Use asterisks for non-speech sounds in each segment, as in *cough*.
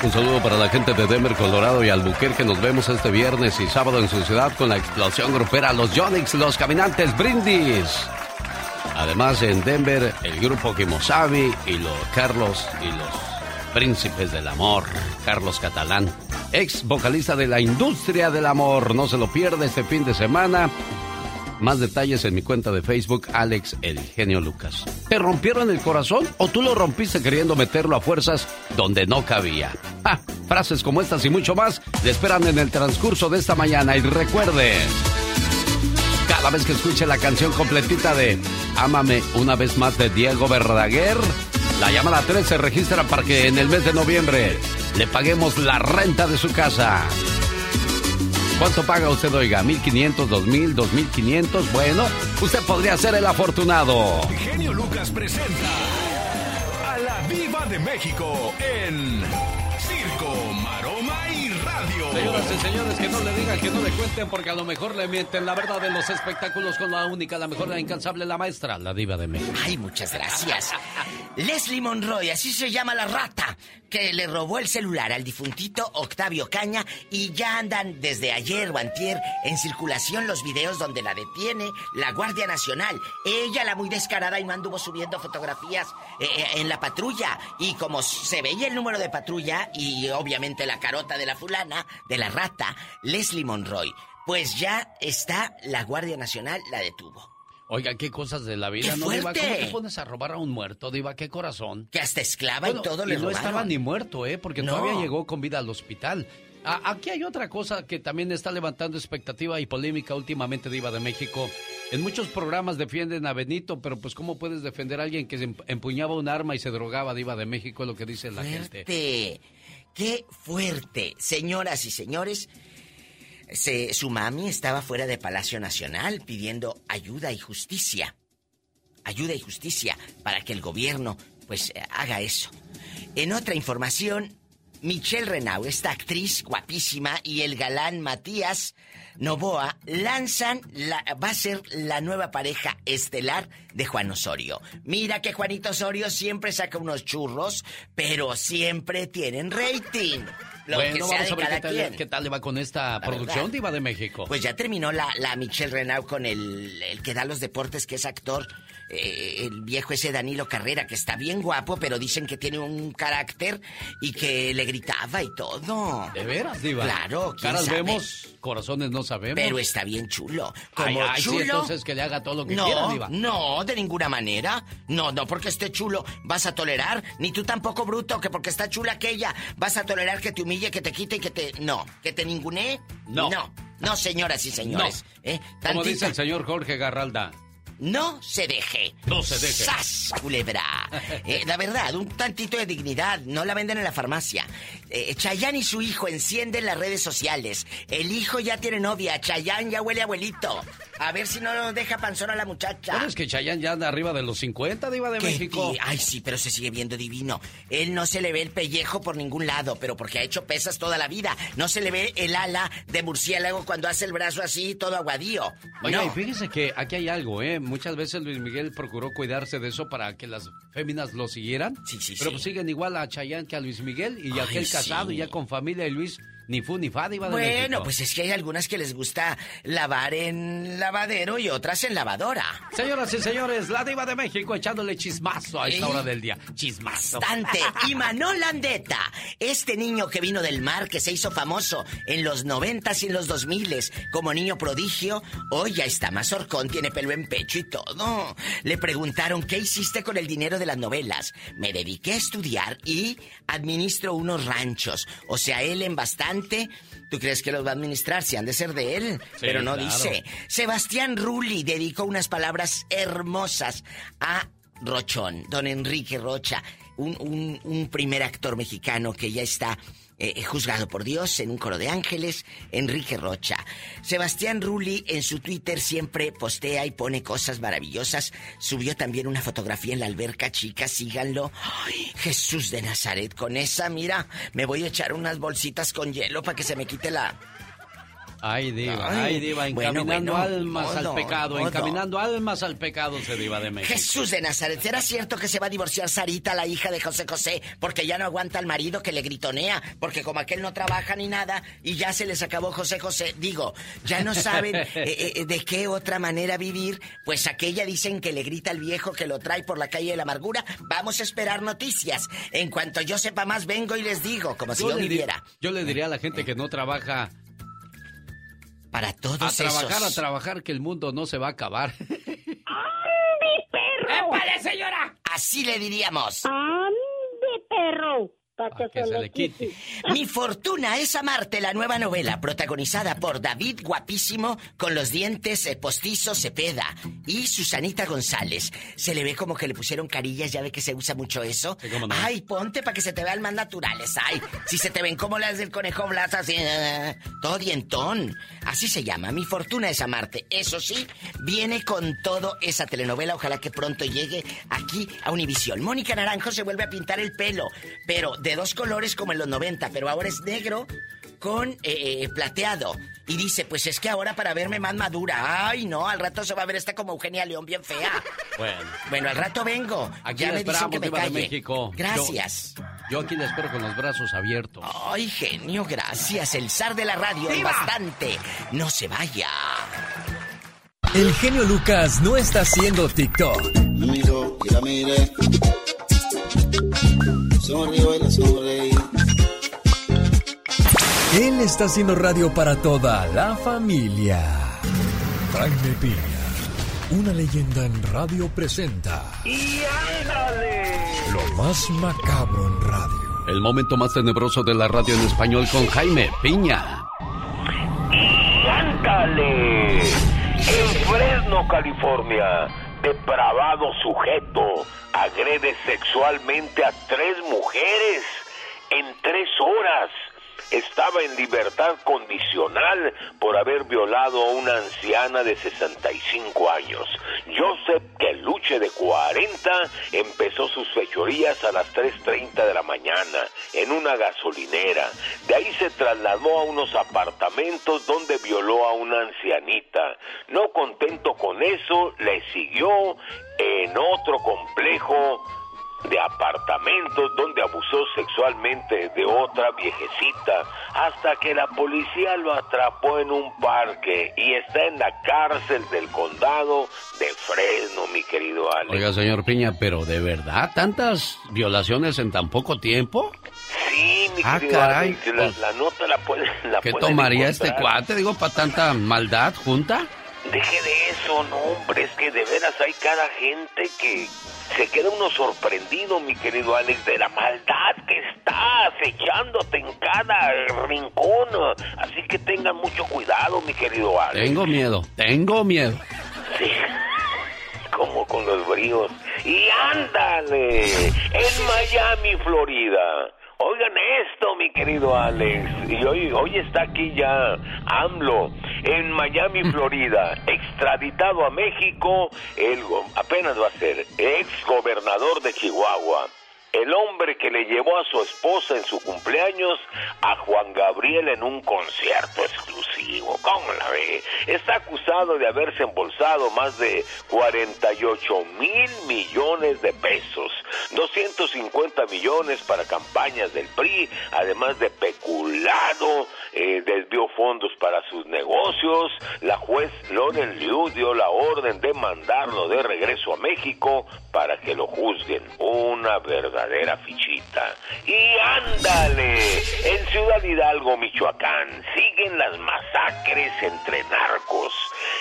Un saludo para la gente de Denver, Colorado y Albuquerque. Nos vemos este viernes y sábado en su ciudad con la explosión grupera Los Yonix, Los Caminantes Brindis. Además, en Denver, el grupo Kimosabi y los Carlos y los Príncipes del Amor, Carlos Catalán, ex vocalista de la industria del amor. No se lo pierde este fin de semana. Más detalles en mi cuenta de Facebook, Alex El Genio Lucas. ¿Te rompieron el corazón o tú lo rompiste queriendo meterlo a fuerzas donde no cabía? Ah, frases como estas y mucho más le esperan en el transcurso de esta mañana. Y recuerde, cada vez que escuche la canción completita de Ámame una vez más de Diego Verdaguer, la llamada 3 se registra para que en el mes de noviembre le paguemos la renta de su casa. ¿Cuánto paga usted, oiga? ¿1500, 2000, 2500? Bueno, usted podría ser el afortunado. Genio Lucas presenta a la Viva de México en Circo. Señoras y señores, que no le digan, que no le cuenten, porque a lo mejor le mienten la verdad de los espectáculos con la única, la mejor, la incansable, la maestra, la diva de México. Ay, muchas gracias. Leslie Monroy, así se llama la rata, que le robó el celular al difuntito Octavio Caña y ya andan desde ayer o antier en circulación los videos donde la detiene la Guardia Nacional. Ella, la muy descarada, y no anduvo subiendo fotografías eh, eh, en la patrulla. Y como se veía el número de patrulla y obviamente la carota de la fulana, de la rata, Leslie Monroy, pues ya está la Guardia Nacional, la detuvo. Oiga, qué cosas de la vida, ¡Qué ¿no, Diva? fuerte! ¿Cómo te pones a robar a un muerto, Diva? ¿Qué corazón? Que hasta esclava Bueno, y todo y le no robaron. estaba ni muerto, ¿eh? Porque No. todavía llegó con vida al hospital. A- aquí hay otra cosa que también está levantando expectativa y polémica últimamente, Diva de México. En muchos programas defienden a Benito, pero pues ¿cómo puedes defender a alguien que empuñaba un arma y se drogaba, Diva de México? Es lo que dice la gente. Qué fuerte. Señoras y señores, se- su mami estaba fuera de Palacio Nacional pidiendo ayuda y justicia. Ayuda y justicia para que el gobierno pues haga eso. En otra información, Michelle Renau, esta actriz guapísima, y el galán Matías Novoa lanzan, la, va a ser la nueva pareja estelar de Juan Osorio. Mira que Juanito Osorio siempre saca unos churros, pero siempre tienen rating. Lo bueno, que sea vamos de a ver cada qué tal, quien. qué tal le va con esta producción, verdad. Diva de México. Pues ya terminó la, la Michelle Renau con el, el que da los deportes, que es actor, eh, el viejo ese Danilo Carrera, que está bien guapo, pero dicen que tiene un carácter y que le gritaba y todo. ¿De veras, Diva? Claro, ¿quién Caras sabe? vemos, corazones no sabemos. Pero está bien chulo. Ay, Como ay, sí, chulo. entonces que le haga todo lo que no, quiera, Diva. no, de ninguna manera. No, no porque esté chulo vas a tolerar, ni tú tampoco bruto, que porque está chula aquella vas a tolerar que te humille, que te quite y que te no, que te ningunee. No. No, no, señoras y señores. ¿eh? Como dice el señor Jorge Garralda. No se deje. No se deje. ¡Sas, culebra! *laughs* Eh, la verdad, un tantito de dignidad. No la venden en la farmacia. Eh, Chayanne y su hijo encienden las redes sociales. El hijo ya tiene novia. Chayanne ya huele a abuelito. A ver si no nos deja panzón a la muchacha. ¿Sabes que Chayanne ya anda arriba de los 50, Diva de ¿Qué México? Ay, sí, pero se sigue viendo divino. Él no se le ve el pellejo por ningún lado, pero porque ha hecho pesas toda la vida. No se le ve el ala de murciélago cuando hace el brazo así, todo aguadío. Oiga, y fíjese que aquí hay algo, ¿eh? Muchas veces Luis Miguel procuró cuidarse de eso para que las féminas lo siguieran. Sí, sí, Pero sí. siguen igual a Chayanne que a Luis Miguel y Ay, aquel casado y ya con familia y Luis ni fu ni fa, Diva de Bueno, México. pues es que hay algunas que les gusta lavar en lavadero y otras en lavadora. Señoras y señores, la Diva de México echándole chismazo a esta ¿Eh? hora del día. Chismazo. Bastante. Y *laughs* Manol Landeta, este niño que vino del mar, que se hizo famoso en los noventas y en los dos miles como niño prodigio, hoy ya está más horcón, tiene pelo en pecho y todo. Le preguntaron, ¿qué hiciste con el dinero de las novelas? Me dediqué a estudiar y administro unos ranchos. O sea, él en bastante... ¿Tú crees que los va a administrar? Si han de ser de él. Pero no claro. dice. Sebastián Rulli dedicó unas palabras hermosas a Rochón, don Enrique Rocha, un, un- un primer actor mexicano que ya está eh, juzgado por Dios en un coro de ángeles, Enrique Rocha. Sebastián Rulli en su Twitter siempre postea y pone cosas maravillosas. Subió también una fotografía en la alberca, chicas, síganlo. Ay, Jesús de Nazaret, con esa, mira, me voy a echar unas bolsitas con hielo para que se me quite la... Ay, Diva, ay, Diva, encaminando almas al pecado, encaminando almas al pecado se Diva de México. Jesús de Nazaret, ¿será cierto que se va a divorciar Sarita, la hija de José José, porque ya no aguanta al marido que le gritonea? Porque como aquel no trabaja ni nada y ya se les acabó José José. Digo, ya no saben *laughs* eh, eh, de qué otra manera vivir, pues aquella dicen que le grita al viejo que lo trae por la calle de la amargura. Vamos a esperar noticias. En cuanto yo sepa más, vengo y les digo, como si yo viviera. Yo le diría a la gente que no trabaja para todos A trabajar, a trabajar, que el mundo no se va a acabar. *laughs* ¡Andi, perro! ¡Épale, señora! Así le diríamos. ¡Andi, perro! Mi fortuna es amarte, la nueva novela, protagonizada por David Guapísimo, con los dientes eh, postizos Cepeda y Susanita González. Se le ve como que le pusieron carillas, ya ve que se usa mucho eso. Ay, ponte para que se te vean más naturales. Ay, si se te ven como las del conejo Blas, así, eh, todo dientón. Así se llama, Mi fortuna es amarte. Eso sí, viene con todo esa telenovela. Ojalá que pronto llegue aquí a Univisión. Mónica Naranjo se vuelve a pintar el pelo, pero de dos colores como en los 90, pero ahora es negro con eh, eh, plateado. Y dice, pues es que ahora para verme más madura. Ay, no, al rato se va a ver esta como Eugenia León bien fea. Bueno. Bueno, al rato vengo. Aquí ya me dicen que me calle. México. Gracias. Yo, aquí le espero con los brazos abiertos. Ay, genio, gracias. El zar de la radio es bastante. No se vaya. El genio Lucas no está haciendo TikTok. Me y la mire él está haciendo radio para toda la familia. Jaime Piña, una leyenda en radio presenta. ¡Y ándale! Lo más macabro en radio. El momento más tenebroso de la radio en español con Jaime Piña. ¡Y ándale! En Fresno, California, depravado sujeto agrede sexualmente a tres mujeres en tres horas estaba en libertad condicional por haber violado a una anciana de 65 años. Joseph Keluche, de 40, empezó sus fechorías a las 3.30 de la mañana en una gasolinera. De ahí se trasladó a unos apartamentos donde violó a una ancianita. No contento con eso, le siguió en otro complejo de apartamentos donde abusó sexualmente de otra viejecita hasta que la policía lo atrapó en un parque y está en la cárcel del condado de Fresno, mi querido Alex. Oiga, señor Piña, pero ¿de verdad tantas violaciones en tan poco tiempo? Sí, mi ah, querido Alex, la, pues, la, nota la puede la ¿Qué tomaría este cuate, digo, para tanta maldad junta? Deje de eso, no, hombre, es que de veras hay cada gente que se queda uno sorprendido, mi querido Alex, de la maldad que está acechándote en cada rincón. Así que tengan mucho cuidado, mi querido Alex. Tengo miedo, tengo miedo. Sí, *laughs* como con los bríos. Y ándale, en Miami, Florida. Oigan esto, mi querido Alex. Y hoy, hoy está aquí ya AMLO en Miami, *laughs* Florida, extraditado a México, el, apenas va a ser ex gobernador de Chihuahua el hombre que le llevó a su esposa en su cumpleaños a Juan Gabriel en un concierto exclusivo. ¿Cómo la ve? Está acusado de haberse embolsado más de 48 mil millones de pesos, 250 millones para campañas del PRI, además de peculado, eh, desvió fondos para sus negocios. La juez Loren Liu dio la orden de mandarlo de regreso a México para que lo juzguen. Una verdad verdadera fichita. Y ándale, en Ciudad Hidalgo, Michoacán, siguen las masacres entre narcos.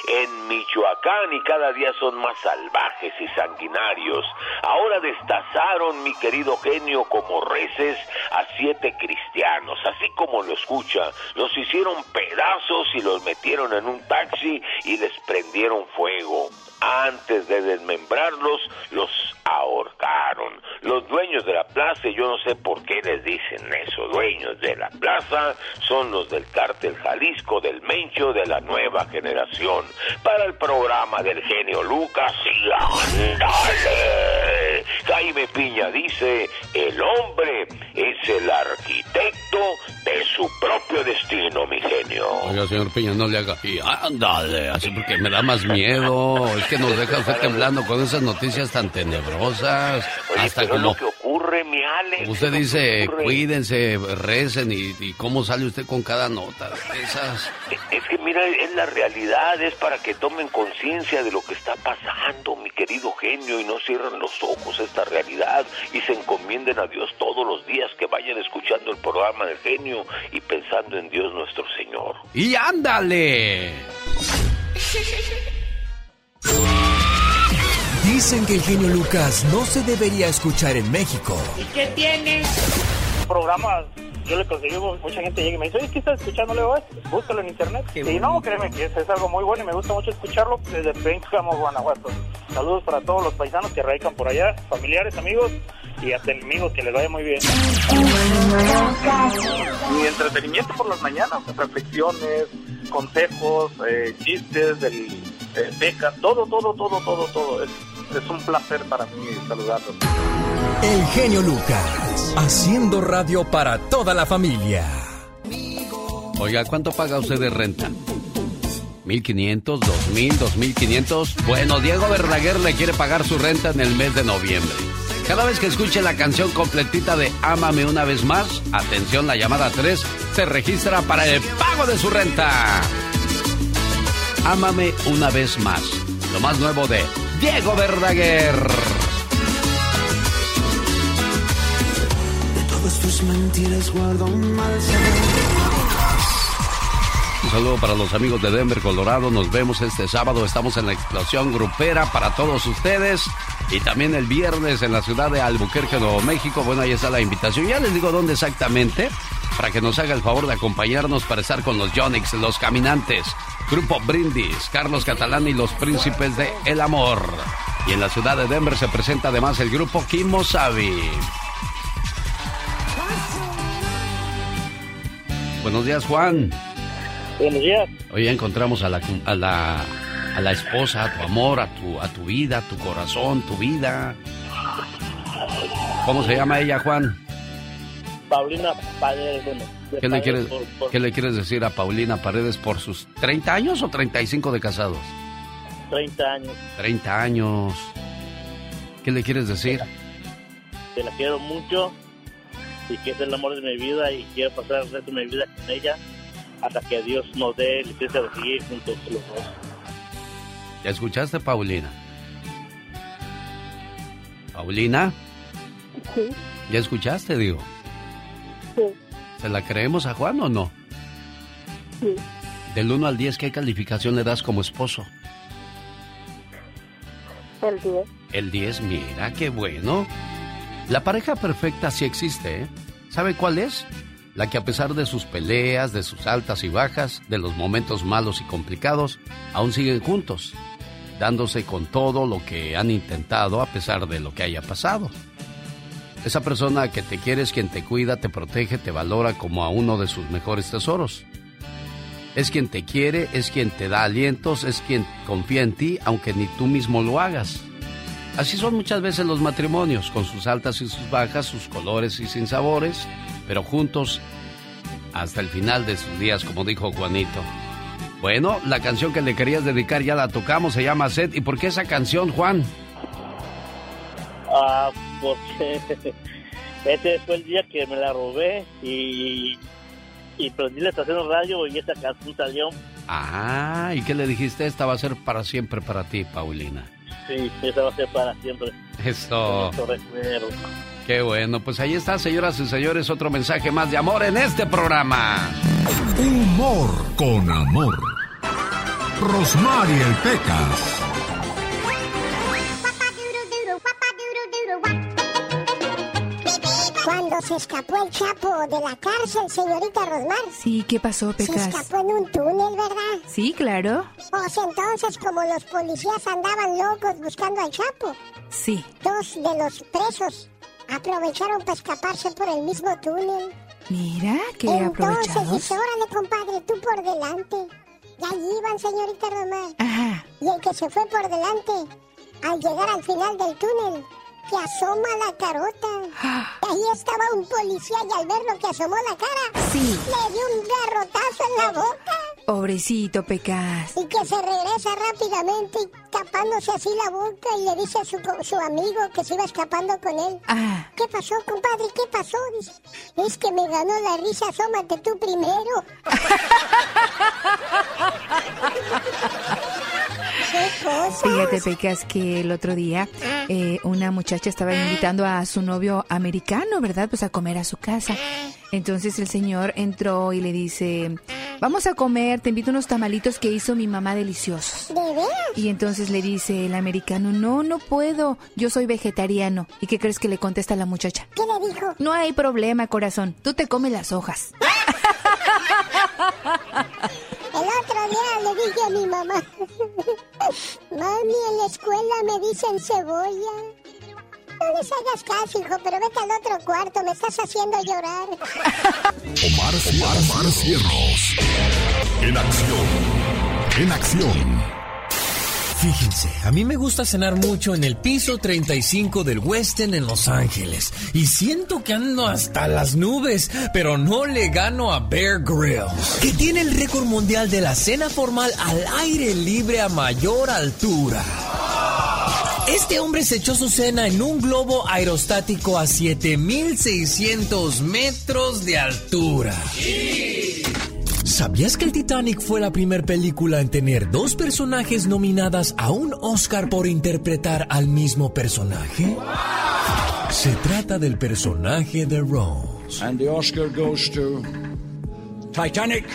En Michoacán y cada día son más salvajes y sanguinarios. Ahora destazaron, mi querido genio, como reces a siete cristianos, así como lo escucha. Los hicieron pedazos y los metieron en un taxi y les prendieron fuego antes de desmembrarlos, los ahorcaron. Los dueños de la plaza, yo no sé por qué les dicen eso, dueños de la plaza, son los del cártel Jalisco del Mencho de la nueva generación. Para el programa del genio Lucas, y ándale. Jaime Piña dice, el hombre es el arquitecto de su propio destino, mi genio. Oiga, señor Piña, no le haga. Y ándale, así porque me da más miedo. Que nos deja usted temblando con esas noticias tan tenebrosas. Oye, Hasta pero como. lo que ocurre, mi Alex. Usted dice, cuídense, recen y, y cómo sale usted con cada nota de esas. Es que mira, es la realidad, es para que tomen conciencia de lo que está pasando, mi querido genio, y no cierren los ojos a esta realidad y se encomienden a Dios todos los días que vayan escuchando el programa del genio y pensando en Dios nuestro Señor. ¡Y ándale! *laughs* Dicen que el genio Lucas no se debería escuchar en México. programas yo le conseguí mucha gente llega y me dice oye ¿qué estás escuchando Leo? búscalo en internet y no créeme que es, es algo muy bueno y me gusta mucho escucharlo desde Pénjamo Guanajuato. Saludos para todos los paisanos que radican por allá familiares amigos y hasta enemigos que les vaya muy bien. Mi entretenimiento por las mañanas reflexiones consejos eh, chistes del eh, becas todo todo todo todo todo es, es un placer para mí saludarlos El genio Lucas, haciendo radio para toda la familia. Oiga, ¿cuánto paga usted de renta? ¿1500, 2000, 2500? Bueno, Diego Verdaguer le quiere pagar su renta en el mes de noviembre. Cada vez que escuche la canción completita de Ámame una vez más, atención, la llamada 3 se registra para el pago de su renta. Ámame una vez más. Lo más nuevo de Diego Verdaguer. Un saludo para los amigos de Denver, Colorado. Nos vemos este sábado. Estamos en la explosión grupera para todos ustedes. Y también el viernes en la ciudad de Albuquerque, Nuevo México. Bueno, ahí está la invitación. Ya les digo dónde exactamente. Para que nos haga el favor de acompañarnos para estar con los Jonix, los Caminantes, Grupo Brindis, Carlos Catalán y los Príncipes de El Amor. Y en la ciudad de Denver se presenta además el grupo Kimosabi. Buenos días, Juan. buenos días Hoy encontramos a la, a la, a la esposa, a tu amor, a tu, a tu vida, a tu corazón, tu vida. ¿Cómo se llama ella, Juan? Paulina bueno. ¿Qué le, quieres, por- por ¿Qué le quieres decir a Paulina Paredes por sus 30 años o 35 de casados? 30 años. 30 años. ¿Qué le quieres decir? Que la quiero mucho y que es el amor de mi vida y quiero pasar el resto de mi vida con ella hasta que Dios nos dé licencia de seguir juntos los dos. ¿Ya escuchaste, Paulina? ¿Paulina? Sí, ¿Ya escuchaste, digo? sí, ¿Se la creemos a Juan o no? sí. Del 1 al 10, ¿qué calificación le das como esposo? El 10. El 10, mira, qué bueno. La pareja perfecta sí existe, ¿eh? ¿Sabe cuál es? La que a pesar de sus peleas, de sus altas y bajas, de los momentos malos y complicados, aún siguen juntos, dándose con todo lo que han intentado a pesar de lo que haya pasado. Esa persona que te quiere es quien te cuida, te protege, te valora como a uno de sus mejores tesoros. Es quien te quiere, es quien te da alientos, es quien confía en ti, aunque ni tú mismo lo hagas. Así son muchas veces los matrimonios, con sus altas y sus bajas, sus colores y sin sabores, pero juntos hasta el final de sus días, como dijo Juanito. Bueno, la canción que le querías dedicar ya la tocamos, se llama Sed. ¿Y por qué esa canción, Juan? Ah, porque *laughs* ese fue el día que me la robé y, y prendí la estación de radio y esa canción salió. Ah, ¿y qué le dijiste? Esta va a ser para siempre para ti, Paulina. Sí, esa va a ser para siempre. Eso, recuerdo. qué bueno. Pues ahí está, señoras y señores, otro mensaje más de amor en este programa. Humor con amor. Rosmarie Pecas. Cuando se escapó el Chapo de la cárcel, señorita Rosmar. Sí, ¿qué pasó, Se Pecas? escapó en un túnel, ¿verdad? Sí, claro. Pues entonces, como los policías andaban locos buscando al Chapo, Sí. dos de los presos aprovecharon para escaparse por el mismo túnel. Mira, qué entonces dice, órale, compadre, tú por delante. Y ahí iban, señorita Rosmar. Ajá. Y el que se fue por delante, al llegar al final del túnel, que asoma la carota. Y ahí estaba un policía y al ver lo que asomó la cara, Sí. le dio un garrotazo en la boca. Pobrecito, Pecas. Y que se regresa rápidamente tapándose así la boca y le dice a su, su amigo que se iba escapando con él. Ah, ¿Qué pasó, compadre? ¿Qué pasó? Dice, es que me ganó la risa, asómate tú primero. *laughs* ¿Qué cosa? fíjate, Pecas, que el otro día eh, una muchacha estaba invitando a su novio americano, ¿verdad? Pues a comer a su casa. Entonces el señor entró y le dice, vamos a comer, te invito unos tamalitos que hizo mi mamá deliciosos. ¿De veras? Y entonces le dice el americano, no, no puedo, yo soy vegetariano. ¿Y qué crees que le contesta la muchacha? ¿Qué le dijo? No hay problema, corazón, tú te comes las hojas. El otro día le dije a mi mamá, *laughs* mami, en la escuela me dicen cebolla. No les hagas caso, hijo, pero vete al otro cuarto, me estás haciendo llorar. Omar, Omar, Omar Cierros. En acción. En acción. Fíjense, a mí me gusta cenar mucho en el piso 35 del Westin en Los Ángeles. Y siento que ando hasta las nubes, pero no le gano a Bear Grylls, que tiene el récord mundial de la cena formal al aire libre a mayor altura. Este hombre se echó su cena en un globo aerostático a 7600 metros de altura. ¿Sabías que el Titanic fue la primera película en tener dos personajes nominadas a un Oscar por interpretar al mismo personaje? Se trata del personaje de Rose. And the Oscar goes to Titanic.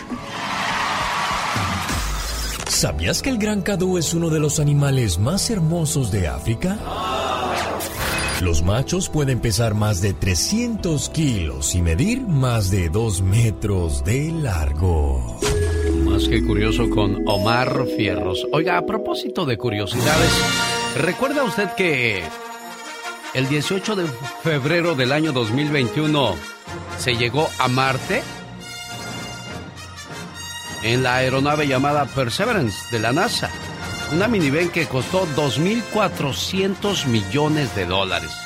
¿Sabías que el gran cadú es uno de los animales más hermosos de África? Los machos pueden pesar más de 300 kilos y medir más de 2 metros de largo. Más que curioso con Omar Fierros. Oiga, a propósito de curiosidades, ¿recuerda usted que el 18 de febrero del año 2021 se llegó a Marte? En la aeronave llamada Perseverance de la NASA. Una minivan que costó 2.400 millones de dólares.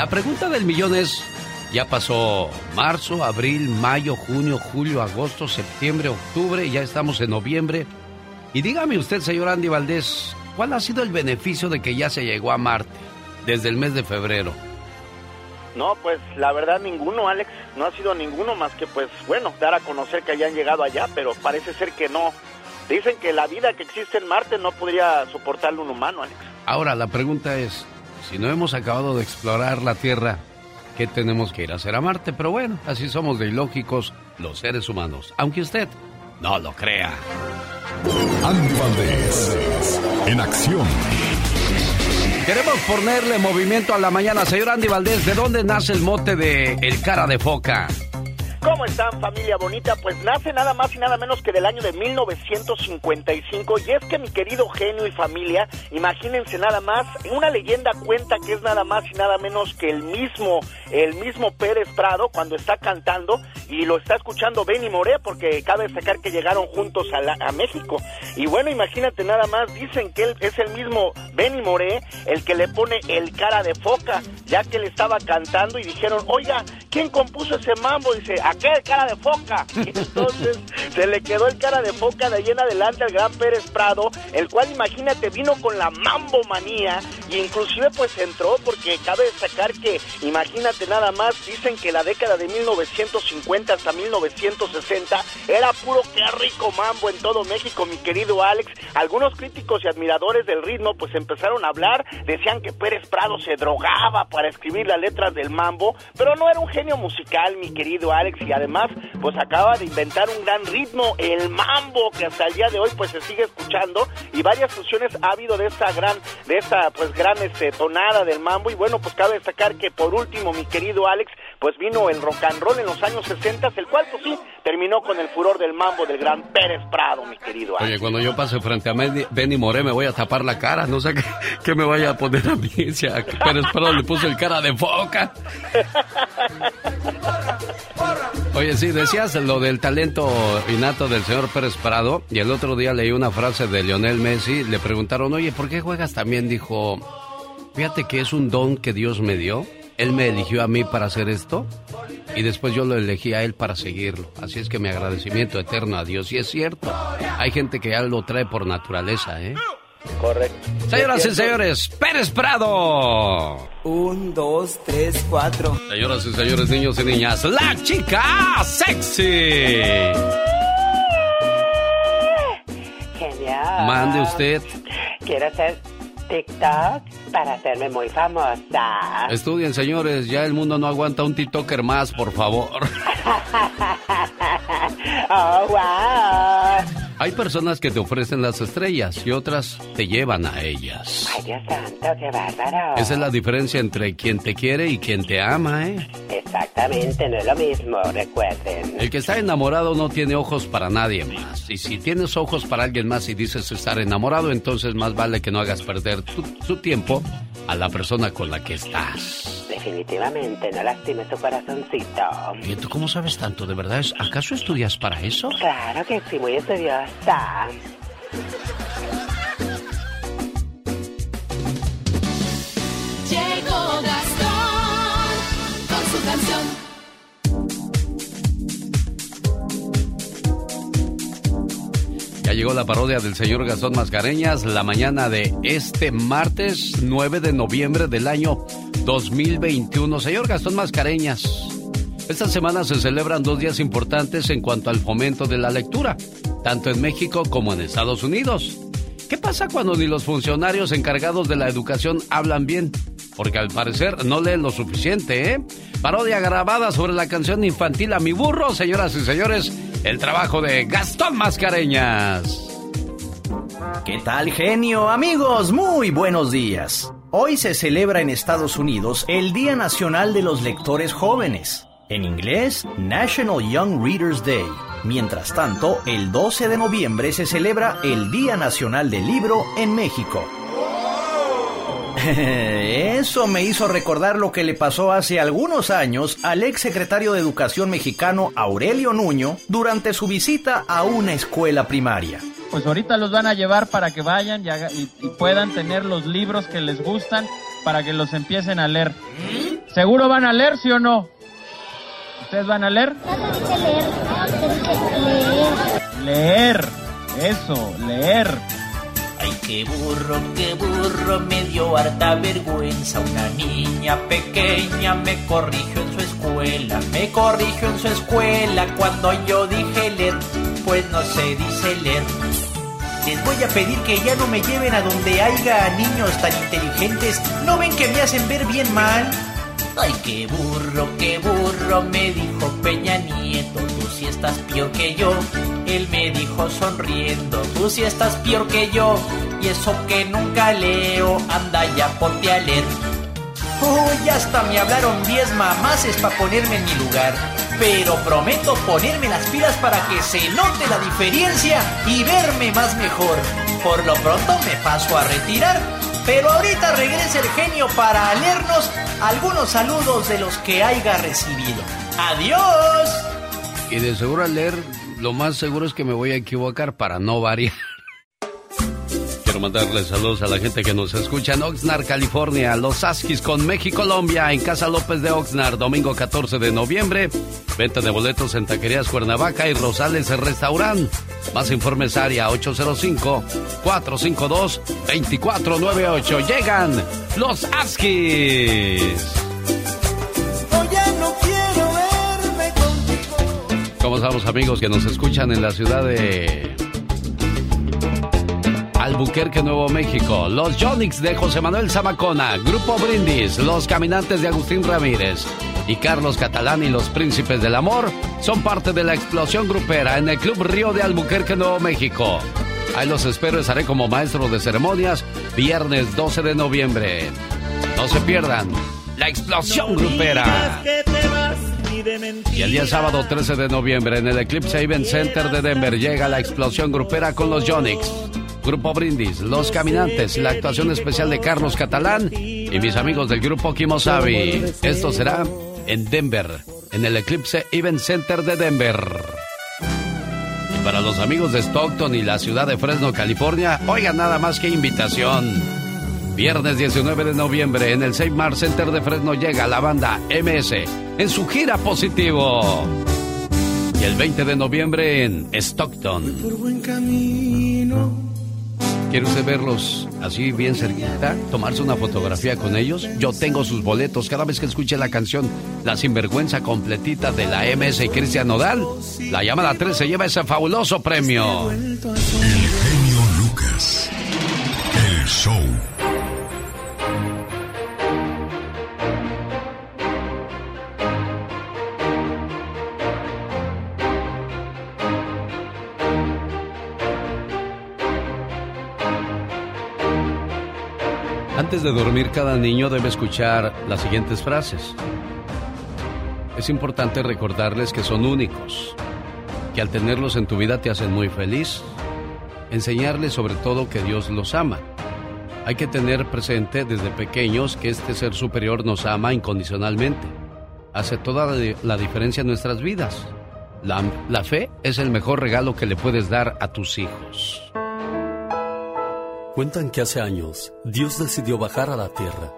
La pregunta del millón es, ya pasó marzo, abril, mayo, junio, julio, agosto, septiembre, octubre, ya estamos en noviembre. Y dígame usted, señor Andy Valdés, ¿cuál ha sido el beneficio de que ya se llegó a Marte desde el mes de febrero? No, pues la verdad ninguno, Alex. No ha sido ninguno más que, pues, bueno, dar a conocer que hayan llegado allá, pero parece ser que no. Dicen que la vida que existe en Marte no podría soportarlo un humano, Alex. Ahora, la pregunta es, si no hemos acabado de explorar la Tierra, ¿qué tenemos que ir a hacer a Marte? Pero bueno, así somos de ilógicos los seres humanos, aunque usted no lo crea. Andy Valdés. En acción. Queremos ponerle movimiento a la mañana. Señor Andy Valdés, ¿de dónde nace el mote de El Cara de Foca? ¿Cómo están familia bonita? Pues nace nada más y nada menos que del año de 1955 y es que mi querido genio y familia, imagínense nada más, una leyenda cuenta que es nada más y nada menos que el mismo, el mismo Pérez Prado cuando está cantando y lo está escuchando Benny Moré porque cabe destacar que llegaron juntos a, la- a México y bueno, imagínate nada más, dicen que él es el mismo Benny Moré el que le pone el cara de foca, ya que le estaba cantando y dijeron, oiga, ¿quién compuso ese mambo? Dice, aquel cara de foca. *laughs* Entonces se le quedó el cara de foca de ahí en adelante al gran Pérez Prado, el cual imagínate vino con la mambo manía y inclusive pues entró porque cabe destacar que imagínate nada más, dicen que la década de 1950 hasta 1960 era puro que rico mambo en todo México, mi querido Alex. Algunos críticos y admiradores del ritmo pues empezaron a hablar, decían que Pérez Prado se drogaba para escribir las letras del mambo, pero no era un genio musical, mi querido Alex, y además pues acaba de inventar un gran ritmo, el mambo, que hasta el día de hoy pues se sigue escuchando y varias fusiones ha habido de esta gran, de esta pues gran este, tonada del mambo y bueno pues cabe destacar que por último mi querido Alex pues vino el rock and roll en los años 60, el cual pues sí terminó con el furor del mambo del gran Pérez Prado, mi querido Alex. Oye, cuando yo pase frente a Benny, Moré me voy a tapar la cara, no sé *laughs* qué, qué me vaya a poner a mí, si a Pérez Prado le puso el cara de foca. *laughs* Oye, sí, decías lo del talento innato del señor Pérez Prado y el otro día leí una frase de Lionel Messi, le preguntaron, oye, ¿por qué juegas también? Dijo, fíjate que es un don que Dios me dio, Él me eligió a mí para hacer esto y después yo lo elegí a él para seguirlo. Así es que mi agradecimiento eterno a Dios. Y es cierto, hay gente que ya lo trae por naturaleza, ¿eh? Correcto. Señoras y señores, Pérez Prado. Un, dos, tres, cuatro. Señoras y señores, niños y niñas, la chica sexy. Genial. Mande usted. Quiero hacer TikTok para hacerme muy famosa. Estudien, señores, ya el mundo no aguanta un TikToker más, por favor. *laughs* oh, wow. Hay personas que te ofrecen las estrellas y otras te llevan a ellas. Ay, Dios santo, qué bárbaro. Esa es la diferencia entre quien te quiere y quien te ama, ¿eh? Exactamente, no es lo mismo, recuerden. El que está enamorado no tiene ojos para nadie más. Y si tienes ojos para alguien más y dices estar enamorado, entonces más vale que no hagas perder tu, su tiempo a la persona con la que estás. Definitivamente, no lastimes tu corazoncito. ¿Y tú cómo sabes tanto? ¿De verdad? ¿Acaso estudias para eso? Claro que sí, muy estudiosa. Llegó la parodia del señor Gastón Mascareñas la mañana de este martes 9 de noviembre del año 2021. Señor Gastón Mascareñas, esta semana se celebran dos días importantes en cuanto al fomento de la lectura, tanto en México como en Estados Unidos. ¿Qué pasa cuando ni los funcionarios encargados de la educación hablan bien? Porque al parecer no leen lo suficiente, ¿eh? Parodia grabada sobre la canción infantil A mi burro, señoras y señores, el trabajo de Gastón Mascareñas. ¿Qué tal, genio? Amigos, muy buenos días. Hoy se celebra en Estados Unidos el Día Nacional de los Lectores Jóvenes. En inglés, National Young Readers Day. Mientras tanto, el 12 de noviembre se celebra el Día Nacional del Libro en México. *laughs* Eso me hizo recordar lo que le pasó hace algunos años al ex secretario de Educación mexicano Aurelio Nuño durante su visita a una escuela primaria. Pues ahorita los van a llevar para que vayan y, haga- y- y puedan tener los libros que les gustan para que los empiecen a leer. ¿Seguro van a leer, sí o no? ¿Ustedes van a leer? Leer. Eso, leer. Ay, qué burro, qué burro, me dio harta vergüenza. Una niña pequeña me corrigió en su escuela, me corrigió en su escuela cuando yo dije leer, pues no se dice leer. Les voy a pedir que ya no me lleven a donde haya niños tan inteligentes. ¿No ven que me hacen ver bien mal? Ay, qué burro, qué burro, me dijo Peña Nieto, tú sí estás peor que yo. Él me dijo sonriendo, tú sí estás peor que yo. Y eso que nunca leo, anda ya ponte a leer. Uy, hasta me hablaron 10 mamases para ponerme en mi lugar. Pero prometo ponerme las pilas para que se note la diferencia y verme más mejor. Por lo pronto me paso a retirar. Pero ahorita regresa el genio para leernos algunos saludos de los que haya recibido. ¡Adiós! Y de seguro al leer, lo más seguro es que me voy a equivocar para no variar. Quiero mandarles saludos a la gente que nos escucha en Oxnard, California, Los Askis con México, Colombia, en Casa López de Oxnard, domingo 14 de noviembre. Venta de boletos en Taquerías Cuernavaca y Rosales Restaurant. Más informes área 805-452-2498. Llegan Los Askis. no quiero verme contigo. ¿Cómo estamos amigos que nos escuchan en la ciudad de Albuquerque, Nuevo México? Los Jonix de José Manuel Zamacona, Grupo Brindis, Los Caminantes de Agustín Ramírez y Carlos Catalán y los Príncipes del Amor son parte de la explosión grupera en el Club Río de Albuquerque, Nuevo México. Ahí los espero, estaré como maestro de ceremonias viernes 12 de noviembre. No se pierdan la explosión grupera. Y el día sábado 13 de noviembre en el Eclipse Event Center de Denver llega la explosión grupera con los Jonix. Grupo Brindis, Los Caminantes, la actuación especial de Carlos Catalán y mis amigos del grupo Kimosabi. Esto será en Denver, en el Eclipse Event Center de Denver. Y para los amigos de Stockton y la ciudad de Fresno, California, oigan nada más que invitación. Viernes 19 de noviembre en el Saint Mar Center de Fresno llega la banda MS en su gira positivo. Y el 20 de noviembre en Stockton. Por buen camino. ¿Quiere usted verlos así bien cerquita? ¿Tomarse una fotografía con ellos? Yo tengo sus boletos cada vez que escuche la canción La Sinvergüenza completita de la MS y Cristian Nodal. La llamada 3 se lleva ese fabuloso premio. El genio Lucas. El show. De dormir, cada niño debe escuchar las siguientes frases. Es importante recordarles que son únicos, que al tenerlos en tu vida te hacen muy feliz. Enseñarles sobre todo que Dios los ama. Hay que tener presente desde pequeños que este ser superior nos ama incondicionalmente. Hace toda la, diferencia en nuestras vidas. La fe es el mejor regalo que le puedes dar a tus hijos. Cuentan que hace años Dios decidió bajar a la tierra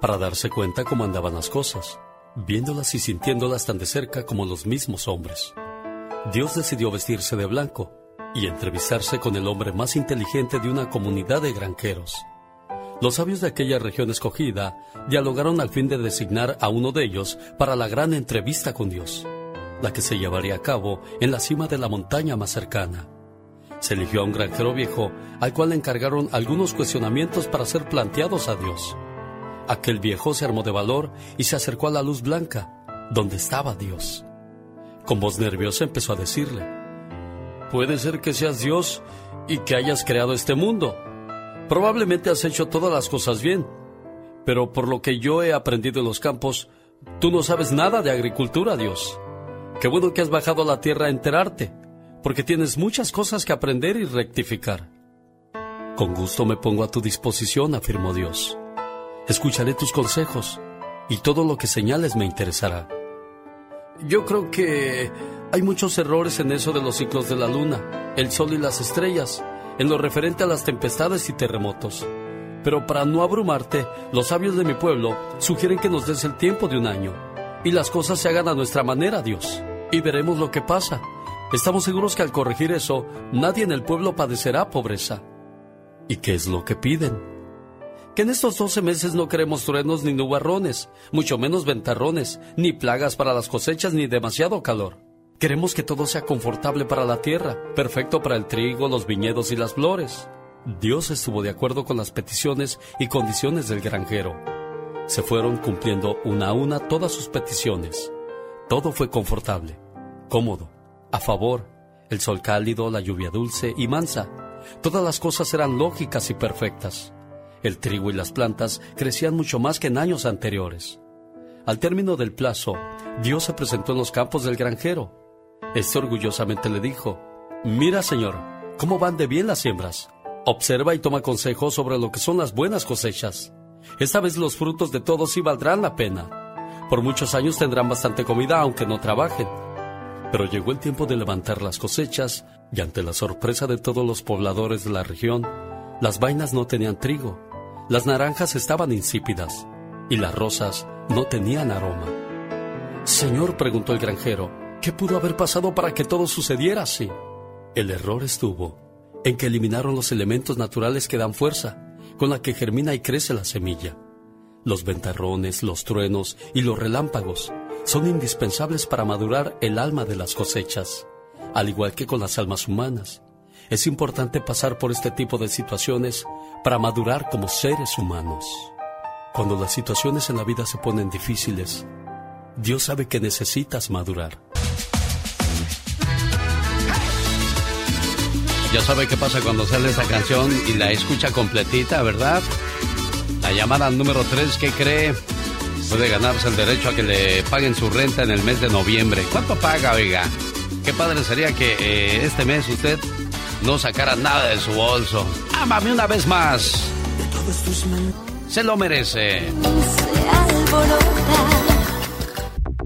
para darse cuenta cómo andaban las cosas, viéndolas y sintiéndolas tan de cerca como los mismos hombres. Dios decidió vestirse de blanco y entrevistarse con el hombre más inteligente de una comunidad de granjeros. Los sabios de aquella región escogida dialogaron al fin de designar a uno de ellos para la gran entrevista con Dios, la que se llevaría a cabo en la cima de la montaña más cercana. Se eligió a un granjero viejo al cual le encargaron algunos cuestionamientos para ser planteados a Dios. Aquel viejo se armó de valor y se acercó a la luz blanca, donde estaba Dios. Con voz nerviosa empezó a decirle, Puede ser que seas Dios y que hayas creado este mundo. Probablemente has hecho todas las cosas bien, pero por lo que yo he aprendido en los campos, tú no sabes nada de agricultura, Dios. Qué bueno que has bajado a la tierra a enterarte, porque tienes muchas cosas que aprender y rectificar. Con gusto me pongo a tu disposición, afirmó Dios. Escucharé tus consejos y todo lo que señales me interesará. Yo creo que hay muchos errores en eso de los ciclos de la luna, el sol y las estrellas, en lo referente a las tempestades y terremotos. Pero para no abrumarte, los sabios de mi pueblo sugieren que nos des el tiempo de un año y las cosas se hagan a nuestra manera, Dios. Y veremos lo que pasa. Estamos seguros que al corregir eso, nadie en el pueblo padecerá pobreza. ¿Y qué es lo que piden? Que en estos 12 meses no queremos truenos ni nubarrones, mucho menos ventarrones, ni plagas para las cosechas ni demasiado calor. Queremos que todo sea confortable para la tierra, perfecto para el trigo, los viñedos y las flores. Dios estuvo de acuerdo con las peticiones y condiciones del granjero. Se fueron cumpliendo una a una todas sus peticiones. Todo fue confortable, cómodo, a favor, el sol cálido, la lluvia dulce y mansa. Todas las cosas eran lógicas y perfectas. El trigo y las plantas crecían mucho más que en años anteriores. Al término del plazo, Dios se presentó en los campos del granjero. Este orgullosamente le dijo, Mira, Señor, cómo van de bien las siembras. Observa y toma consejo sobre lo que son las buenas cosechas. Esta vez los frutos de todos sí valdrán la pena. Por muchos años tendrán bastante comida aunque no trabajen. Pero llegó el tiempo de levantar las cosechas y ante la sorpresa de todos los pobladores de la región, las vainas no tenían trigo, las naranjas estaban insípidas y las rosas no tenían aroma. Señor, preguntó el granjero, ¿qué pudo haber pasado para que todo sucediera así? El error estuvo en que eliminaron los elementos naturales que dan fuerza, con la que germina y crece la semilla. Los ventarrones, los truenos y los relámpagos son indispensables para madurar el alma de las cosechas, al igual que con las almas humanas. Es importante pasar por este tipo de situaciones para madurar como seres humanos. Cuando las situaciones en la vida se ponen difíciles, Dios sabe que necesitas madurar. Ya sabe qué pasa cuando sale esta canción y la escucha completita, ¿verdad? La llamada número 3, ¿qué cree? Puede ganarse el derecho a que le paguen su renta en el mes de noviembre. ¿Cuánto paga, oiga? Qué padre sería que eh, este mes usted no sacara nada de su bolso. Ámame una vez más. Se lo merece.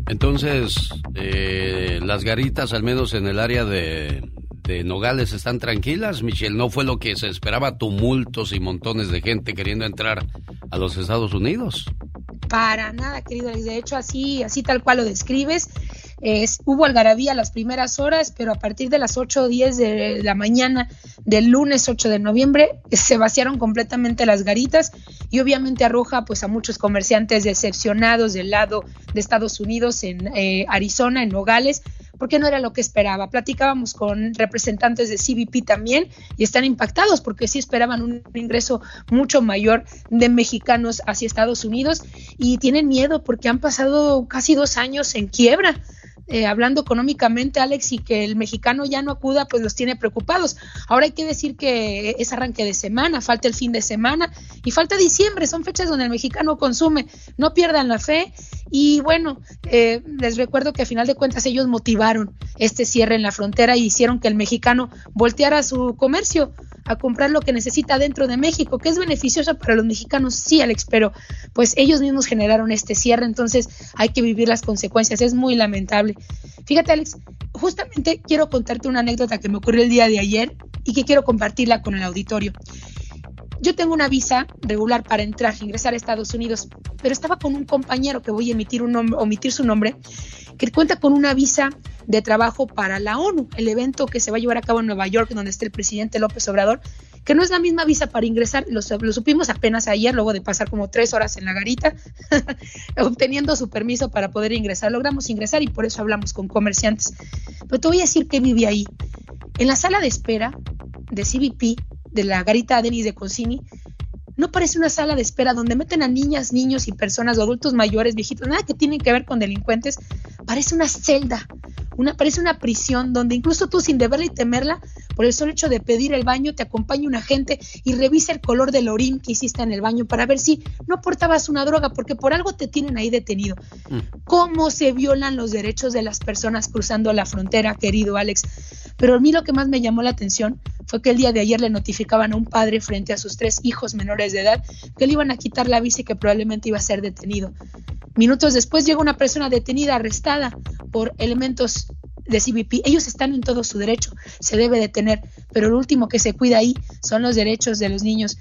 Entonces, eh, las garitas, al menos en el área de, de Nogales están tranquilas, Michelle. No fue lo que se esperaba, tumultos y montones de gente queriendo entrar a los Estados Unidos. Para nada, querido. De hecho, así, así tal cual lo describes. Es, hubo algarabía las primeras horas, pero a partir de las 8 o 10 de la mañana del lunes 8 de noviembre se vaciaron completamente las garitas y obviamente arroja pues a muchos comerciantes decepcionados del lado de Estados Unidos en eh, Arizona, en Nogales, porque no era lo que esperaba. Platicábamos con representantes de CBP también y están impactados porque sí esperaban un ingreso mucho mayor de mexicanos hacia Estados Unidos y tienen miedo porque han pasado casi dos años en quiebra. Eh, hablando económicamente, Alex, y que el mexicano ya no acuda, pues los tiene preocupados. Ahora hay que decir que es arranque de semana, falta el fin de semana y falta diciembre, son fechas donde el mexicano consume. No pierdan la fe y bueno, eh, les recuerdo que a final de cuentas ellos motivaron este cierre en la frontera y hicieron que el mexicano volteara su comercio a comprar lo que necesita dentro de México, que es beneficioso para los mexicanos, sí, Alex, pero pues ellos mismos generaron este cierre, entonces hay que vivir las consecuencias, es muy lamentable. Fíjate, Alex, justamente quiero contarte una anécdota que me ocurrió el día de ayer y que quiero compartirla con el auditorio. Yo tengo una visa regular para entrar, ingresar a Estados Unidos, pero estaba con un compañero que voy a emitir un omitir su nombre, que cuenta con una visa de trabajo para la ONU, el evento que se va a llevar a cabo en Nueva York, donde está el presidente López Obrador, que no es la misma visa para ingresar, lo, lo supimos apenas ayer, luego de pasar como tres horas en la garita, *laughs* obteniendo su permiso para poder ingresar. Logramos ingresar y por eso hablamos con comerciantes. Pero te voy a decir que viví ahí. En la sala de espera de CBP de la garita Denis de Concini, no parece una sala de espera donde meten a niñas, niños y personas, adultos mayores, viejitos, nada que tienen que ver con delincuentes, parece una celda, una, parece una prisión donde incluso tú sin deberla y temerla, por el solo hecho de pedir el baño, te acompaña un agente y revisa el color del orín que hiciste en el baño para ver si no portabas una droga, porque por algo te tienen ahí detenido. Mm. ¿Cómo se violan los derechos de las personas cruzando la frontera, querido Alex? Pero a mí lo que más me llamó la atención fue que el día de ayer le notificaban a un padre frente a sus tres hijos menores de edad que le iban a quitar la visa y que probablemente iba a ser detenido. Minutos después llega una persona detenida, arrestada por elementos de CBP. Ellos están en todo su derecho, se debe detener, pero lo último que se cuida ahí son los derechos de los niños.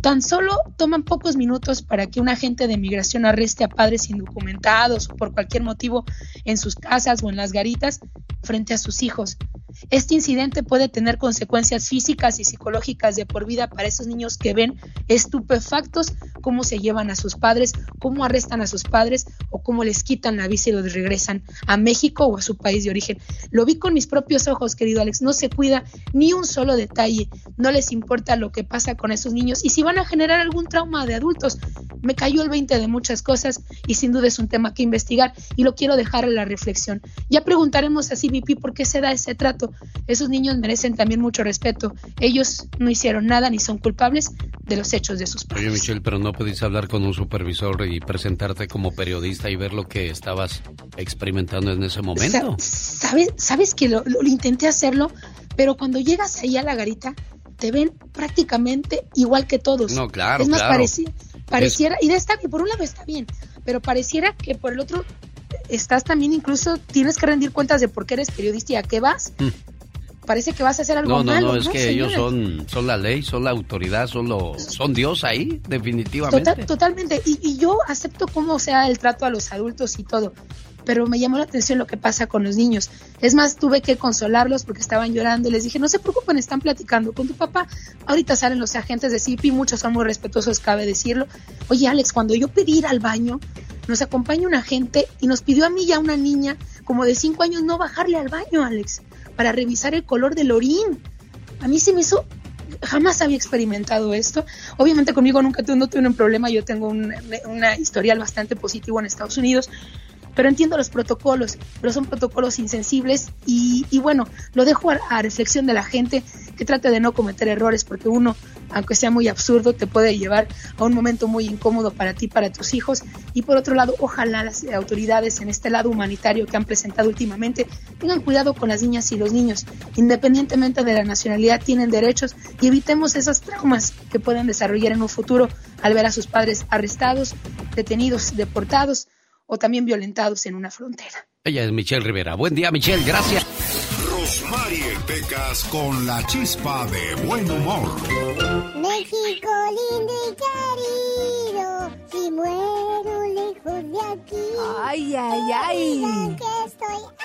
Tan solo toman pocos minutos para que un agente de migración arreste a padres indocumentados o por cualquier motivo en sus casas o en las garitas frente a sus hijos. Este incidente puede tener consecuencias físicas y psicológicas de por vida para esos niños que ven estupefactos cómo se llevan a sus padres, cómo arrestan a sus padres o cómo les quitan la visa y los regresan a México o a su país de origen. Lo vi con mis propios ojos, querido Alex. No se cuida ni un solo detalle. No les importa lo que pasa con esos niños y si van a generar algún trauma de adultos. Me cayó el 20 de muchas cosas y sin duda es un tema que investigar y lo quiero dejar a la reflexión. Ya preguntaremos a CBP por qué se da ese trato esos niños merecen también mucho respeto. Ellos no hicieron nada ni son culpables de los hechos de sus padres. Oye, Michelle, pero no pudiste hablar con un supervisor y presentarte como periodista y ver lo que estabas experimentando en ese momento. ¿Sabes, sabes que lo, intenté hacerlo, pero cuando llegas ahí a la garita, te ven prácticamente igual que todos. No, claro, es más, claro. pareciera, y está bien, por un lado está bien, pero pareciera que por el otro estás también incluso tienes que rendir cuentas de por qué eres periodista y a qué vas. Mm. Parece que vas a hacer algo no, malo. No, no, es que ellos son, son la ley, son la autoridad, son, son Dios ahí, definitivamente. totalmente. Y, y, yo acepto cómo sea el trato a los adultos y todo. Pero me llamó la atención lo que pasa con los niños. Es más, tuve que consolarlos porque estaban llorando y les dije, no se preocupen, están platicando con tu papá. Ahorita salen los agentes de CIPI, muchos son muy respetuosos, cabe decirlo. Oye, Alex, cuando yo pedí ir al baño, nos acompaña un agente y nos pidió a mí y a una niña como de cinco años no bajarle al baño, Alex, para revisar el color del orín. A mí se me hizo, jamás había experimentado esto. Obviamente conmigo nunca no tuve un problema, yo tengo un, una historial bastante positivo en Estados Unidos, pero entiendo los protocolos, pero son protocolos insensibles y, bueno, lo dejo a, reflexión de la gente que trate de no cometer errores porque uno, aunque sea muy absurdo, te puede llevar a un momento muy incómodo para ti, para tus hijos. Y por otro lado, ojalá las autoridades en este lado humanitario que han presentado últimamente tengan cuidado con las niñas y los niños, independientemente de la nacionalidad, tienen derechos y evitemos esos traumas que pueden desarrollar en un futuro al ver a sus padres arrestados, detenidos, deportados o también violentados en una frontera. Ella es Michelle Rivera. Buen día, Michelle. Gracias. Mariel Pecas con la chispa de buen humor. México lindo y querido, si muero lejos de aquí. Ay, ay, ay. Que estoy.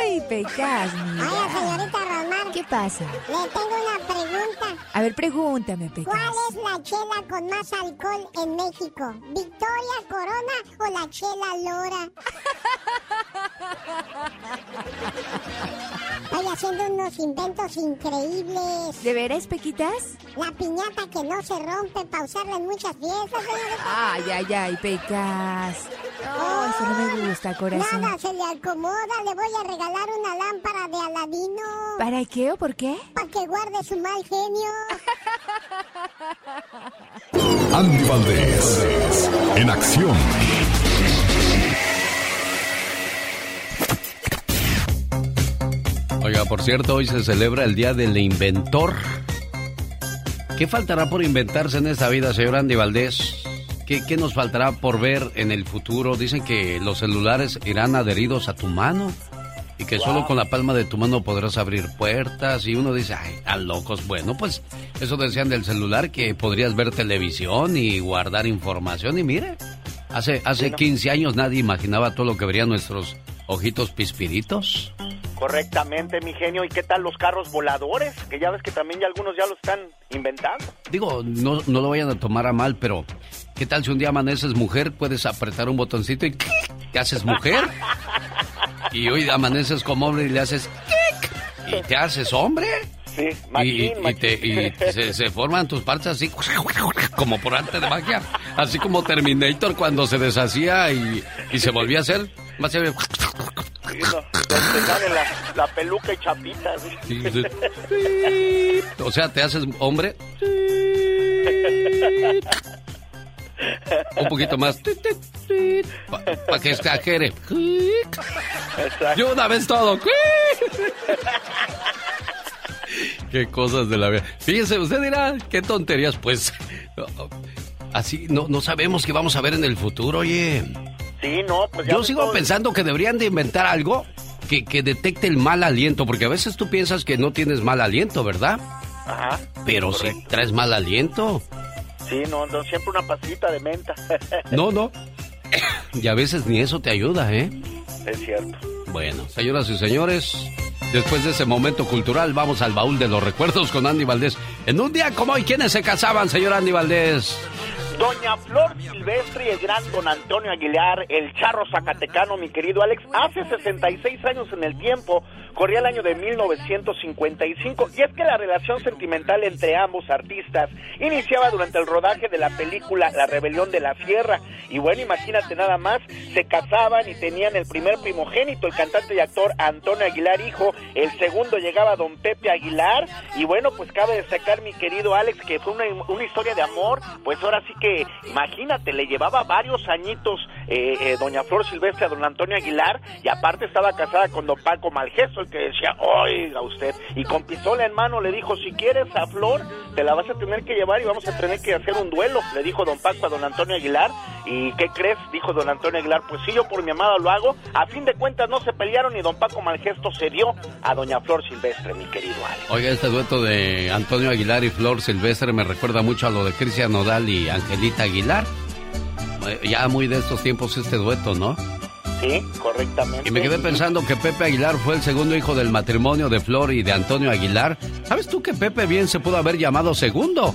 Ay, Pecas, mira. Señorita Rosmar. ¿Qué pasa? Le tengo una pregunta. A ver, pregúntame, Pecas. ¿Cuál es la chela con más alcohol en México? ¿Victoria Corona o la chela Lora? Estoy haciendo unos inventos increíbles. ¿De veras, Pequitas? La piñata que no se rompe para usarla en muchas fiestas, señorita. Ay, ay, ay, Pecas. No, eso no me gusta, corazón. Nada se le acomoda. Le voy a regalar una lámpara de Aladino. ¿Para qué o por qué? Para que guarde su mal genio. Andy Valdés, en acción. Oiga, por cierto, hoy se celebra el Día del Inventor. ¿Qué faltará por inventarse en esta vida, señor Andy Valdés? ¿Qué, qué nos faltará por ver en el futuro? Dicen que los celulares irán adheridos a tu mano y que solo con la palma de tu mano podrás abrir puertas y uno dice, ay, a locos. Bueno, pues eso decían del celular que podrías ver televisión y guardar información y mire, hace, hace 15 años nadie imaginaba todo lo que verían nuestros ojitos pispiritos. Correctamente, mi genio. ¿Y qué tal los carros voladores? Que ya ves que también ya algunos ya lo están inventando. Digo, no, no lo vayan a tomar a mal, pero ¿qué tal si un día amaneces mujer, puedes apretar un botoncito y te haces mujer? *laughs* Y hoy amaneces como hombre y le haces y te haces hombre. Sí, Y, machín, te- y se, se forman tus partes así como por arte de magia. Así como Terminator cuando se deshacía y, y se volvía a hacer. Más se Sí, no, te sale la, la peluca y chapitas. Sí, sí. O sea, te haces hombre. Un poquito más. Para que exagere. Y una vez todo. Qué cosas de la vida. Fíjese, usted dirá, qué tonterías, pues. Así, no, no sabemos qué vamos a ver en el futuro, oye. Sí, no, pues ya Yo sigo todo- pensando que deberían de inventar algo que, que detecte el mal aliento, porque a veces tú piensas que no tienes mal aliento, ¿verdad? Ajá. Pero si traes mal aliento. Sí, no, no, siempre una pasita de menta. *laughs* No, no. *coughs* Y a veces ni eso te ayuda, ¿eh? es cierto. Bueno, señoras y señores, después de ese momento cultural, vamos al baúl de los recuerdos con Andy Valdés. En un día como hoy, ¿quiénes se casaban, señor Andy Valdés? Doña Flor Silvestre y el gran don Antonio Aguilar, el charro zacatecano, mi querido Alex, hace 66 años en el tiempo, corría el año de 1955, y es que la relación sentimental entre ambos artistas iniciaba durante el rodaje de la película La Rebelión de la Sierra, y bueno, imagínate nada más, se casaban y tenían el primer primogénito, el cantante y actor Antonio Aguilar, hijo, el segundo llegaba don Pepe Aguilar, y bueno, pues cabe destacar, mi querido Alex, que fue una, una historia de amor, pues ahora sí que, imagínate, le llevaba varios añitos eh, eh, doña Flor Silvestre a don Antonio Aguilar, y aparte estaba casada con don Paco Malgesto, el que decía, oiga usted, y con pistola en mano le dijo, si quieres a Flor, te la vas a tener que llevar y vamos a tener que hacer un duelo, le dijo don Paco a don Antonio Aguilar, y ¿qué crees? Dijo don Antonio Aguilar, pues sí, yo por mi amada lo hago, a fin de cuentas no se pelearon y don Paco Malgesto se dio a doña Flor Silvestre, mi querido Alex. Oiga, este dueto de Antonio Aguilar y Flor Silvestre me recuerda mucho a lo de Cristian Nodal y Angelita Aguilar. Eh, Ya muy de estos tiempos este dueto, ¿no? Sí, correctamente. Y me quedé pensando que Pepe Aguilar fue el segundo hijo del matrimonio de Flor y de Antonio Aguilar. ¿Sabes tú que Pepe bien se pudo haber llamado segundo?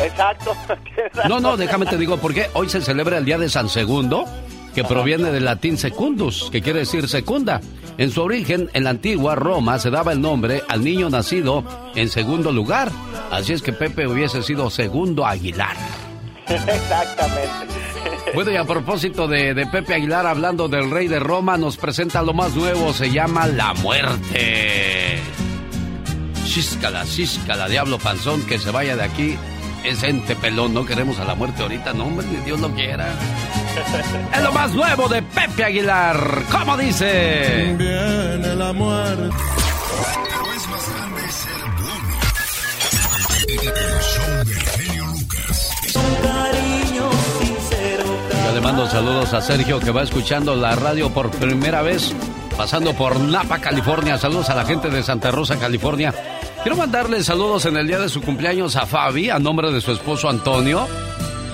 Exacto. *laughs* No, no, déjame te digo por qué. Hoy se celebra el Día de San Segundo, que proviene del latín secundus, que quiere decir segunda. En su origen, en la antigua Roma, se daba el nombre al niño nacido en segundo lugar. Así es que Pepe hubiese sido segundo Aguilar. Exactamente. Bueno, y a propósito de, de Pepe Aguilar, hablando del rey de Roma, nos presenta lo más nuevo, se llama La Muerte. Chiscala, chiscala, diablo panzón, que se vaya de aquí. Es ente pelón, no queremos a la muerte ahorita, no, hombre, ni Dios lo quiera. Es lo más nuevo de Pepe Aguilar. ¿Cómo dice? Viene la muerte. Pero es más grande ser bueno. El show del mando saludos a Sergio que va escuchando la radio por primera vez pasando por Napa, California. Saludos a la gente de Santa Rosa, California. Quiero mandarle saludos en el día de su cumpleaños a Fabi, a nombre de su esposo Antonio.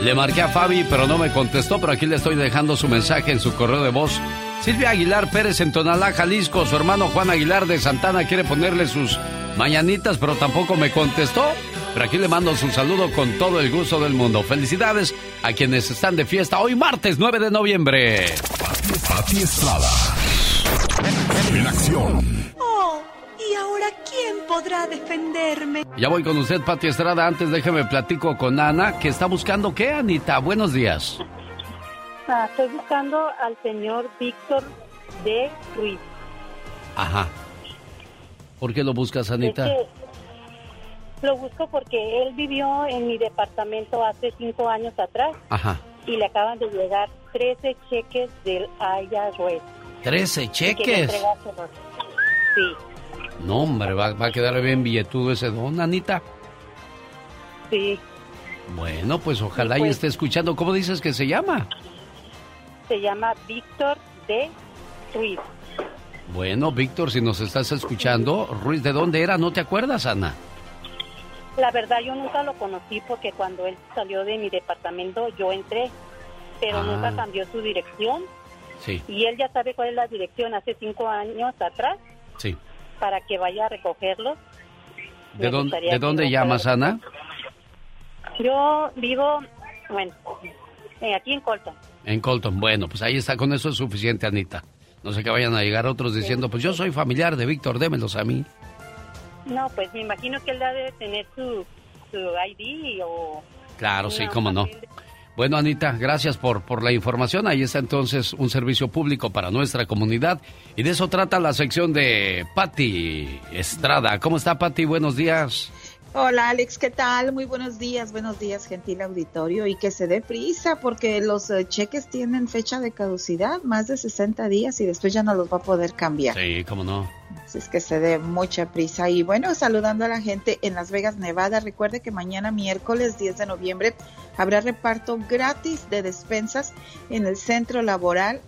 Le marqué a Fabi, pero no me contestó, pero aquí le estoy dejando su mensaje en su correo de voz. Silvia Aguilar Pérez en Tonalá, Jalisco. Su hermano Juan Aguilar de Santana quiere ponerle sus mañanitas, pero tampoco me contestó. Pero aquí le mando su saludo con todo el gusto del mundo. Felicidades a quienes están de fiesta hoy martes 9 de noviembre. Pati Estrada. En acción. Oh, ¿y ahora quién podrá defenderme? Ya voy con usted, Pati Estrada. Antes déjeme platico con Ana, que está buscando qué, Anita. Buenos días. Ah, estoy buscando al señor Víctor de Ruiz. Ajá. ¿Por qué lo buscas, Anita? Es que lo busco porque él vivió en mi departamento hace cinco años atrás Ajá. y le acaban de llegar 13 cheques del IRS. ¿Trece Y quiere cheques? entregárselos. Sí, No, hombre, va, va a quedar bien billetudo ese don, Anita. sí. Bueno, pues ojalá y pues. esté escuchando. ¿Cómo dices que se llama? Se llama Víctor de Ruiz. Bueno, Víctor, si nos estás escuchando, Ruiz, ¿de dónde era? ¿No te acuerdas, Ana? La verdad yo nunca lo conocí porque cuando él salió de mi departamento yo entré, pero Ah. nunca cambió su dirección Sí, y él ya sabe cuál es la dirección hace cinco años atrás sí. para que vaya a recogerlo. ¿De, dónde, ¿de dónde llamas, Ana? Yo vivo, bueno, eh, aquí en Colton. En Colton. Bueno, pues ahí está, con eso es suficiente, Anita. No sé que vayan a llegar otros diciendo, pues yo soy familiar de Víctor, démelos a mí. No, pues me imagino que él debe tener su, su ID o... Claro, sí, cómo no. Bueno, Anita, gracias por, por la información. Ahí está entonces un servicio público para nuestra comunidad. Y de eso trata la sección de Patti Estrada. ¿Cómo está, Patti? Buenos días. Hola Alex, ¿qué tal? Muy buenos días, buenos días gentil auditorio y que se dé prisa porque los eh, cheques tienen fecha de caducidad, más de 60 días y después ya no los va a poder cambiar. Sí, cómo no. Así es que se dé mucha prisa. Y bueno, saludando a la gente en Las Vegas, Nevada. Recuerde que mañana miércoles 10 de noviembre habrá reparto gratis de despensas en el centro laboral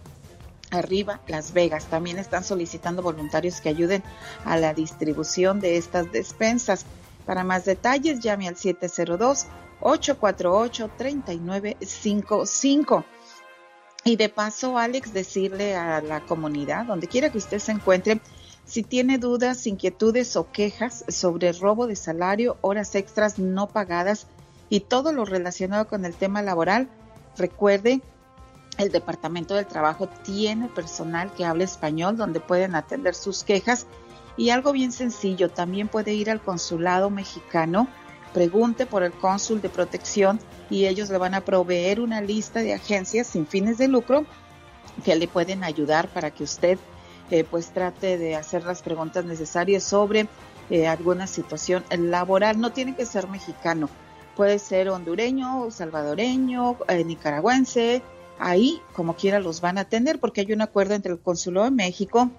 Arriba Las Vegas. También están solicitando voluntarios que ayuden a la distribución de estas despensas. Para más detalles, llame al 702-848-3955. Y de paso, Alex, decirle a la comunidad, donde quiera que usted se encuentre, si tiene dudas, inquietudes o quejas sobre robo de salario, horas extras no pagadas y todo lo relacionado con el tema laboral, recuerde, el Departamento del Trabajo tiene personal que habla español donde pueden atender sus quejas. Y algo bien sencillo, también puede ir al consulado mexicano, pregunte por el cónsul de protección y ellos le van a proveer una lista de agencias sin fines de lucro que le pueden ayudar para que usted pues trate de hacer las preguntas necesarias sobre eh, alguna situación laboral. No tiene que ser mexicano, puede ser hondureño, salvadoreño, eh, nicaragüense, ahí como quiera los van a atender porque hay un acuerdo entre el Consulado de México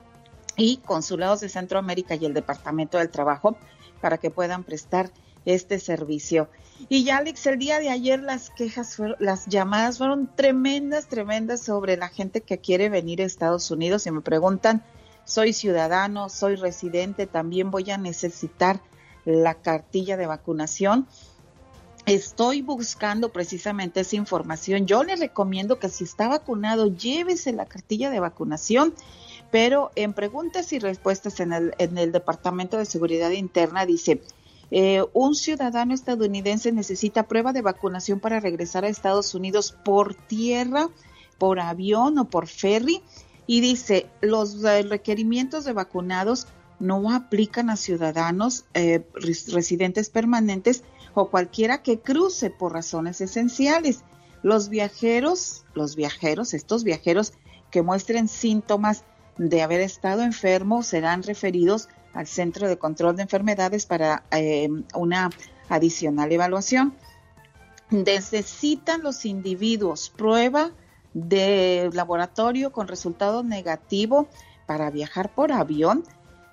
y consulados de Centroamérica y el Departamento del Trabajo para que puedan prestar este servicio. Y ya Alex, el día de ayer las quejas, fueron, las llamadas fueron tremendas, tremendas sobre la gente que quiere venir a Estados Unidos y me preguntan, soy ciudadano, soy residente, también voy a necesitar la cartilla de vacunación. Estoy buscando precisamente esa información. Yo le recomiendo que si está vacunado, llévese la cartilla de vacunación pero en preguntas y respuestas en el, en el Departamento de Seguridad Interna dice, eh, un ciudadano estadounidense necesita prueba de vacunación para regresar a Estados Unidos por tierra, por avión o por ferry. Y dice, los eh, requerimientos de vacunados no aplican a ciudadanos eh, res residentes permanentes o cualquiera que cruce por razones esenciales. Los viajeros, los viajeros, estos viajeros que muestren síntomas de haber estado enfermo serán referidos al Centro de Control de Enfermedades para eh, una adicional evaluación. Necesitan los individuos prueba de laboratorio con resultado negativo para viajar por avión.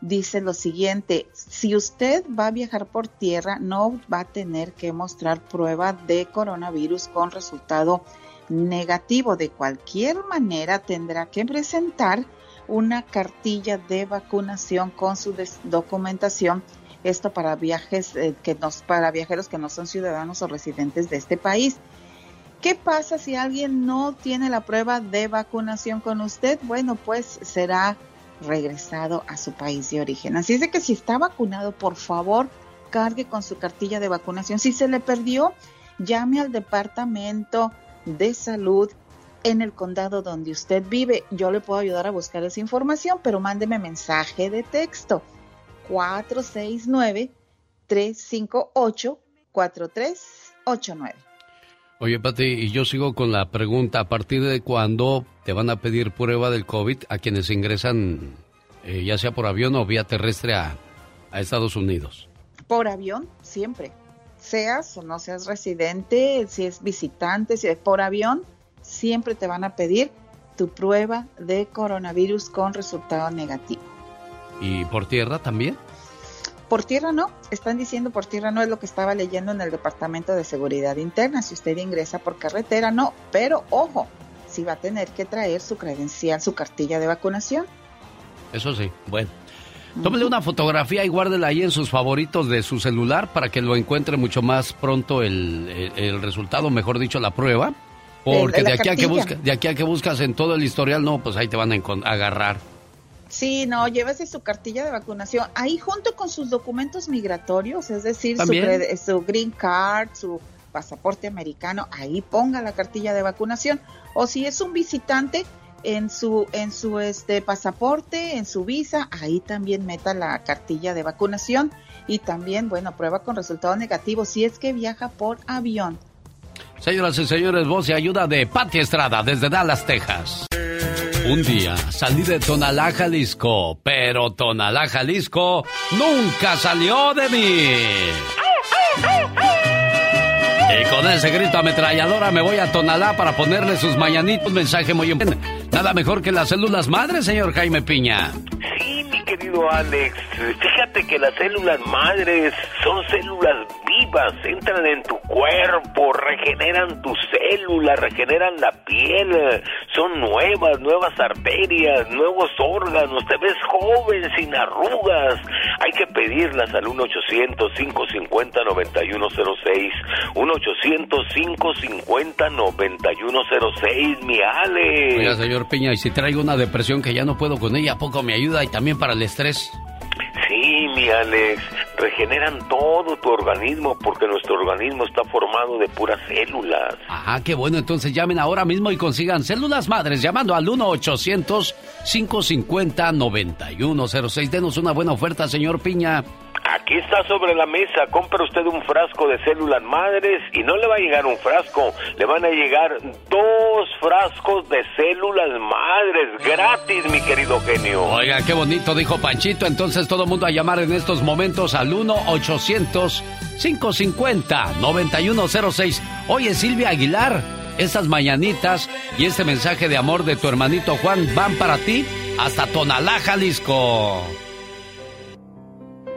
Dice lo siguiente, si usted va a viajar por tierra, no va a tener que mostrar prueba de coronavirus con resultado negativo. De cualquier manera, tendrá que presentar una cartilla de vacunación con su documentación. Esto para viajes eh, que nos, para viajeros que no son ciudadanos o residentes de este país. ¿Qué pasa si alguien no tiene la prueba de vacunación con usted? Bueno, pues será regresado a su país de origen. Así es de que si está vacunado, por favor, cargue con su cartilla de vacunación. Si se le perdió, llame al departamento de salud en el condado donde usted vive. Yo le puedo ayudar a buscar esa información, pero mándeme mensaje de texto 469-358-4389. Oye, Pati, y yo sigo con la pregunta, ¿a partir de cuándo te van a pedir prueba del COVID a quienes ingresan, eh, ya sea por avión o vía terrestre, a, a Estados Unidos? Por avión, siempre. Seas o no seas residente, si es visitante, si es por avión, siempre te van a pedir tu prueba de coronavirus con resultado negativo. ¿Y por tierra también? Por tierra no, están diciendo por tierra no es lo que estaba leyendo en el Departamento de Seguridad Interna. Si usted ingresa por carretera, no, pero ojo, si va a tener que traer su credencial, su cartilla de vacunación. Eso sí, bueno. Tómele una fotografía y guárdela ahí en sus favoritos de su celular para que lo encuentre mucho más pronto el, el resultado, mejor dicho, la prueba. Porque de, aquí a que buscas, de aquí a que buscas en todo el historial, no, pues ahí te van a agarrar. Sí, no, llévese su cartilla de vacunación ahí junto con sus documentos migratorios, es decir, su, green card, su pasaporte americano, ahí ponga la cartilla de vacunación. O si es un visitante, en su en su este pasaporte, en su visa, ahí también meta la cartilla de vacunación y también, bueno, prueba con resultado negativo si es que viaja por avión. Señoras y señores, voz y ayuda de Pati Estrada desde Dallas, Texas. Un día salí de Tonalá, Jalisco, pero Tonalá, Jalisco nunca salió de mí. Y con ese grito ametralladora me voy a Tonalá para ponerle sus mañanitos. Mensaje muy importante. Nada mejor que las células madres, señor Jaime Piña. Sí, mi querido Alex. Fíjate que las células madres son células entran en tu cuerpo, regeneran tus células, regeneran la piel, son nuevas, nuevas arterias, nuevos órganos, te ves joven, sin arrugas. Hay que pedirlas al 1-800-550-9106. 1-800-550-9106, mi Alex. Oiga, señor Piña, y si traigo una depresión que ya no puedo con ella, ¿a poco me ayuda? Y también para el estrés. Sí, mi Alex, regeneran todo tu organismo porque nuestro organismo está formado de puras células. Ajá, qué bueno, entonces llamen ahora mismo y consigan células madres llamando al 1-800-550-9106. Denos una buena oferta, señor Piña. Aquí está sobre la mesa, compra usted un frasco de células madres y no le va a llegar un frasco, le van a llegar dos frascos de células madres gratis, mi querido genio. Oiga, qué bonito dijo Panchito, entonces todo mundo a llamar en estos momentos al 1-800-550-9106. Oye, Silvia Aguilar, estas mañanitas y este mensaje de amor de tu hermanito Juan van para ti hasta Tonalá, Jalisco.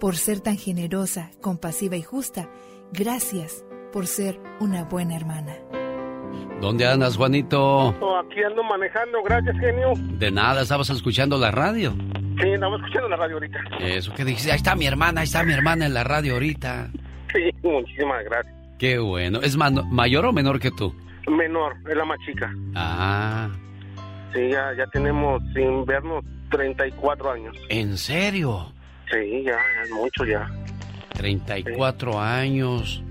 por ser tan generosa, compasiva y justa. Gracias por ser una buena hermana. ¿Dónde andas, Juanito? Oh, aquí ando manejando, gracias, genio. De nada, estabas escuchando la radio. Sí, estaba escuchando la radio ahorita. Eso que dijiste, ahí está mi hermana, ahí está mi hermana en la radio ahorita. Sí, muchísimas gracias. Qué bueno. ¿Es mayor o menor que tú? Menor, es la más chica. Ah. Sí, ya, ya tenemos sin vernos 34 años. ¿En serio? Sí, ya, es mucho ya. 34 años.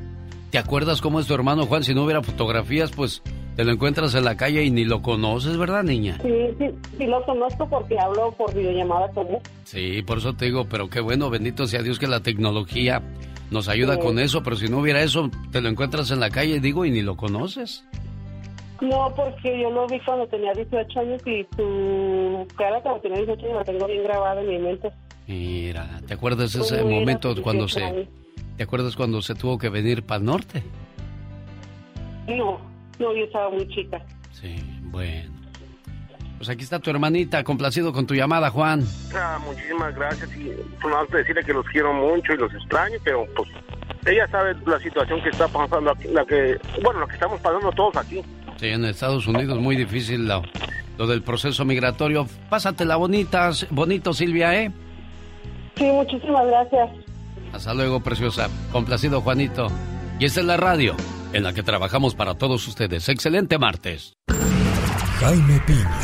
¿Te acuerdas cómo es tu hermano Juan? Si no hubiera fotografías, pues te lo encuentras en la calle y ni lo conoces, ¿verdad, niña? Sí, sí, sí lo conozco porque hablo por videollamada con él. Sí, por eso te digo, pero qué bueno, bendito sea Dios que la tecnología nos ayuda con eso, pero si no hubiera eso, te lo encuentras en la calle, digo, y ni lo conoces. No, porque yo lo vi cuando tenía 18 años y su cara cuando tenía 18 años la tengo bien grabada en mi mente. Mira, ¿te acuerdas de ese momento cuando se... ¿Te acuerdas cuando se tuvo que venir para el norte? No, no, yo estaba muy chica. Sí, bueno. Pues aquí está tu hermanita, complacido con tu llamada, Juan. Ah, muchísimas gracias y nada más decirle que los quiero mucho y los extraño, pero pues ella sabe la situación que está pasando aquí, la que, bueno, lo que estamos pasando todos aquí. Sí, en Estados Unidos muy difícil lo, lo del proceso migratorio. Pásatela bonita, bonito, Silvia, ¿eh? Sí, muchísimas gracias. Hasta luego, preciosa. Complacido, Juanito. Y esta es la radio en la que trabajamos para todos ustedes. Excelente martes. Jaime Piña,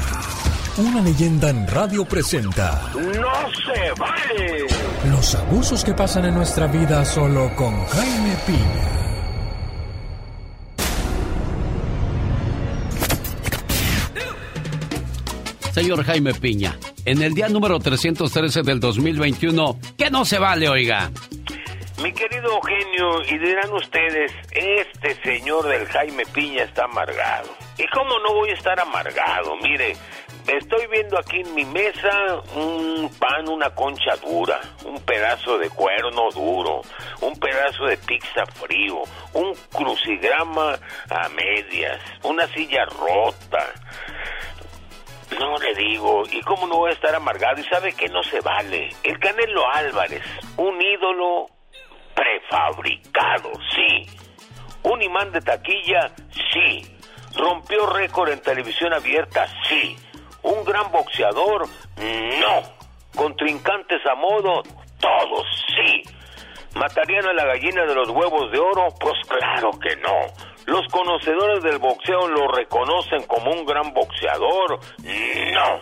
una leyenda en radio presenta ¡No se vale! los abusos que pasan en nuestra vida solo con Jaime Piña. Señor Jaime Piña, en el día número 313 del 2021, ¿qué no se vale, oiga? Mi querido Eugenio, y dirán ustedes, este señor del Jaime Piña está amargado. ¿Y cómo no voy a estar amargado? Mire, estoy viendo aquí en mi mesa un pan, una concha dura, un pedazo de cuerno duro, un pedazo de pizza frío, un crucigrama a medias, una silla rota. No le digo, ¿y cómo no voy a estar amargado? ¿Y sabe que no se vale? El Canelo Álvarez, un ídolo prefabricado, sí. Un imán de taquilla, sí. Rompió récord en televisión abierta, sí. Un gran boxeador, no. Contrincantes a modo, todos, sí. ¿Matarían a la gallina de los huevos de oro? Pues claro que no. ¿Los conocedores del boxeo lo reconocen como un gran boxeador? No.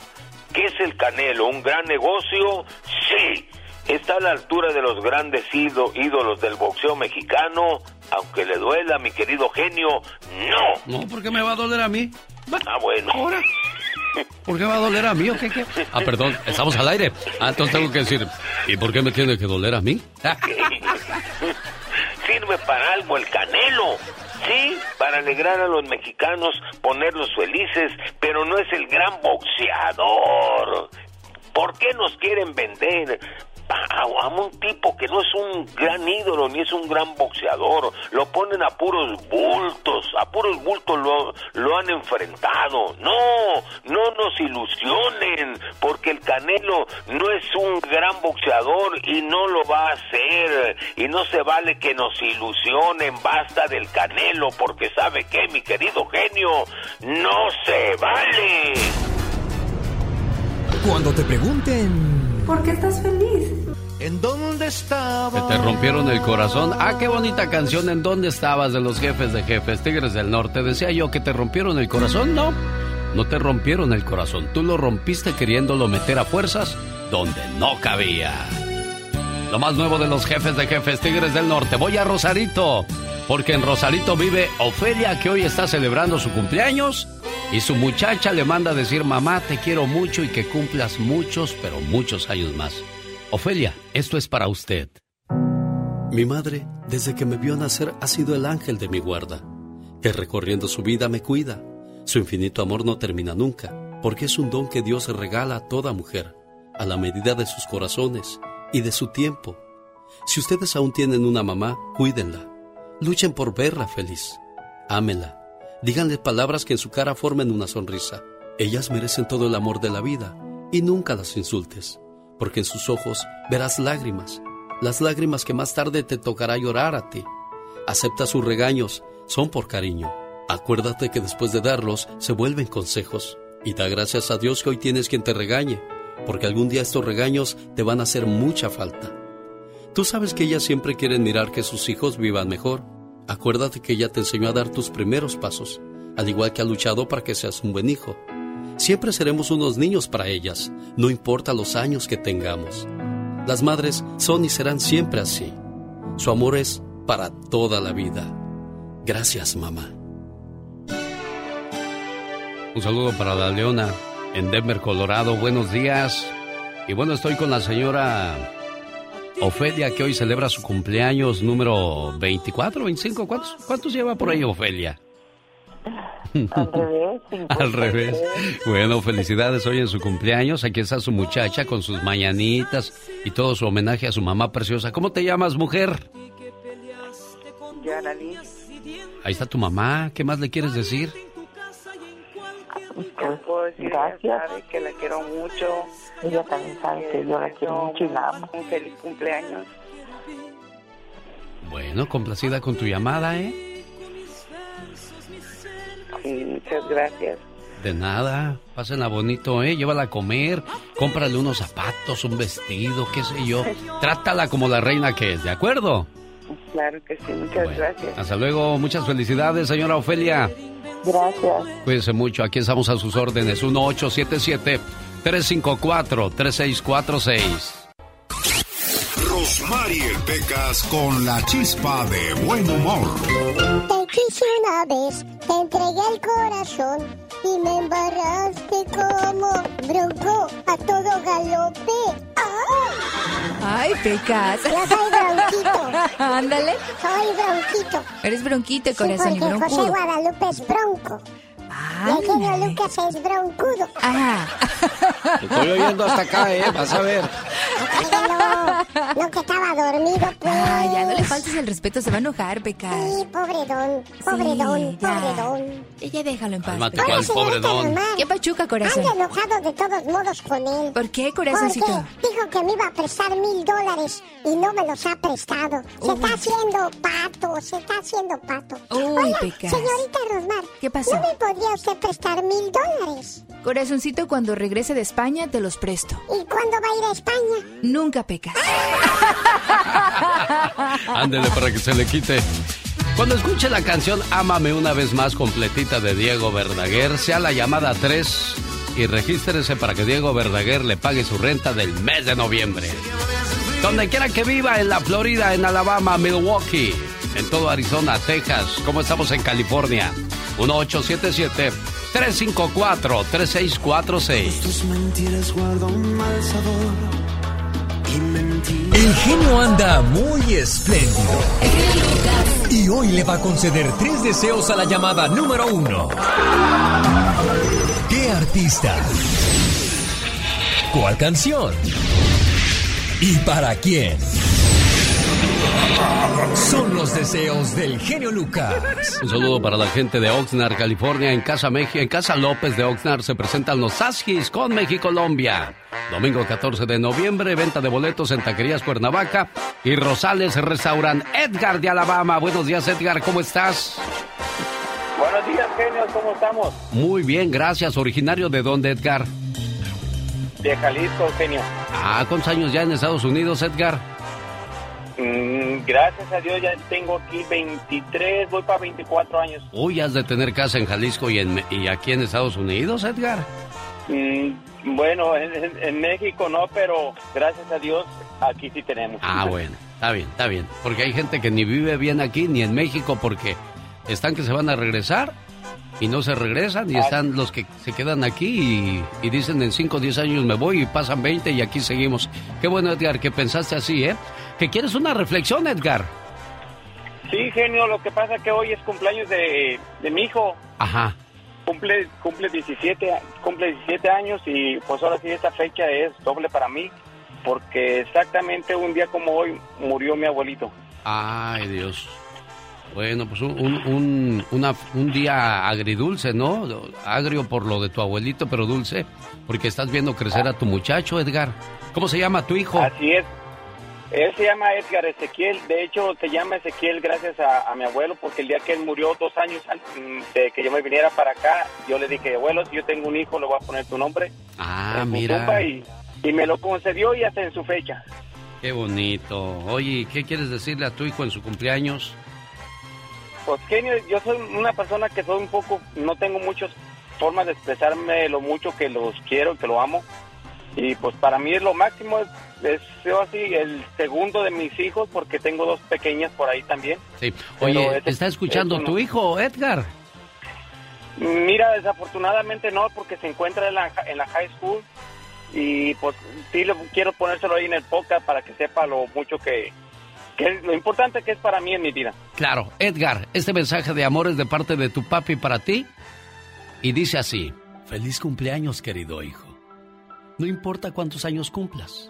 ¿Qué es el Canelo? ¿Un gran negocio? Sí. ¿Está a la altura de los grandes ído- ídolos del boxeo mexicano? Aunque le duela, mi querido genio, no. No, ¿por qué me va a doler a mí? Ah, bueno. ¿Por qué va a doler a mí o qué, qué? Ah, perdón, estamos al aire. Ah, entonces tengo que decir, ¿y por qué me tiene que doler a mí? *laughs* *laughs* Sirve para algo el canelo. Sí, para alegrar a los mexicanos, ponerlos felices, pero no es el gran boxeador. ¿Por qué nos quieren vender? A, a un tipo que no es un gran ídolo ni es un gran boxeador, lo ponen a puros bultos, a puros bultos lo, lo han enfrentado. No, no nos ilusionen, porque el Canelo no es un gran boxeador y no lo va a hacer. Y no se vale que nos ilusionen, basta del Canelo, porque sabe que, mi querido genio, no se vale. Cuando te pregunten ¿Por qué estás feliz? ¿En dónde estaba? Que te rompieron el corazón. Ah, qué bonita canción. ¿En dónde estabas de los jefes de jefes, Tigres del Norte? Decía yo que te rompieron el corazón. No, no te rompieron el corazón. Tú lo rompiste queriéndolo meter a fuerzas donde no cabía. Lo más nuevo de los jefes de jefes, Tigres del Norte. Voy a Rosarito. Porque en Rosarito vive Ofelia, que hoy está celebrando su cumpleaños. Y su muchacha le manda a decir, mamá, te quiero mucho y que cumplas muchos, pero muchos años más. Ofelia, esto es para usted. Mi madre, desde que me vio nacer, ha sido el ángel de mi guarda, que recorriendo su vida me cuida. Su infinito amor no termina nunca, porque es un don que Dios regala a toda mujer, a la medida de sus corazones y de su tiempo. Si ustedes aún tienen una mamá, cuídenla. Luchen por verla feliz. Ámenla. Díganle palabras que en su cara formen una sonrisa. Ellas merecen todo el amor de la vida y nunca las insultes, porque en sus ojos verás lágrimas, las lágrimas que más tarde te tocará llorar a ti. Acepta sus regaños, son por cariño. Acuérdate que después de darlos se vuelven consejos y da gracias a Dios que hoy tienes quien te regañe, porque algún día estos regaños te van a hacer mucha falta. Tú sabes que ellas siempre quieren mirar que sus hijos vivan mejor. Acuérdate que ella te enseñó a dar tus primeros pasos, al igual que ha luchado para que seas un buen hijo. Siempre seremos unos niños para ellas, no importa los años que tengamos. Las madres son y serán siempre así. Su amor es para toda la vida. Gracias, mamá. Un saludo para la Leona en Denver, Colorado. Buenos días. Y bueno, estoy con la señora Ofelia, que hoy celebra su cumpleaños número 24, 25. ¿Cuántos, cuántos lleva por ahí, Ofelia? *laughs* Al revés. *laughs* Al revés. Bueno, felicidades hoy en su cumpleaños. Aquí está su muchacha con sus mañanitas y todo su homenaje a su mamá preciosa. ¿Cómo te llamas, mujer? Ahí está tu mamá. ¿Qué más le quieres decir? puedo decir? Gracias. Sabe que la quiero mucho. Ella también sabe que yo la quiero mucho y la amo. Un feliz cumpleaños. Bueno, complacida con tu llamada, ¿eh? Sí, muchas gracias. De nada, pásenla bonito, ¿eh? Llévala a comer, cómprale unos zapatos, un vestido, qué sé yo. Trátala como la reina que es, ¿de acuerdo? Claro que sí, muchas gracias. Hasta luego, muchas felicidades, señora Ofelia. Gracias. Cuídense mucho, aquí estamos a sus órdenes. 1877-354-3646. Rosmarie Pecas con la chispa de buen humor. Te quise una vez, te entregué el corazón y me embarraste como bronco a todo galope. Ay, Pecas. Yo soy bronquito. *laughs* Ándale. Soy bronquito. Eres bronquito, corazón sí, y porque José broncudo. Guadalupe es bronco. Y el genio Lucas es broncudo. Ah. Te estoy oyendo hasta acá, ¿eh? Vas a ver. *laughs* No, que estaba dormido, pues. Ay, ya no le faltes el respeto, se va a enojar, Pecas. Sí, pobre don, pobre don, ya. pobre don. Ella déjalo en paz. Cálmate. ¿cuál pobre don? ¿Qué pachuca, corazón? Ando enojado de todos modos con él. ¿Por qué, corazoncito? Porque dijo que me iba a prestar mil dólares y no me los ha prestado. Se está haciendo pato, se está haciendo pato. Uy, Pecas. señorita Rosmar. ¿Qué pasó? ¿No me podría usted prestar mil dólares? Corazoncito, cuando regrese de España te los presto. ¿Y cuándo va a ir a España? Nunca pecas. *laughs* Ándele para que se le quite. Cuando escuche la canción Ámame una vez más completita de Diego Verdaguer, sea la llamada 3 y regístrese para que Diego Verdaguer le pague su renta del mes de noviembre. Donde quiera que viva, en la Florida, en Alabama, Milwaukee, en todo Arizona, Texas, como estamos en California. 1877-354-3646. Tus mentiras guarda un mal sabor. El genio anda muy espléndido. Y hoy le va a conceder tres deseos a la llamada número uno. ¿Qué artista? ¿Cuál canción? ¿Y para quién? Son los deseos del genio Lucas. Un saludo para la gente de Oxnard, California. En Casa en Casa López de Oxnard se presentan los Saskis con México Colombia. Domingo 14 de noviembre, venta de boletos en Taquerías Cuernavaca y Rosales Restaurant Edgar de Alabama. Buenos días, Edgar, ¿cómo estás? Buenos días, genios, ¿cómo estamos? Muy bien, gracias. ¿Originario de dónde, Edgar? De Jalisco, genio. Ah, ¿cuántos años ya en Estados Unidos, Edgar? Mm, gracias a Dios ya tengo aquí 23, voy para 24 años. Uy, has de tener casa en Jalisco y, en, y aquí en Estados Unidos, Edgar. Mm, bueno, en, México no, pero gracias a Dios aquí sí tenemos. Ah, bueno, está bien, está bien. Porque hay gente que ni vive bien aquí ni en México porque están que se van a regresar y no se regresan y están los que se quedan aquí y, y dicen en 5 o 10 años me voy y pasan 20 y aquí seguimos. Qué bueno, Edgar, que pensaste así, ¿eh? Que quieres una reflexión, Edgar. Sí, genio, lo que pasa que hoy es cumpleaños de, de mi hijo. Ajá. Cumple, cumple 17, a- cumple 17 años y pues ahora sí esta fecha es doble para mí porque exactamente un día como hoy murió mi abuelito. Ay, Dios. Bueno, pues un, un, un- una- un día agridulce, ¿no? Agrio por lo de tu abuelito, pero dulce, porque estás viendo crecer a tu muchacho, Edgar. ¿Cómo se llama tu hijo? Así es. Él se llama Edgar Ezequiel. De hecho, se llama Ezequiel gracias a, a mi abuelo, porque el día que él murió, dos años antes de que yo me viniera para acá, yo le dije, abuelo, si yo tengo un hijo, le voy a poner tu nombre. Ah, mira. Y, y me lo concedió y hasta en su fecha. Qué bonito. Oye, ¿qué quieres decirle a tu hijo en su cumpleaños? Pues, genio, yo soy una persona que soy un poco, no tengo muchas formas de expresarme lo mucho que los quiero, que lo amo. Y pues para mí es lo máximo, es, yo así el segundo de mis hijos, porque tengo dos pequeñas por ahí también. Sí. Oye, ese- ¿te está escuchando eso no. tu hijo, Edgar? Mira, desafortunadamente no, porque se encuentra en la, en la high school y pues sí le quiero ponérselo ahí en el podcast para que sepa lo mucho que, que es- lo importante que es para mí en mi vida. Claro, Edgar, este mensaje de amor es de parte de tu papi para ti Y dice así. Feliz cumpleaños, querido hijo. No importa cuántos años cumplas.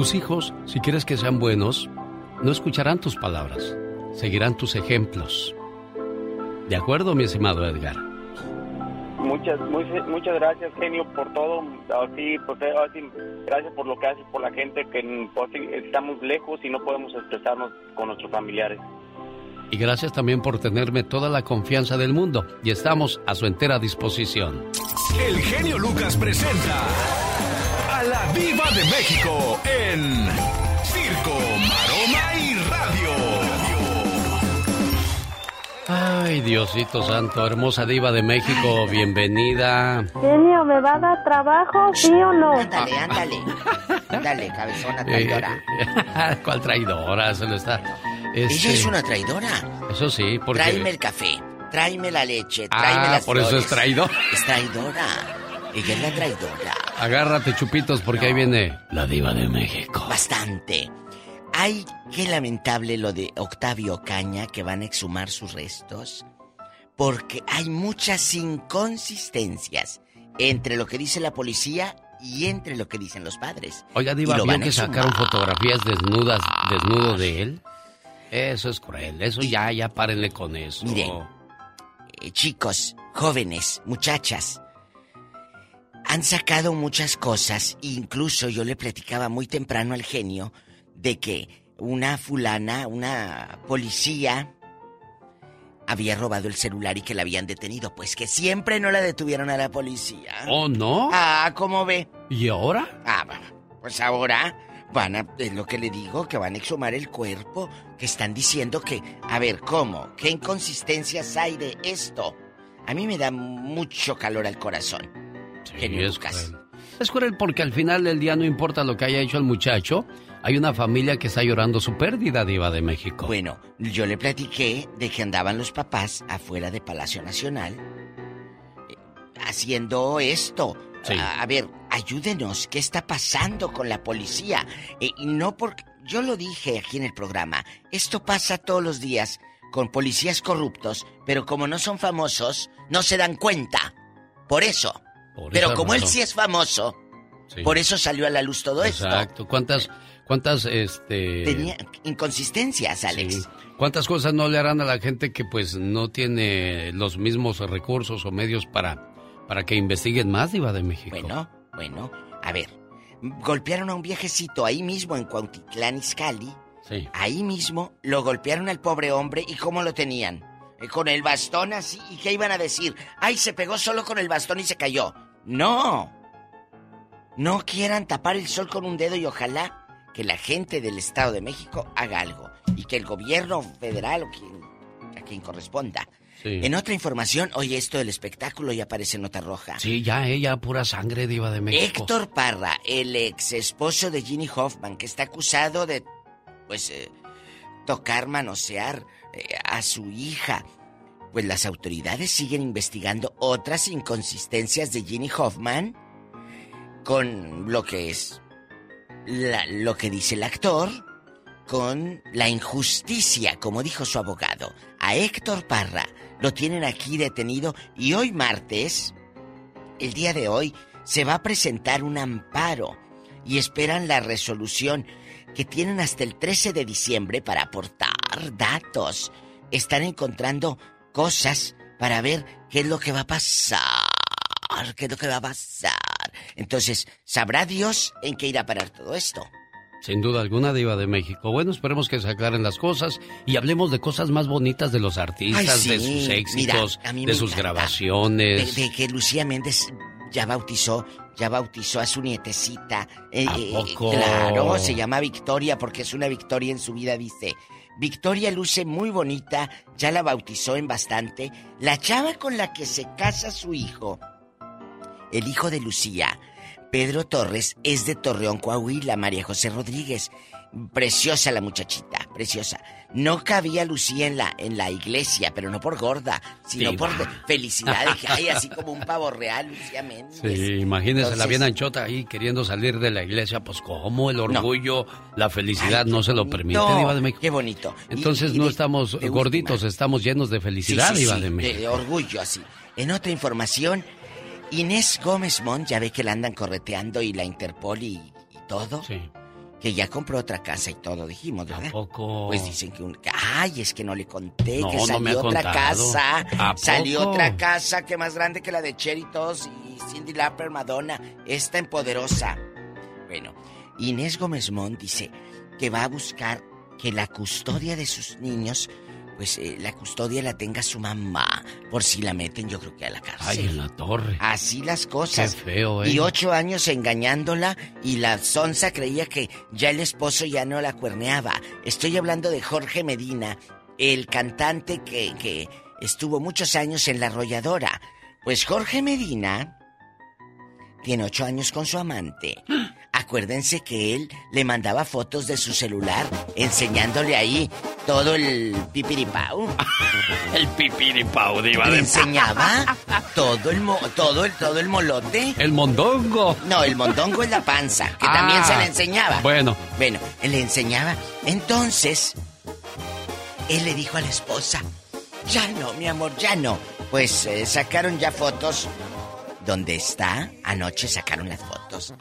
Tus hijos, si quieres que sean buenos, no escucharán tus palabras, seguirán tus ejemplos. ¿De acuerdo, mi estimado Edgar? Muchas, muchas, muchas gracias, genio, por todo. Así, pues, así, gracias por lo que haces por la gente que pues, estamos lejos y no podemos expresarnos con nuestros familiares. Y gracias también por tenerme toda la confianza del mundo y estamos a su entera disposición. El genio Lucas presenta a la Viva de México en Circo, Maroma y Radio. Ay, Diosito Santo, hermosa diva de México, bienvenida. Genio, ¿me va a dar trabajo, sí o no? Ándale, ándale. Ándale, cabezona traidora. Eh, *laughs* ¿Cuál traidora? Se lo está. Ella es una traidora. Eso sí, porque. Tráeme el café, tráeme la leche, tráeme Ah, las por eso es flores. traidor. Es traidora. Ella es la traidora. Agárrate, chupitos, porque ahí viene la diva de México. Bastante. Ay, qué lamentable lo de Octavio Caña que van a exhumar sus restos. Porque hay muchas inconsistencias entre lo que dice la policía y entre lo que dicen los padres. Oiga, diva, lo ¿vio van a que exhumar. sacaron fotografías desnudas, desnudo de él? Eso es cruel, eso ya, ya párenle con eso. Miren, eh, chicos, jóvenes, muchachas, han sacado muchas cosas. Incluso yo le platicaba muy temprano al genio de que una fulana, una policía, había robado el celular y que la habían detenido. Pues que siempre no la detuvieron a la policía. ¿Oh, no? Ah, ¿cómo ve? ¿Y ahora? Ah, pues ahora van a, es lo que le digo, que van a exhumar el cuerpo, que están diciendo que, a ver, ¿cómo? ¿Qué inconsistencias hay de esto? A mí me da mucho calor al corazón. Genio es Lucas. cruel. Es cruel porque al final del día no importa lo que haya hecho el muchacho, hay una familia que está llorando su pérdida, diva de México. Bueno, yo le platiqué de que andaban los papás afuera de Palacio Nacional eh, haciendo esto. Sí. A, a ver, ayúdenos, ¿qué está pasando con la policía? Eh, y no porque yo lo dije aquí en el programa, esto pasa todos los días con policías corruptos, pero como no son famosos, no se dan cuenta. Por eso. Pero como él sí es famoso, Sí. por eso salió a la luz todo esto. Exacto. ¿Cuántas, cuántas, este... Tenía inconsistencias, Alex. Sí. ¿Cuántas cosas no le harán a la gente que pues no tiene los mismos recursos o medios para, para que investiguen más, Diva de México? Bueno, bueno, a ver. Golpearon a un viejecito ahí mismo en Cuautitlán, Izcalli. Sí. Ahí mismo lo golpearon al pobre hombre y cómo lo tenían. Eh, Con el bastón así. ¿Y qué iban a decir? Ay, se pegó solo con el bastón y se cayó. No. No quieran tapar el sol con un dedo y ojalá que la gente del Estado de México haga algo. Y que el gobierno federal o quien, a quien corresponda. Sí. En otra información, oye, esto del espectáculo ya aparece nota roja. Sí, ya ella, pura sangre, Diva de México. Héctor Parra, el ex esposo de Ginny Hoffman, que está acusado de, pues, eh, tocar, manosear eh, a su hija. Pues las autoridades siguen investigando otras inconsistencias de Ginny Hoffman con lo que es lo que dice el actor, con la injusticia, como dijo su abogado. A Héctor Parra lo tienen aquí detenido y hoy martes el día de hoy se va a presentar un amparo y esperan la resolución que tienen hasta el 13 de diciembre para aportar datos. Están encontrando cosas para ver qué es lo que va a pasar, qué es lo que va a pasar. Entonces, sabrá Dios en qué irá a parar todo esto. Sin duda alguna, Diva de México. Bueno, esperemos que se aclaren las cosas y hablemos de cosas más bonitas de los artistas, Ay, sí. de sus éxitos, Mira, de sus encanta. grabaciones. De, de que Lucía Méndez ya bautizó, ya bautizó a su nietecita. Eh, ¿A eh, poco? claro, se llama Victoria porque es una victoria en su vida, dice. Victoria luce muy bonita, ya la bautizó en bastante. La chava con la que se casa su hijo, el hijo de Lucía, Pedro Torres, es de Torreón, Coahuila, María José Rodríguez. Preciosa la muchachita, preciosa. No cabía Lucía en la, en la iglesia, pero no por gorda, sino Diva. por felicidad. Dije, ay, así *laughs* como un pavo real, Lucía Méndez. Sí, imagínese la Entonces- bien anchota ahí queriendo salir de la iglesia, pues como el orgullo, la felicidad no se lo permite, No, Diva de México. Qué bonito. Y- Entonces y no de- estamos de gorditos, estamos llenos de felicidad, Sí, sí, sí, de México. de orgullo, así. En otra información, Inés Gómez Mont, ya ve que la andan correteando y la Interpol y, y todo. Que ya compró otra casa y todo, dijimos, ¿verdad? poco? Pues dicen que un... Ay, es que no le conté No, que salió otra contado. casa. ¿A Salió otra casa que más grande que la de Cherry Toss y Cindy Lauper, Madonna. Esta en Poderosa. Bueno, Inés Gómez Mont dice que va a buscar que la custodia de sus niños, pues eh, la custodia la tenga su mamá, por si la meten yo creo que a la cárcel. Ay, en la torre. Así las cosas. Qué feo, ¿eh? Y ocho años engañándola y la sonza creía que ya el esposo ya no la cuerneaba. Estoy hablando de Jorge Medina, el cantante que, que estuvo muchos años en la arrolladora. Pues Jorge Medina tiene ocho años con su amante. Acuérdense que él le mandaba fotos de su celular enseñándole ahí todo el pipiripau. *laughs* El pipiripau, Diva Le de enseñaba todo el, mo- todo el, todo el molote. El mondongo. No, el mondongo es la panza, que Ah, también se le enseñaba. Bueno. Bueno, él le enseñaba. Entonces, él le dijo a la esposa, ya no, mi amor, ya no. Pues eh, sacaron ya fotos. ¿Dónde está? Anoche sacaron las fotos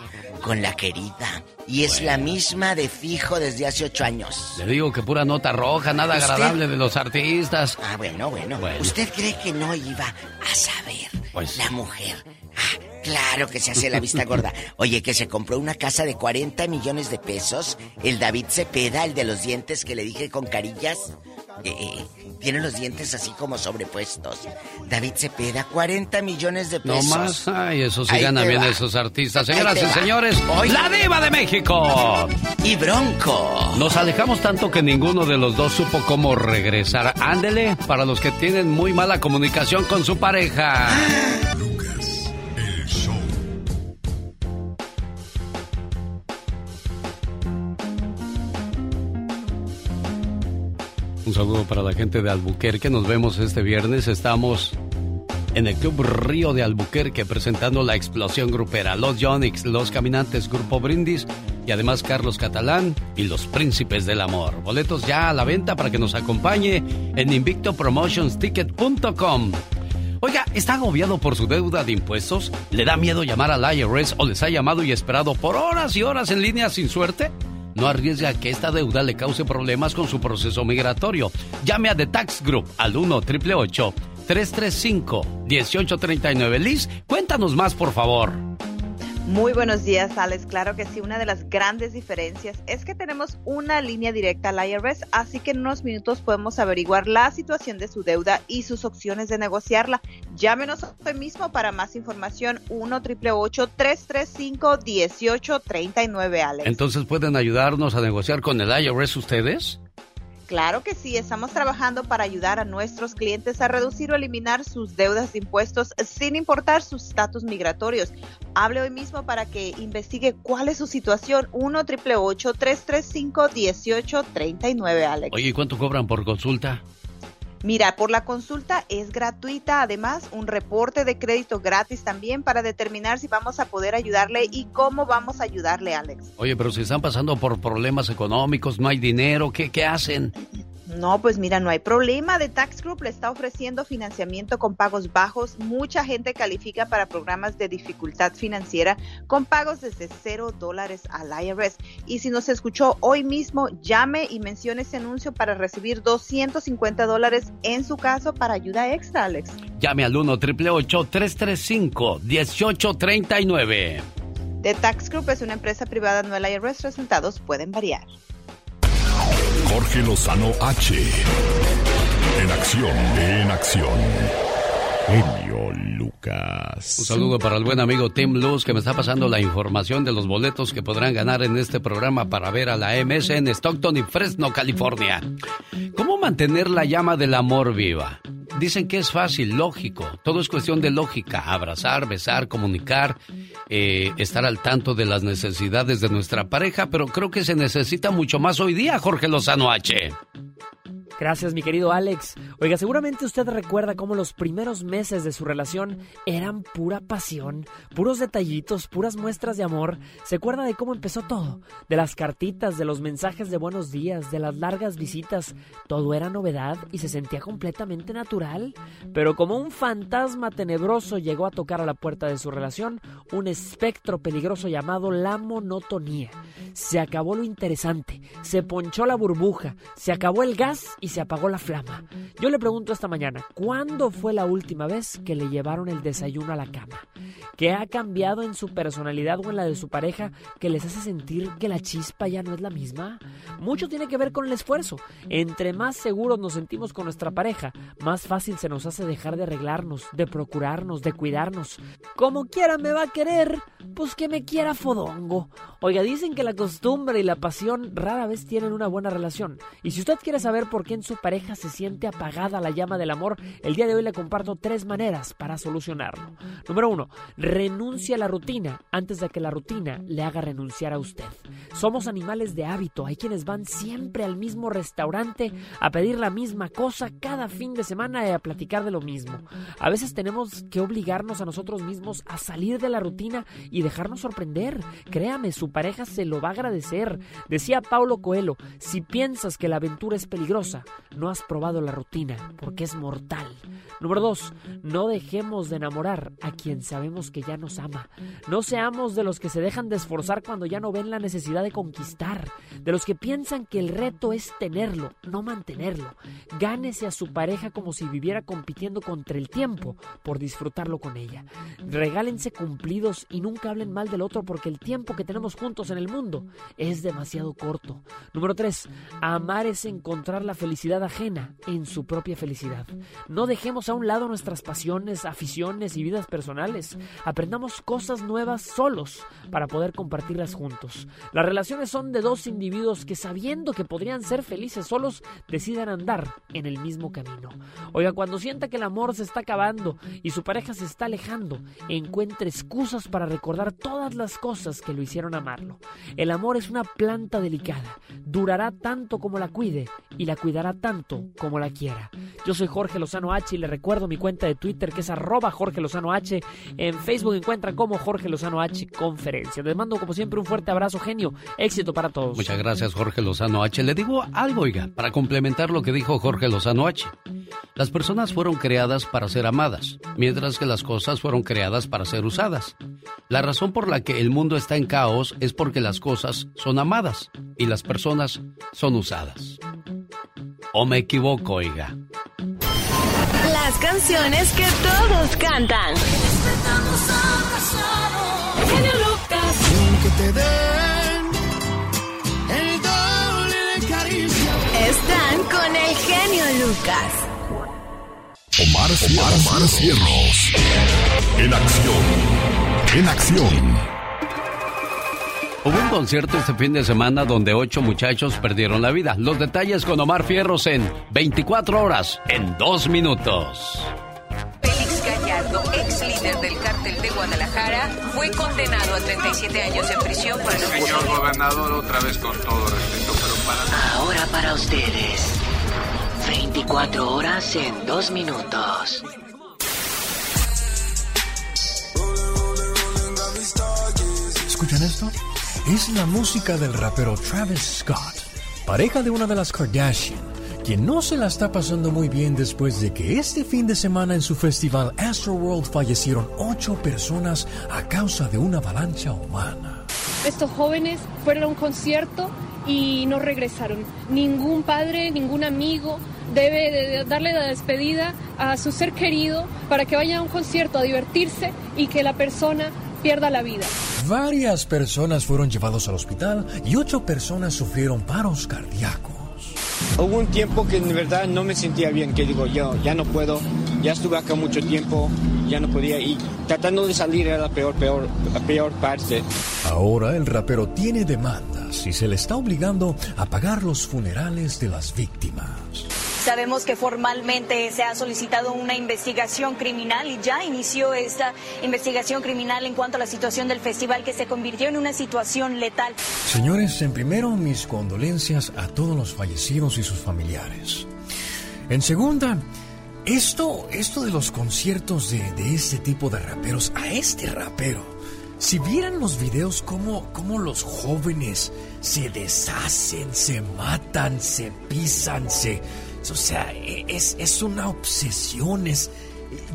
con la querida. Y es la misma de fijo desde hace ocho años. Le digo que pura nota roja, nada ¿Usted? agradable de los artistas. Ah, bueno, bueno. ¿Usted cree que no iba a saber Pues la mujer? Ah, claro que se hace la vista gorda. *laughs* Oye, que se compró una casa de 40 millones de pesos. El David Cepeda, el de los dientes que le dije con carillas. eh, eh, tiene los dientes así como sobrepuestos. David Cepeda, 40 millones de No pesos. más. Ay, eso sí Ahí ganan bien va. esos artistas. Señoras y va. señores, Oye. la diva de México. Y Bronco. Nos alejamos tanto que ninguno de los dos supo cómo regresar. Ándele para los que tienen muy mala comunicación con su pareja. Un saludo para la gente de Albuquerque. Nos vemos este viernes. Estamos en el Club Río de Albuquerque presentando la explosión grupera. Los Yonix, Los Caminantes, Grupo Brindis y además Carlos Catalán y los Príncipes del Amor. Boletos ya a la venta para que nos acompañe en invictopromotionsticket.com. Oiga, ¿está agobiado por su deuda de impuestos? ¿Le da miedo llamar al IRS o les ha llamado y esperado por horas y horas en línea sin suerte? No arriesgue a que esta deuda le cause problemas con su proceso migratorio. Llame a The Tax Group al 1 888 335 1839 Liz, cuéntanos más, por favor. Muy buenos días, Alex. Claro que sí, una de las grandes diferencias es que tenemos una línea directa al IRS, así que en unos minutos podemos averiguar la situación de su deuda y sus opciones de negociarla. Llámenos hoy mismo para más información 1 888 335 1839 Alex. Entonces, ¿pueden ayudarnos a negociar con el IRS ustedes? Claro que sí, estamos trabajando para ayudar a nuestros clientes a reducir o eliminar sus deudas de impuestos sin importar sus estatus migratorios. Hable hoy mismo para que investigue cuál es su situación. 1 888 335 1839 Alex. Oye, ¿y cuánto cobran por consulta? Mira, por la consulta es gratuita, además un reporte de crédito gratis también para determinar si vamos a poder ayudarle y cómo vamos a ayudarle, Alex. Oye, pero si están pasando por problemas económicos, no hay dinero, ¿qué, qué hacen? No, pues mira, no hay problema. The Tax Group le está ofreciendo financiamiento con pagos bajos. Mucha gente califica para programas de dificultad financiera con pagos desde cero dólares al IRS. Y si nos escuchó hoy mismo, llame y mencione ese anuncio para recibir 250 dólares en su caso para ayuda extra, Alex. Llame al 1 888 335 1839 The Tax Group es una empresa privada, no el IRS. Resultados pueden variar. Jorge Lozano H. En acción, en acción. Genio Lucas. Un saludo para el buen amigo Tim Luz que me está pasando la información de los boletos que podrán ganar en este programa para ver a la MS en Stockton y Fresno, California. ¿Cómo mantener la llama del amor viva? Dicen que es fácil, lógico. Todo es cuestión de lógica. Abrazar, besar, comunicar, eh, estar al tanto de las necesidades de nuestra pareja, pero creo que se necesita mucho más hoy día, Jorge Lozano H. Gracias, mi querido Alex. Oiga, seguramente usted recuerda cómo los primeros meses de su relación eran pura pasión, puros detallitos, puras muestras de amor. ¿Se acuerda de cómo empezó todo? De las cartitas, de los mensajes de buenos días, de las largas visitas. Todo era novedad y se sentía completamente natural. Pero como un fantasma tenebroso llegó a tocar a la puerta de su relación, un espectro peligroso llamado la monotonía. Se acabó lo interesante, se ponchó la burbuja, se acabó el gas y se apagó la flama. Yo le pregunto esta mañana, ¿cuándo fue la última vez que le llevaron el desayuno a la cama? ¿Qué ha cambiado en su personalidad o en la de su pareja que les hace sentir que la chispa ya no es la misma? Mucho tiene que ver con el esfuerzo. Entre más seguros nos sentimos con nuestra pareja, más fácil se nos hace dejar de arreglarnos, de procurarnos, de cuidarnos. Como quiera me va a querer, pues que me quiera fodongo. Oiga, dicen que la costumbre y la pasión rara vez tienen una buena relación. Y si usted quiere saber por qué en su pareja se siente apagada la llama del amor, el día de hoy le comparto tres maneras para solucionarlo. Número uno, renuncia a la rutina antes de que la rutina le haga renunciar a usted. Somos animales de hábito, hay quienes van siempre al mismo restaurante a pedir la misma cosa cada fin de semana y a platicar de lo mismo. A veces tenemos que obligarnos a nosotros mismos a salir de la rutina y dejarnos sorprender. Créame, su pareja se lo va a agradecer. Decía Paulo Coelho, si piensas que la aventura es peligrosa, no has probado la rutina, porque es mortal. Número dos, no dejemos de enamorar a quien sabemos que ya nos ama. No seamos de los que se dejan de esforzar cuando ya no ven la necesidad de conquistar, de los que piensan que el reto es tenerlo, no mantenerlo. Gánese a su pareja como si viviera compitiendo contra el tiempo por disfrutarlo con ella. Regálense cumplidos y nunca hablen mal del otro porque el tiempo que tenemos juntos en el mundo es demasiado corto. Número 3. Amar es encontrar la felicidad ajena en su propia felicidad. No dejemos a un lado nuestras pasiones, aficiones y vidas personales. Aprendamos cosas nuevas solos para poder compartirlas juntos. Las relaciones son de dos individuos que sabiendo que podrían ser felices solos, decidan andar en el mismo camino. Oiga, cuando sienta que el amor se está acabando y su pareja se está alejando, encuentre excusas para recordar todas las cosas que lo hicieron El amor es una planta delicada, durará tanto como la cuide y la cuidará tanto como la quiera. Yo soy Jorge Lozano H y le recuerdo mi cuenta de Twitter que es arroba Jorge Lozano H. En Facebook encuentran como Jorge Lozano H Conferencia. Les mando como siempre un fuerte abrazo, genio. Éxito para todos. Muchas gracias, Jorge Lozano H. Le digo algo, oiga, para complementar lo que dijo Jorge Lozano H. Las personas fueron creadas para ser amadas, mientras que las cosas fueron creadas para ser usadas. La razón por la que el mundo está en caos es porque las cosas son amadas y las personas son usadas. ¿O me equivoco, oiga? Las canciones que todos cantan. Genio Lucas. Que te den el doble de caricia. Están con el genio Lucas. Omar, Omar, Omar Cierros. En acción. En acción. Hubo un concierto este fin de semana donde ocho muchachos perdieron la vida. Los detalles con Omar Fierros en 24 horas, en dos minutos. Félix Gallardo, ex líder del cártel de Guadalajara, fue condenado a 37 años en prisión por el Señor gobernador, otra vez con todo respeto, pero para... Ahora para ustedes. 24 horas en dos minutos. ¿Escuchan esto? Es la música del rapero Travis Scott, pareja de una de las Kardashian, quien no se la está pasando muy bien después de que este fin de semana en su festival Astroworld fallecieron ocho personas a causa de una avalancha humana. Estos jóvenes fueron a un concierto y no regresaron. Ningún padre, ningún amigo debe de darle la despedida a su ser querido para que vaya a un concierto a divertirse y que la persona pierda la vida. Varias personas fueron llevados al hospital y ocho personas sufrieron paros cardíacos. Hubo un tiempo que en verdad no me sentía bien, que digo yo, ya no puedo. ya estuve acá mucho tiempo, ya no podía y tratando de salir era la peor, peor, la peor parte. Ahora el rapero tiene demandas y se le está obligando a pagar los funerales de las víctimas. Sabemos que formalmente se ha solicitado una investigación criminal y ya inició esta investigación criminal en cuanto a la situación del festival que se convirtió en una situación letal. Señores, en primero mis condolencias a todos los fallecidos y sus familiares. En segunda, esto, esto de los conciertos de, de este tipo de raperos, a este rapero, si vieran los videos como, como los jóvenes se deshacen, se matan, se pisan, se... O sea, e, es, es una obsesión, es,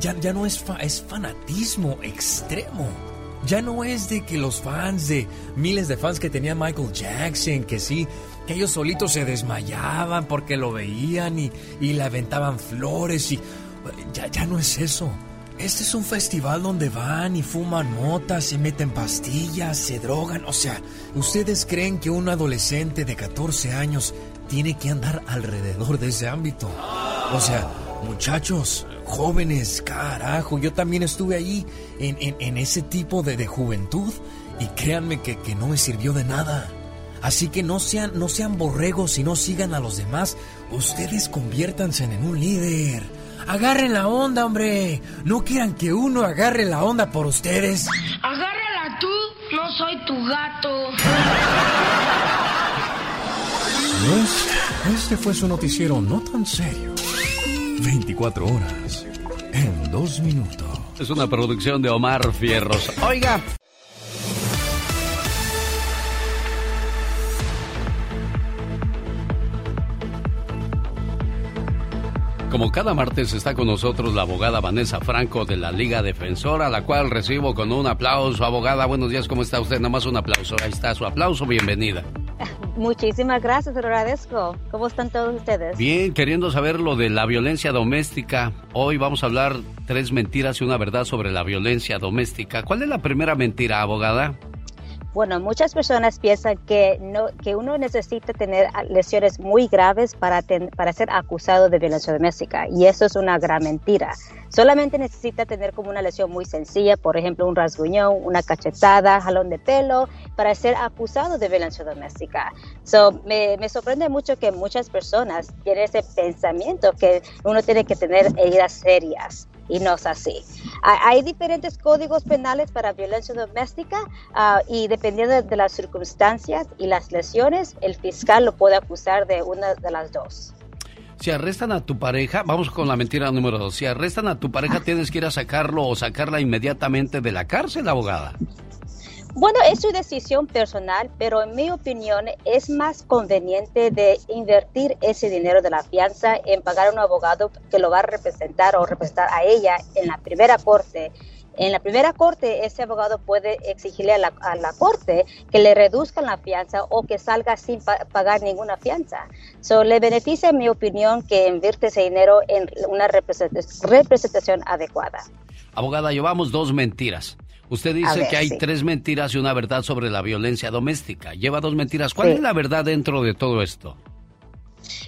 ya, ya no es, es fanatismo extremo. Ya no es de que los fans de miles de fans que tenía Michael Jackson, que sí, que ellos solitos se desmayaban porque lo veían y, y le aventaban flores y ya, ya no es eso. Este es un festival donde van y fuman motas, se meten pastillas, se drogan. O sea, ¿ustedes creen que un adolescente de 14 años tiene que andar alrededor de ese ámbito? O sea, muchachos, jóvenes, carajo, yo también estuve ahí en, en- en ese tipo de, de juventud y créanme que, que no me sirvió de nada. Así que no sean, no sean borregos y no sigan a los demás. Ustedes conviértanse en un líder. Agarren la onda, hombre. No quieran que uno agarre la onda por ustedes. Agárrala tú, no soy tu gato. *laughs* Este fue su noticiero no tan serio. 24 horas en dos minutos. Es una producción de Omar Fierros. Oiga. Como cada martes está con nosotros la abogada Vanessa Franco de la Liga Defensora, la cual recibo con un aplauso. Abogada, buenos días, ¿cómo está usted? Nada más un aplauso. Ahí está su aplauso, bienvenida. Muchísimas gracias, te lo agradezco. ¿Cómo están todos ustedes? Bien, queriendo saber lo de la violencia doméstica, hoy vamos a hablar tres mentiras y una verdad sobre la violencia doméstica. ¿Cuál es la primera mentira, abogada? Bueno, muchas personas piensan que, no, que uno necesita tener lesiones muy graves para, ten- para ser acusado de violencia doméstica y eso es una gran mentira. Solamente necesita tener como una lesión muy sencilla, por ejemplo, un rasguñón, una cachetada, jalón de pelo, para ser acusado de violencia doméstica. So, me, me sorprende mucho que muchas personas tienen ese pensamiento que uno tiene que tener heridas serias y no es así. Hay, diferentes códigos penales para violencia doméstica ah, y dependiendo de las circunstancias y las lesiones, el fiscal lo puede acusar de una de las dos. Si arrestan a tu pareja, vamos con la mentira número dos. Si arrestan a tu pareja, tienes que ir a sacarlo o sacarla inmediatamente de la cárcel, abogada. Bueno, es su decisión personal, pero en mi opinión es más conveniente de invertir ese dinero de la fianza en pagar a un abogado que lo va a representar o representar a ella en la primera corte. En la primera corte, ese abogado puede exigirle a la, a la corte que le reduzcan la fianza o que salga sin pa- pagar ninguna fianza. So, le beneficia, en mi opinión, que invierte ese dinero en una represent- representación adecuada. Abogada, llevamos dos mentiras. Usted dice ver, que hay sí. tres mentiras y una verdad sobre la violencia doméstica. Lleva dos mentiras. ¿Cuál Sí. es la verdad dentro de todo esto?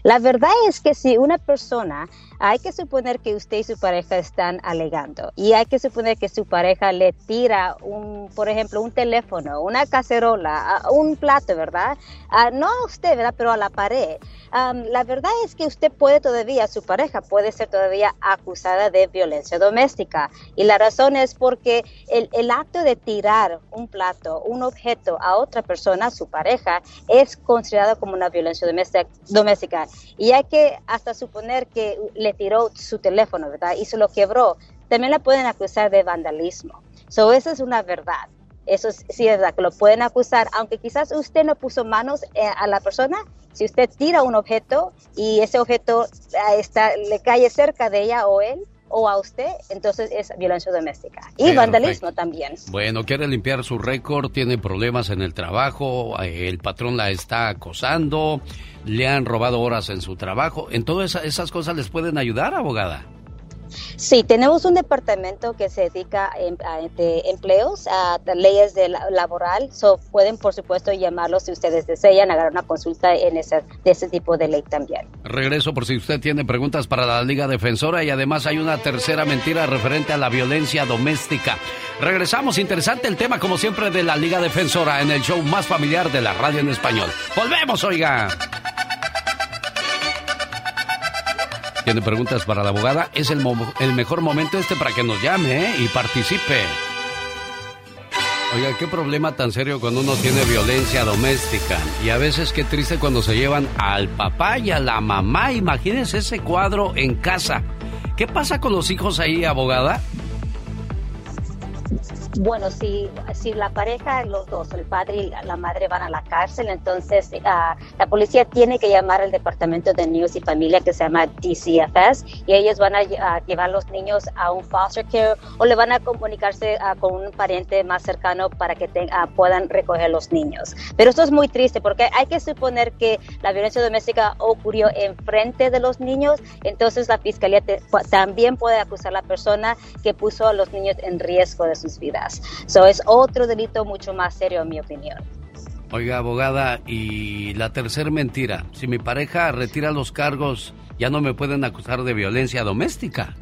La verdad es que si una persona, hay que suponer que usted y su pareja están alegando y hay que suponer que su pareja le tira un, por ejemplo, un teléfono, una cacerola, un plato, ¿verdad? Ah, no a usted, ¿verdad? Pero a la pared. Am, la verdad es que usted puede todavía, su pareja puede ser todavía acusada de violencia doméstica. Y la razón es porque el, el acto de tirar un plato, un objeto a otra persona, su pareja, es considerado como una violencia doméstica. doméstica. Y hay que hasta suponer que tiró su teléfono, ¿verdad? Y se lo quebró. También la pueden acusar de vandalismo. So, esa es una verdad. Eso es, sí es verdad que lo pueden acusar, aunque quizás usted no puso manos eh, a la persona. Si usted tira un objeto y ese objeto eh, está, le cae cerca de ella o él o a usted, entonces es violencia doméstica. Y Perfecto. vandalismo también. Bueno, quiere limpiar su récord, tiene problemas en el trabajo, eh, el patrón la está acosando, le han robado horas en su trabajo. En todas esa- esas cosas les pueden ayudar, abogada. Sí, tenemos un departamento que se dedica a, empleos, a leyes de la- laboral. So, pueden, por supuesto, llamarlos si ustedes desean, agarrar una consulta en ese, de ese tipo de ley también. Regreso por si usted tiene preguntas para la Liga Defensora y además hay una tercera mentira referente a la violencia doméstica. Regresamos, interesante el tema como siempre de la Liga Defensora en el show más familiar de la radio en español. Volvemos, oiga. ¿Tiene preguntas para la abogada? Es el, mejor momento este para que nos llame ¿eh? y participe. Oiga, qué problema tan serio cuando uno tiene violencia doméstica. Y a veces qué triste cuando se llevan al papá y a la mamá. Imagínense ese cuadro en casa. ¿Qué pasa con los hijos ahí, abogada? Bueno, si, si la pareja, los dos, el padre y la- madre van a la cárcel, entonces ah, la policía tiene que llamar al Departamento de Niños y Familia que se llama DCFS y ellos van a, lle- a llevar los niños a un foster care o le van a comunicarse ah, con un pariente más cercano para que te- ah, puedan recoger los niños. Pero esto es muy triste porque hay que suponer que la violencia doméstica ocurrió enfrente de los niños, entonces la fiscalía te- también puede acusar a la persona que puso a los niños en riesgo de sus vidas. So es otro delito mucho más serio en mi opinión. Oiga, abogada, y la tercera mentira. Si mi pareja retira los cargos, ya no me pueden acusar de violencia doméstica.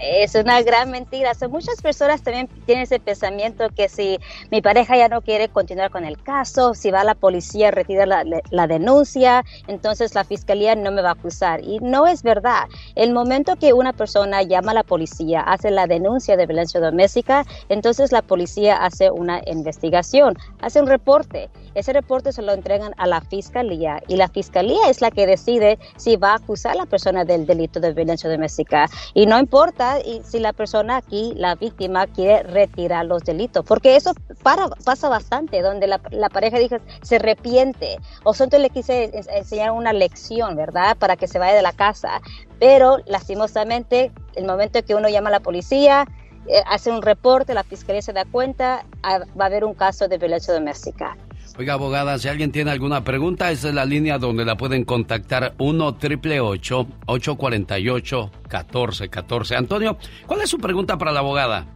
Es una gran mentira. So, muchas personas también tienen ese pensamiento que si mi pareja ya no quiere continuar con el caso, si va a la policía a retirar la, la denuncia, entonces la fiscalía no me va a acusar. Y no es verdad. El momento que una persona llama a la policía, hace la denuncia de violencia doméstica, entonces la policía hace una investigación, hace un reporte. Ese reporte se lo entregan a la fiscalía y la fiscalía es la que decide si va a acusar a la persona del delito de violencia doméstica. Y no importa y si la persona aquí, la víctima, quiere retirar los delitos, porque eso para, pasa bastante, donde la, pareja dice, se arrepiente o solo le quise ens- enseñar una lección, ¿verdad? Para que se vaya de la casa. Pero lastimosamente, el momento que uno llama a la policía, eh, hace un reporte, la fiscalía se da cuenta, ah, va a haber un caso de violencia doméstica. Oiga, abogada, si alguien tiene alguna pregunta, esa es la línea donde la pueden contactar 1 triple 848 1414 Antonio, ¿cuál es su pregunta para la abogada?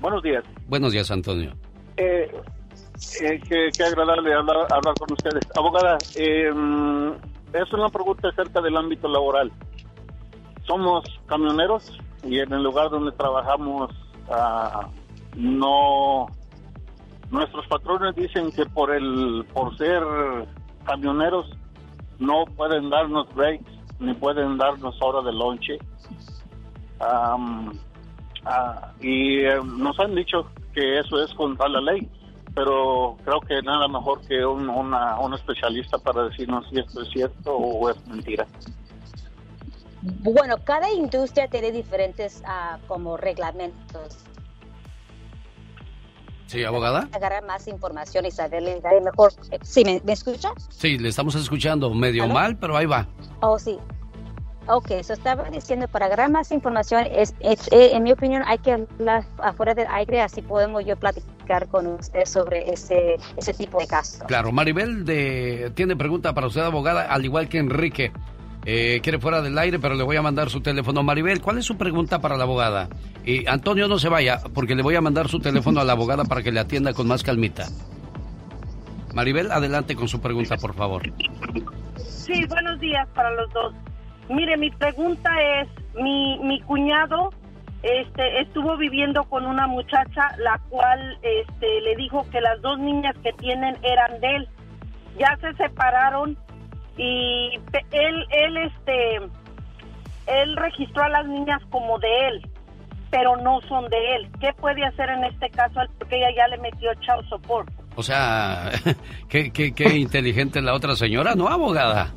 Buenos días. Buenos días, Antonio. Eh, eh, qué, qué agradable hablar, hablar con ustedes. Abogada, eh, es una pregunta acerca del ámbito laboral. Somos camioneros y en el lugar donde trabajamos ah, no... Nuestros patrones dicen que por el por ser camioneros no pueden darnos breaks ni pueden darnos hora de lonche. Am, Ah, y eh, nos han dicho que eso es contra la ley, pero creo que nada mejor que un, una, un especialista para decirnos si esto es cierto o es mentira. Bueno, cada industria tiene diferentes ah, como reglamentos. Sí, abogada. Agarrar más información y saberle dar mejor. ¿Sí me, me escucha? Sí, le estamos escuchando medio ¿Aló? mal, pero ahí va. Oh, sí. Ok, eso estaba diciendo, para agarrar más información, es, es- eh, en mi opinión, hay que hablar afuera del aire, así podemos yo platicar con usted sobre ese, ese tipo de casos. Claro, Maribel de, tiene pregunta para usted, abogada, al igual que Enrique. Eh, quiere fuera del aire, pero le voy a mandar su teléfono. Maribel, ¿cuál es su pregunta para la abogada? Y Antonio, no se vaya, porque le voy a mandar su teléfono a la abogada para que le atienda con más calmita. Maribel, adelante con su pregunta, por favor. Sí, buenos días para los dos. Mire, mi pregunta es, mi, mi cuñado este, estuvo viviendo con una muchacha la cual este, le dijo que las dos niñas que tienen eran de él. Ya se separaron y él, él, este, él registró a las niñas como de él, pero no son de él. ¿Qué puede hacer en este caso? Porque ella ya le metió child support. O sea, *laughs* qué, qué, qué inteligente la otra señora, ¿no, abogada?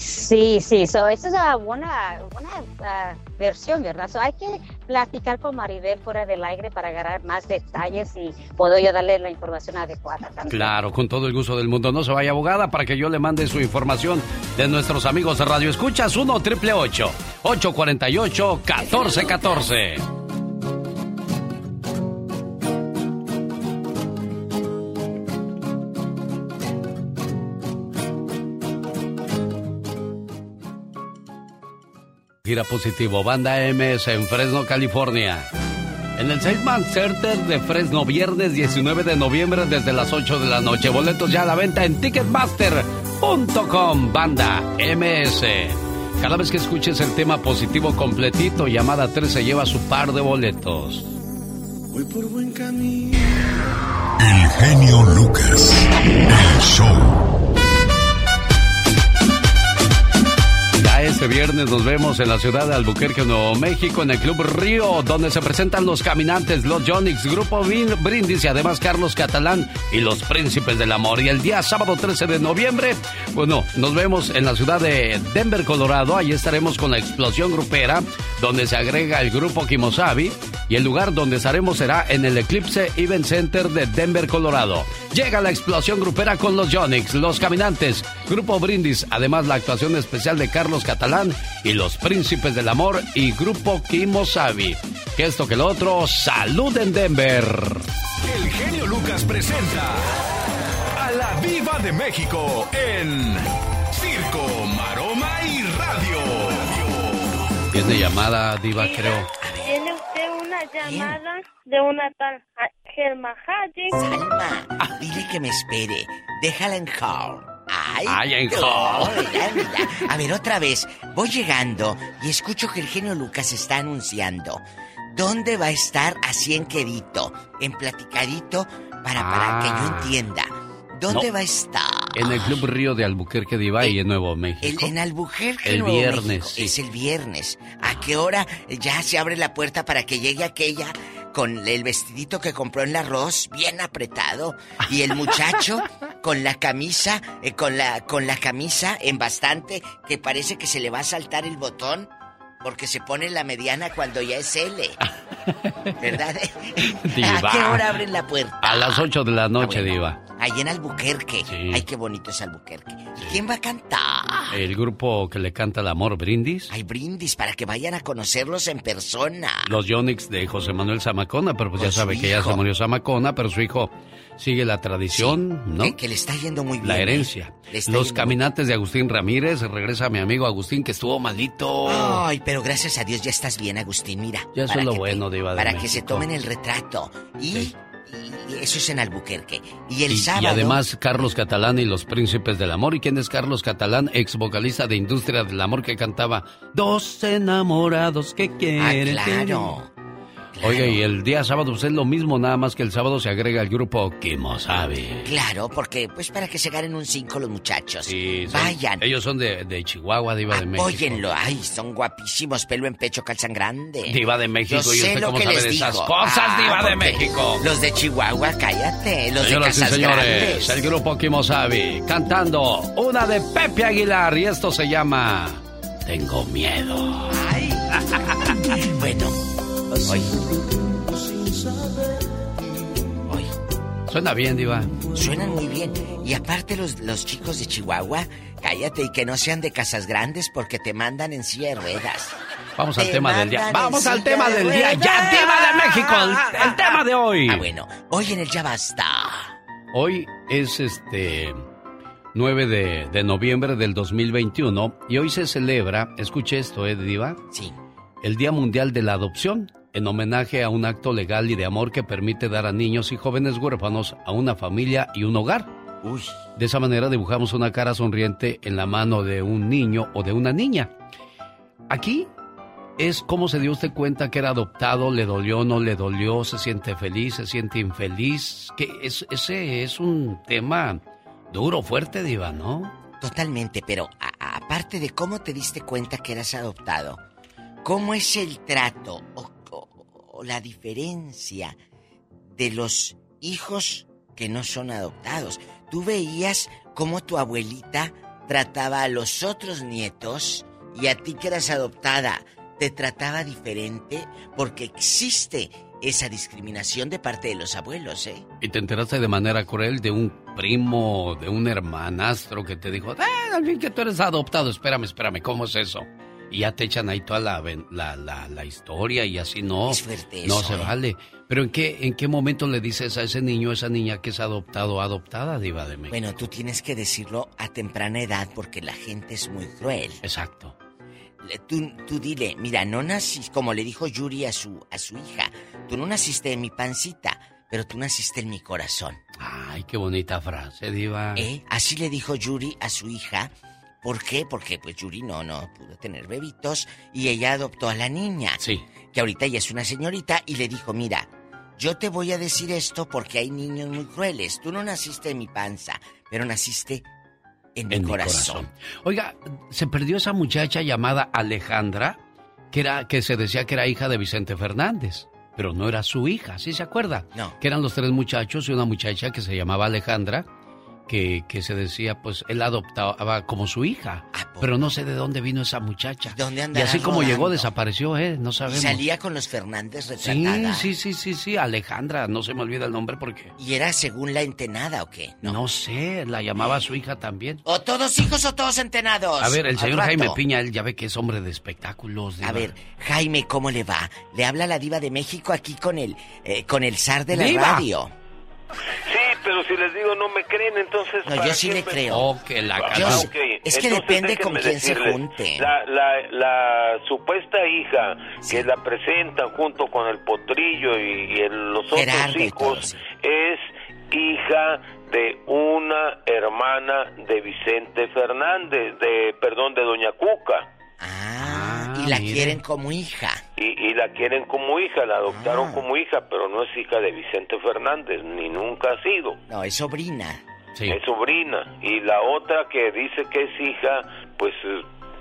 Sí, sí, so, esa es una buena, buena ah, versión, ¿verdad? So, hay que platicar con Maribel fuera del aire para agarrar más detalles y puedo yo darle la información adecuada también. Claro, con todo el gusto del mundo. No se vaya, abogada, para que yo le mande su información de nuestros amigos de Radio Escuchas 1 triple 848 1414 gira positivo. Banda MS en Fresno, California. En el Salesman Center de Fresno, viernes 19 de noviembre desde las 8 de la noche. Boletos ya a la venta en Ticketmaster.com. Banda MS. Cada vez que escuches el tema positivo completito, llamada 3 se lleva su par de boletos. Voy por buen camino. El genio Lucas. El show. Este viernes nos vemos en la ciudad de Albuquerque, Nuevo México, en el Club Río, donde se presentan los caminantes, los Jonix, Grupo Brindis y además Carlos Catalán y los Príncipes del Amor. Y el día sábado 13 de noviembre, bueno, nos vemos en la ciudad de Denver, Colorado. Ahí estaremos con la explosión grupera, donde se agrega el Grupo Kimosabi. Y el lugar donde estaremos será en el Eclipse Event Center de Denver, Colorado. Llega la explosión grupera con los Jonix, los caminantes, Grupo Brindis, además la actuación especial de Carlos Catalán y los Príncipes del Amor y Grupo Kimosabi. Que esto que lo otro, salud en Denver. El genio Lucas presenta a la Viva de México en Circo, Maroma y Radio. Tiene llamada, Diva, creo. Tiene usted una llamada de una tal Hadid. Salma, dile que me espere. Déjala en hall. Ay, Ay, en no, hall. mira, mira. A ver, otra vez. Voy llegando y escucho que el genio Lucas está anunciando. ¿Dónde va a estar así en quedito? En platicadito para, para que yo Ah. entienda. ¿Dónde No. va a estar? En el Club Río de Albuquerque, Diva, y en Nuevo El, México. en Albuquerque, El Nuevo viernes, México. sí. Es el viernes. ¿A qué hora ya se abre la puerta para que llegue aquella con el vestidito que compró en la Ross, bien apretado, y el muchacho *laughs* con la camisa, eh, con la con la camisa en bastante que parece que se le va a saltar el botón porque se pone la mediana cuando ya es L. *laughs* ¿Verdad? Diva. ¿A qué hora abren la puerta? A las 8 de la noche, Diva. Ahí en Albuquerque. Ay, qué bonito es Albuquerque. ¿Y quién va a cantar? El grupo que le canta el amor, Brindis. Hay brindis para que vayan a conocerlos en persona. Los Yonix de José Manuel Zamacona, pero pues ya su sabe que ya se murió Zamacona, pero su hijo sigue la tradición, ¿no? Que, que le está yendo muy bien. La ¿eh? herencia. Los caminantes de Agustín Ramírez, regresa mi amigo Agustín que estuvo malito. Ay, pero gracias a Dios ya estás bien, Agustín. Mira. Ya eso es lo que te- bueno, Diva de Para que se tomen el retrato. Y, y eso es en Albuquerque. Y el y, sábado. y además Carlos Catalán y los Príncipes del Amor. ¿Y quién es Carlos Catalán? Ex vocalista de Industria del Amor que cantaba Dos enamorados que quieren. Ah, claro. Oiga, y el día sábado pues es lo mismo, nada más que el sábado se agrega el grupo Kimosabi. Claro, porque pues para que se ganen un 5 los muchachos. Sí, son- Vayan. Ellos son de, de Chihuahua, Diva de México. Óyenlo, ay, son guapísimos, pelo en pecho, calzan grande. Diva de México, Yo ¿y sé usted lo cómo que sabe les de esas digo. cosas, Ah, Diva de México? Los de Chihuahua, cállate. Los Señoras de y señores, Grandes. el grupo Kimosabi cantando una de Pepe Aguilar y esto se llama Tengo miedo. *laughs* bueno, hoy. Suena bien, Diva. Suenan muy bien. Y aparte los, los chicos de Chihuahua, cállate y que no sean de casas grandes porque te mandan en silla de ruedas. Vamos al Te tema del día. Vamos al tema de del día. Ya, Diva de México, el, el tema de hoy. Ah, bueno, hoy en el Ya Basta. Hoy es este 9 de, de noviembre del 2021 y hoy se celebra, escuche esto, ¿eh, Diva? Sí. El Día Mundial de la Adopción, en homenaje a un acto legal y de amor que permite dar a niños y jóvenes huérfanos a una familia y un hogar. Uy. De esa manera dibujamos una cara sonriente en la mano de un niño o de una niña. Aquí es cómo se dio usted cuenta que era adoptado, le dolió, no le dolió, se siente feliz, se siente infeliz. Que es, ese es un tema duro, fuerte, Diva, ¿no? Totalmente, pero a- a- aparte de cómo te diste cuenta que eras adoptado, ¿cómo es el trato o, la diferencia de los hijos que no son adoptados? ¿Tú veías cómo tu abuelita trataba a los otros nietos y a ti que eras adoptada te trataba diferente? Porque existe esa discriminación de parte de los abuelos, ¿eh? Y te enteraste de manera cruel de un primo, de un hermanastro que te dijo, fin que tú eres adoptado, espérame, espérame, ¿cómo es eso? Y ya te echan ahí toda la, la, la, la historia y así no. Es fuerte No eso, se ¿eh? vale. Pero ¿en qué, ¿en qué momento le dices a ese niño, a esa niña que es adoptado o adoptada, Diva de México? Bueno, tú tienes que decirlo a temprana edad porque la gente es muy cruel. Exacto. le- tú, tú dile, mira, no naciste, como le dijo Yuri a su, a su hija, tú no naciste en mi pancita, pero tú naciste en mi corazón. Ay, qué bonita frase, Diva. ¿Eh? Así le dijo Yuri a su hija. ¿Por qué? Porque pues Yuri no, no pudo tener bebitos y ella adoptó a la niña. Sí. Que ahorita ya es una señorita y le dijo, mira, yo te voy a decir esto porque hay niños muy crueles. Tú no naciste en mi panza, pero naciste en mi En mi corazón. corazón. Oiga, se perdió esa muchacha llamada Alejandra, que era que se decía que era hija de Vicente Fernández, pero no era su hija, ¿sí se acuerda? No. Que eran los tres muchachos y una muchacha que se llamaba Alejandra, que, que se decía, pues él adoptaba como su hija, pero no sé de dónde vino esa muchacha. ¿Dónde Y andará así como llegó, desapareció, ¿eh? No Y sabemos. salía con los Fernández retratada. sí, sí, sí, sí, Alejandra, no se me olvida el nombre porque... ¿Y era según la entenada o qué? No, sé, la llamaba su hija también. ¿O todos hijos o todos entenados? A ver, el señor. Jaime Piña, él ya ve que es hombre de espectáculos. A ver, Jaime, ¿cómo le va? Le habla la diva de México aquí con el, eh, con el zar de la ¡Diva! radio. Sí, pero si les digo no me creen, entonces... No, ¿para yo sí le me- creo. Oh, que la Ah, Yo- es que Entonces, depende con quién se junte. La, la, la supuesta hija que la presentan junto con el potrillo y, y el- los otros Gerardo hijos es hija de una hermana de Vicente Fernández, de perdón, de Doña Cuca. Ah, y la quieren como hija. Y, y la quieren como hija, la adoptaron Ah. como hija, pero no es hija de Vicente Fernández, ni nunca ha sido. No, es sobrina. Es sobrina. Y la otra que dice que es hija, pues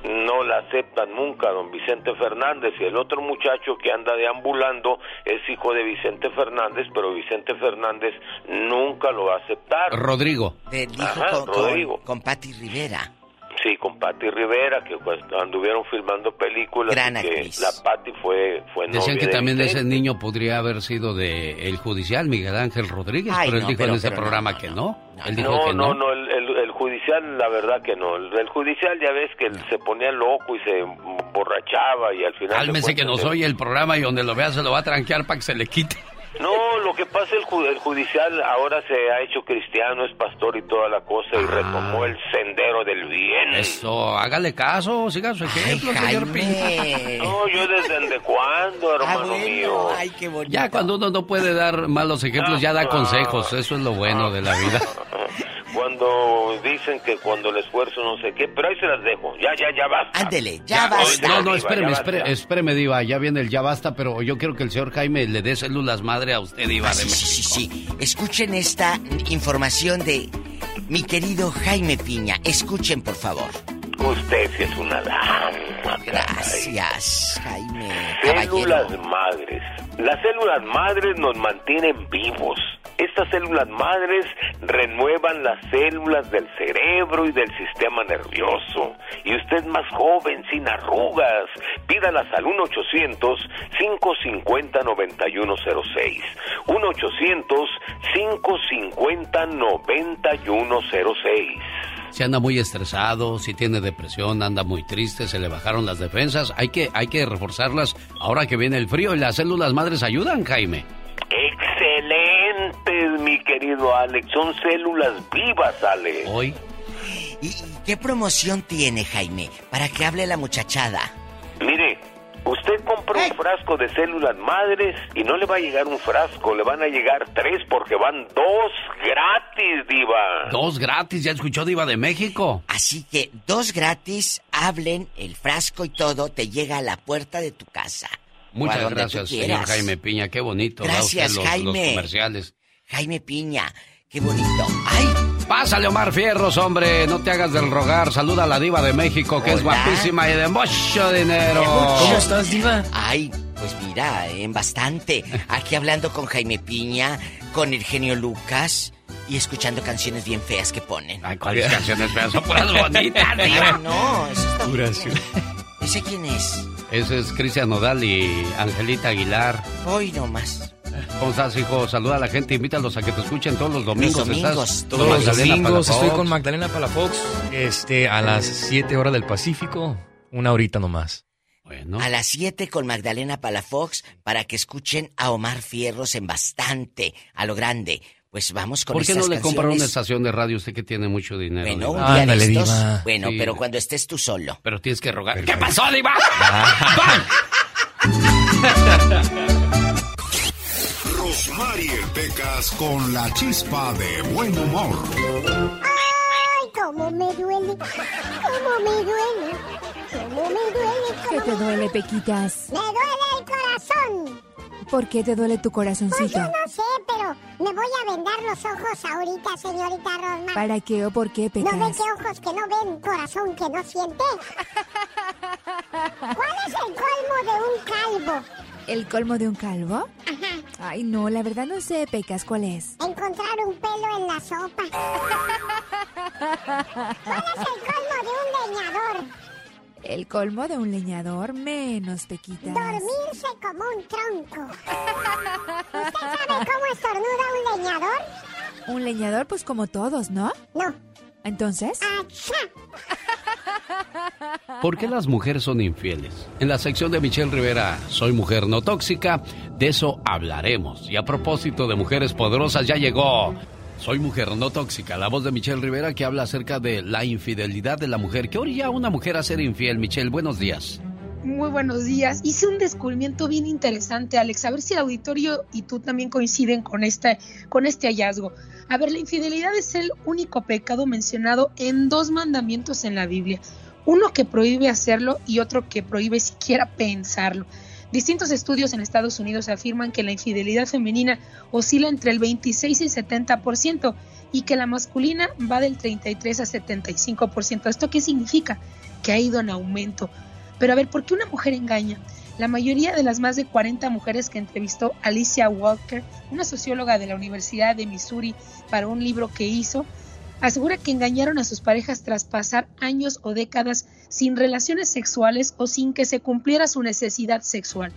no la aceptan nunca, don Vicente Fernández. Y el otro muchacho que anda deambulando es hijo de Vicente Fernández, pero Vicente Fernández nunca lo va a aceptar. Rodrigo. Del hijo Ajá, con, con- Rodrigo. con Patti Rivera. Sí, con Patti Rivera, que pues, anduvieron filmando películas Gran y que actriz. la Patti fue, fue Decían novia que de también Vicente. ese niño podría haber sido de el judicial Miguel Ángel Rodríguez, Ay, pero él no, dijo pero- en ese no, programa que no. Él dijo no, que no. no, no, el, el- el judicial, la verdad que no. El, el judicial ya ves que se ponía loco y se borrachaba y al final... Cálmese que nos oye el programa y donde lo vea se lo va a tranquear para que se le quite. No, lo que pasa el, ju- el judicial ahora se ha hecho cristiano, es pastor y toda la cosa y retomó el sendero del bien. Eso, hágale caso, siga su ejemplo, señor Piña. *laughs* No, yo desde cuándo, hermano mío. Ay, qué bonito. Ya cuando uno no puede dar malos ejemplos, ya da Ah. consejos. Eso es lo bueno de la vida. *laughs* Cuando dicen que cuando el esfuerzo no sé qué, pero ahí se las dejo. Ya, ya, ya basta. Ándele, Ya, No, no, Diva, espéreme, ya espéreme, basta. espéreme, Diva. Ya viene el ya basta, pero yo quiero que el señor Jaime le dé células madre a usted, Diva. Ah, de sí, sí, sí, sí. Escuchen esta información de mi querido Jaime Piña. Escuchen, por favor. Usted sí es una dama. Gracias, Jaime. Caballero. Células madres. Las células madres nos mantienen vivos. Estas células madres renuevan las células del cerebro y del sistema nervioso. Y usted es más joven, sin arrugas. Pídalas al 1-800-550-9106. 1-800-550-9106. Si anda muy estresado, si tiene depresión, anda muy triste, se le bajaron las defensas, hay que, hay que reforzarlas ahora que viene el frío y las células madres ayudan, Jaime. Excelentes, mi querido Alex. Son células vivas, Alex. Hoy. ¿Y, y qué promoción tiene, Jaime? Para que hable la muchachada. Mire, usted compra un frasco de células madres y no le va a llegar un frasco, le van a llegar tres porque van dos gratis, diva. Dos gratis, ya escuchó Diva de México. Así que dos gratis, hablen, el frasco y todo te llega a la puerta de tu casa. Muchas gracias, señor. Jaime Piña, qué bonito. Gracias, usted los, los Jaime. comerciales. Jaime Piña, qué bonito. ¡Ay! Pásale, Omar Fierros, hombre, no te hagas del rogar. Saluda a la Diva de México, que es guapísima y de mucho dinero. ¿Cómo estás, Diva? Ay, pues mira, en bastante. Aquí hablando con Jaime Piña, con el genio Lucas y escuchando canciones bien feas que ponen. Ay, ¿cuáles canciones feas? Son puras bonitas, *laughs* Diva. No, eso está Puras. bien. ¿Ese quién es? Ese es Cristian Nodal y Angelita Aguilar. Hoy nomás. ¿Cómo estás, hijo? Saluda a la gente, invítalos a que te escuchen todos los domingos. domingos, ¿Estás todos los Magdalena domingos Palafox? estoy con Magdalena Palafox este, a las 7 horas del Pacífico, una horita nomás. A las 7 con Magdalena Palafox para que escuchen a Omar Fierros en bastante, a lo grande. Pues vamos con ¿Por qué no estas le compra una estación de radio usted que tiene mucho dinero? Bueno, un día de Ándale, estos, Diva. Bueno, Sí. pero cuando estés tú solo. Pero tienes que rogar. ¿Qué pasó, Diva? *laughs* *laughs* Rosmarie Pecas con la chispa de buen humor. Ay, cómo me duele, cómo me duele, cómo me duele. ¿Qué cómo te me- duele, Pequitas? Me duele el corazón. ¿Por qué te duele tu Pues corazoncito? yo no sé, pero me voy a vendar los ojos ahorita, señorita Rosmar. ¿Para qué o por qué, ¿No ven Pecas? que ojos que no ven, corazón que no siente? *laughs* ¿Cuál es el colmo de un calvo? ¿El colmo de un calvo? Ay, no, la verdad no sé, Pecas, ¿cuál es? Encontrar un pelo en la sopa. *laughs* ¿Cuál es el colmo de un leñador? El colmo de un leñador, menos, Pequitas. Dormirse como un tronco. ¿Usted sabe cómo estornuda un leñador? Un leñador, pues como todos, ¿no? No. ¿Entonces? *laughs* ¿Por qué las mujeres son infieles? En la sección de Michelle Rivera, Soy mujer no tóxica, de eso hablaremos. Y a propósito de mujeres poderosas, ya llegó. Soy mujer no tóxica, la voz de Michelle Rivera que habla acerca de la infidelidad de la mujer. ¿Qué orilla a una mujer a ser infiel? Michelle, buenos días. Muy buenos días. Hice un descubrimiento bien interesante, Alex. A ver si el auditorio y tú también coinciden con este, con este hallazgo. A ver, la infidelidad es el único pecado mencionado en dos mandamientos en la Biblia. Uno que prohíbe hacerlo y otro que prohíbe siquiera pensarlo. Distintos estudios en Estados Unidos afirman que la infidelidad femenina oscila entre el 26 y 70% y que la masculina va del 33 a 75%. ¿Esto qué significa? Que ha ido en aumento. Pero a ver, ¿por qué una mujer engaña? La mayoría de las más de 40 mujeres que entrevistó Alicia Walker, una socióloga de la Universidad de Missouri, para un libro que hizo, asegura que engañaron a sus parejas tras pasar años o décadas sin relaciones sexuales o sin que se cumpliera su necesidad sexual.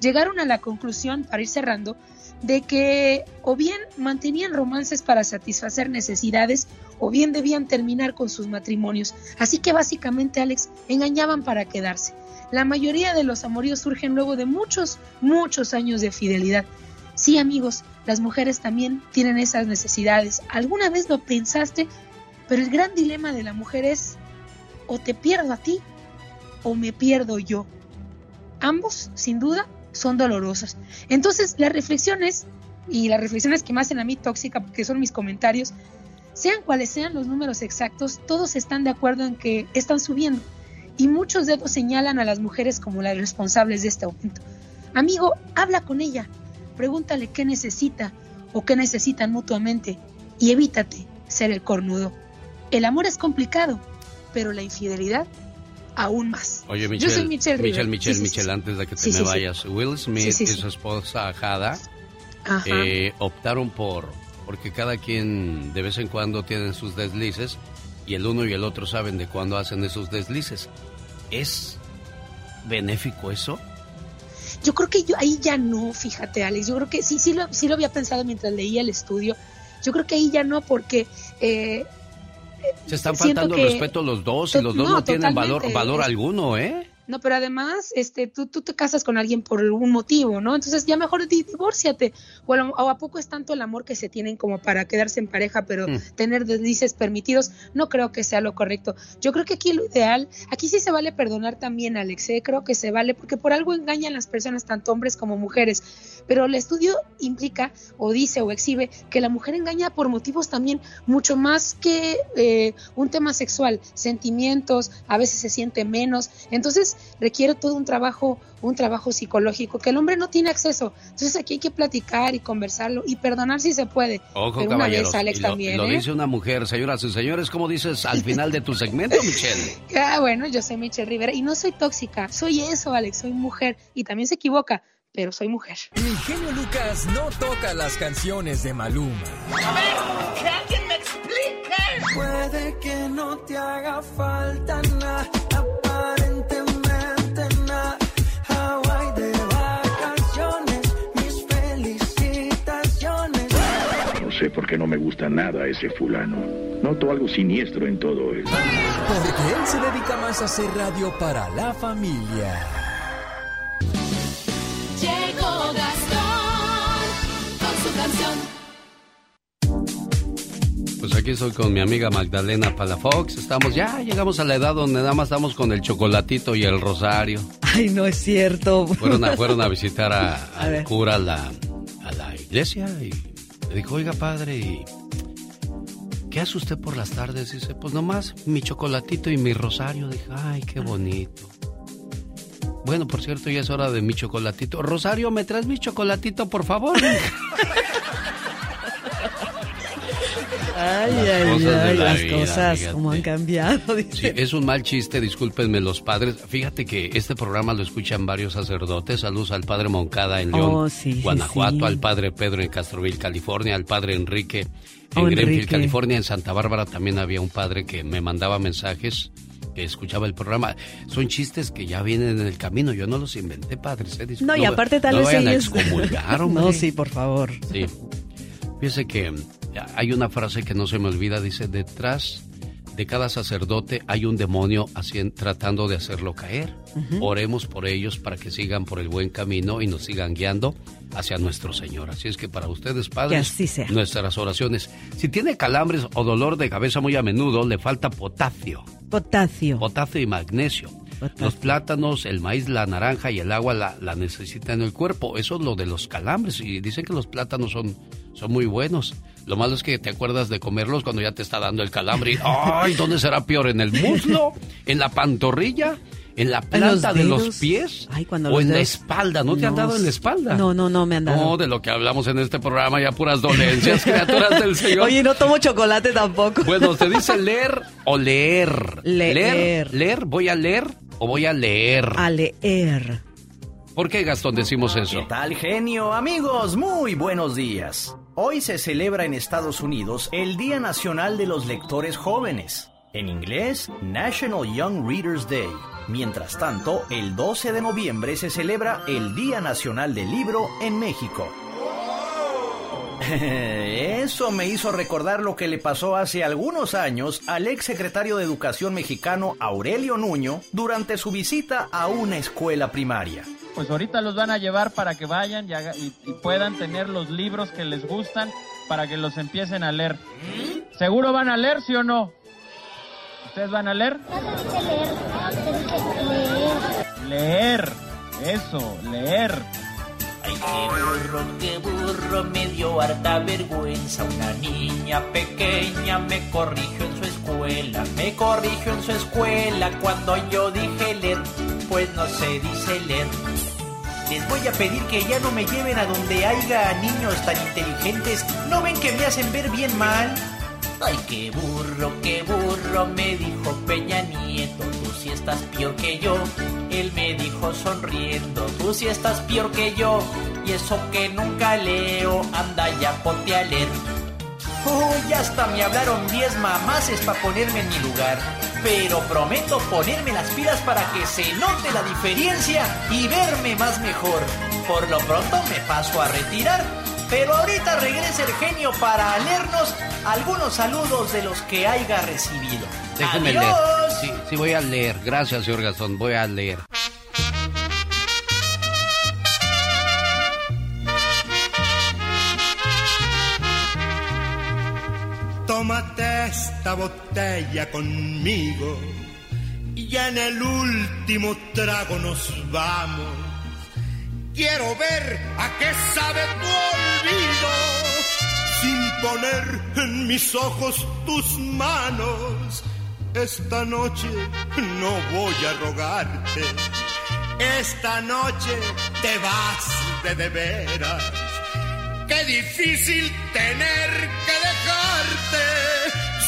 Llegaron a la conclusión, para ir cerrando, de que o bien mantenían romances para satisfacer necesidades o bien debían terminar con sus matrimonios. Así que básicamente, Alex, engañaban para quedarse. La mayoría de los amoríos surgen luego de muchos, muchos años de fidelidad. Sí, amigos, las mujeres también tienen esas necesidades. ¿Alguna vez lo pensaste? Pero el gran dilema de la mujer es, o te pierdo a ti, o me pierdo yo. Ambos, sin duda, son dolorosos. Entonces, las reflexiones, y las reflexiones que me hacen a mí tóxica, porque son mis comentarios, sean cuales sean los números exactos, todos están de acuerdo en que están subiendo. Y muchos dedos señalan a las mujeres como las responsables de este aumento. Amigo, habla con ella, pregúntale qué necesita o qué necesitan mutuamente y evítate ser el cornudo. El amor es complicado, pero la infidelidad aún más. Oye, Michelle. Yo soy Michelle. Michelle, Michelle, Sí, sí, sí. Michelle, antes de que te me vayas. Will Smith y su esposa Jada eh, optaron por. Porque cada quien de vez en cuando tienen sus deslices y el uno y el otro saben de cuándo hacen esos deslices. ¿Es benéfico eso? Yo creo que yo ahí ya no, fíjate, Alex. Yo creo que sí, sí lo, sí lo había pensado mientras leía el estudio. Yo creo que ahí ya no, porque eh, Se están faltando el respeto los dos y los dos no, no, tienen valor, valor alguno, ¿eh? No, pero además, este, tú, tú te casas con alguien por algún motivo, ¿no? Entonces ya mejor di- divórciate. O a, lo- o a poco es tanto el amor que se tienen como para quedarse en pareja, pero Mm. tener deslices permitidos, no creo que sea lo correcto. Yo creo que aquí lo ideal, aquí sí se vale perdonar también, Alex, ¿eh? creo que se vale, porque por algo engañan las personas, tanto hombres como mujeres. Pero el estudio implica, o dice, o exhibe, que la mujer engaña por motivos también mucho más que eh, un tema sexual, sentimientos, a veces se siente menos. Entonces requiere todo un trabajo, un trabajo psicológico que el hombre no tiene acceso. Entonces aquí hay que platicar y conversarlo y perdonar si se puede. Ojo, Pero una vez, Alex, lo, también, lo ¿eh? dice una mujer, señoras y señores. ¿Cómo dices al final de tu segmento, *laughs* Michelle? Ah, bueno, yo soy Michelle Rivera y no soy tóxica, soy eso, Alex, soy mujer y también se equivoca, pero soy mujer. El genio Lucas no toca las canciones de Maluma. A ver, que alguien me explique. Puede que no te haga falta nada, sé por qué no me gusta nada ese fulano. Noto algo siniestro en todo esto. Porque él se dedica más a hacer radio para la familia. Llegó Gastón con su canción. Pues aquí estoy con mi amiga Magdalena Palafox. Estamos ya, llegamos a la edad donde nada más estamos con el chocolatito y el rosario. Ay, no es cierto. Fueron a, fueron a *laughs* visitar a, al cura a la, a la iglesia y le dijo, oiga padre, ¿y ¿qué hace usted por las tardes? Dice, pues nomás mi chocolatito y mi rosario. Dije, ay, qué bonito. Bueno, por cierto, ya es hora de mi chocolatito. Rosario, ¿me traes mi chocolatito, por favor? *laughs* Ay, ay, ay, las cosas como han cambiado. Sí, es un mal chiste, discúlpenme los padres. Fíjate que este programa lo escuchan varios sacerdotes. Saludos al padre Moncada en León, Oh, sí, Guanajuato, sí. al padre Pedro en Castroville, California, al padre Enrique en Oh, Greenfield, Enrique. California. En Santa Bárbara también había un padre que me mandaba mensajes que escuchaba el programa. Son chistes que ya vienen en el camino. Yo no los inventé, padres. ¿eh? No, y aparte tal no vez a ellos- excomulgar, *laughs* hombre. No, sí, por favor. Sí. Fíjese que mm, hay una frase que no se me olvida, dice, detrás de cada sacerdote hay un demonio tratando de hacerlo caer. Oremos por ellos para que sigan por el buen camino y nos sigan guiando hacia nuestro Señor. Así es que para ustedes, padres, nuestras oraciones. Si tiene calambres o dolor de cabeza muy a menudo, le falta potasio. Potasio. Potasio y magnesio. Los plátanos, el maíz, la naranja y el agua la, la necesitan en el cuerpo. Eso es lo de los calambres. Y dicen que los plátanos son, son muy buenos. Lo malo es que te acuerdas de comerlos cuando ya te está dando el calambre. Y, *laughs* ¡Ay! ¿Dónde será peor? ¿En el muslo? ¿En la pantorrilla? ¿En la ¿En los planta de los pies? Ay, cuando ¿O los en la espalda? ¿No te han dado en la espalda? No, no, no me han dado. No, de lo que hablamos en este programa, ya puras dolencias, *laughs* criaturas del Señor. Oye, no tomo chocolate tampoco. Bueno, ¿te dice *laughs* leer o leer? Leer. Leer, leer, voy a leer o voy a leer. A leer. ¿Por qué, Gastón, decimos eso? ¿Qué tal, genio? Amigos, muy buenos días. Hoy se celebra en Estados Unidos el Día Nacional de los Lectores Jóvenes. En inglés, National Young Readers Day. Mientras tanto, el 12 de noviembre se celebra el Día Nacional del Libro en México. *laughs* Eso me hizo recordar lo que le pasó hace algunos años al ex secretario de Educación mexicano Aurelio Nuño durante su visita a una escuela primaria. Pues ahorita los van a llevar para que vayan y, haga- y- y puedan tener los libros que les gustan para que los empiecen a leer. ¿Seguro van a leer, sí o no? ¿Ustedes van a leer? Leer. Eso, leer. Ay, qué burro, qué burro, me dio harta vergüenza. Una niña pequeña me corrigió en su escuela, me corrigió en su escuela cuando yo dije leer, pues no se dice leer. Les voy a pedir que ya no me lleven a donde haya niños tan inteligentes. ¿No ven que me hacen ver bien mal? Ay, qué burro, qué burro, me dijo Peña Nieto, sí estás peor que yo. Él me dijo sonriendo, tú sí estás peor que yo. Y eso que nunca leo, anda ya ponte a leer. Uy, hasta me hablaron 10 mamases para ponerme en mi lugar. Pero prometo ponerme las pilas para que se note la diferencia y verme más mejor. Por lo pronto me paso a retirar. Pero ahorita regresa el genio para leernos algunos saludos de los que haya recibido. Déjeme Adiós. leer. Sí, sí, voy a leer. Gracias, señor Gastón. Voy a leer. Tómate esta botella conmigo y en el último trago nos vamos. Quiero ver a qué sabe tu olvido sin poner en mis ojos tus manos. Esta noche no voy a rogarte. Esta noche te vas de veras. Qué difícil tener que dejarte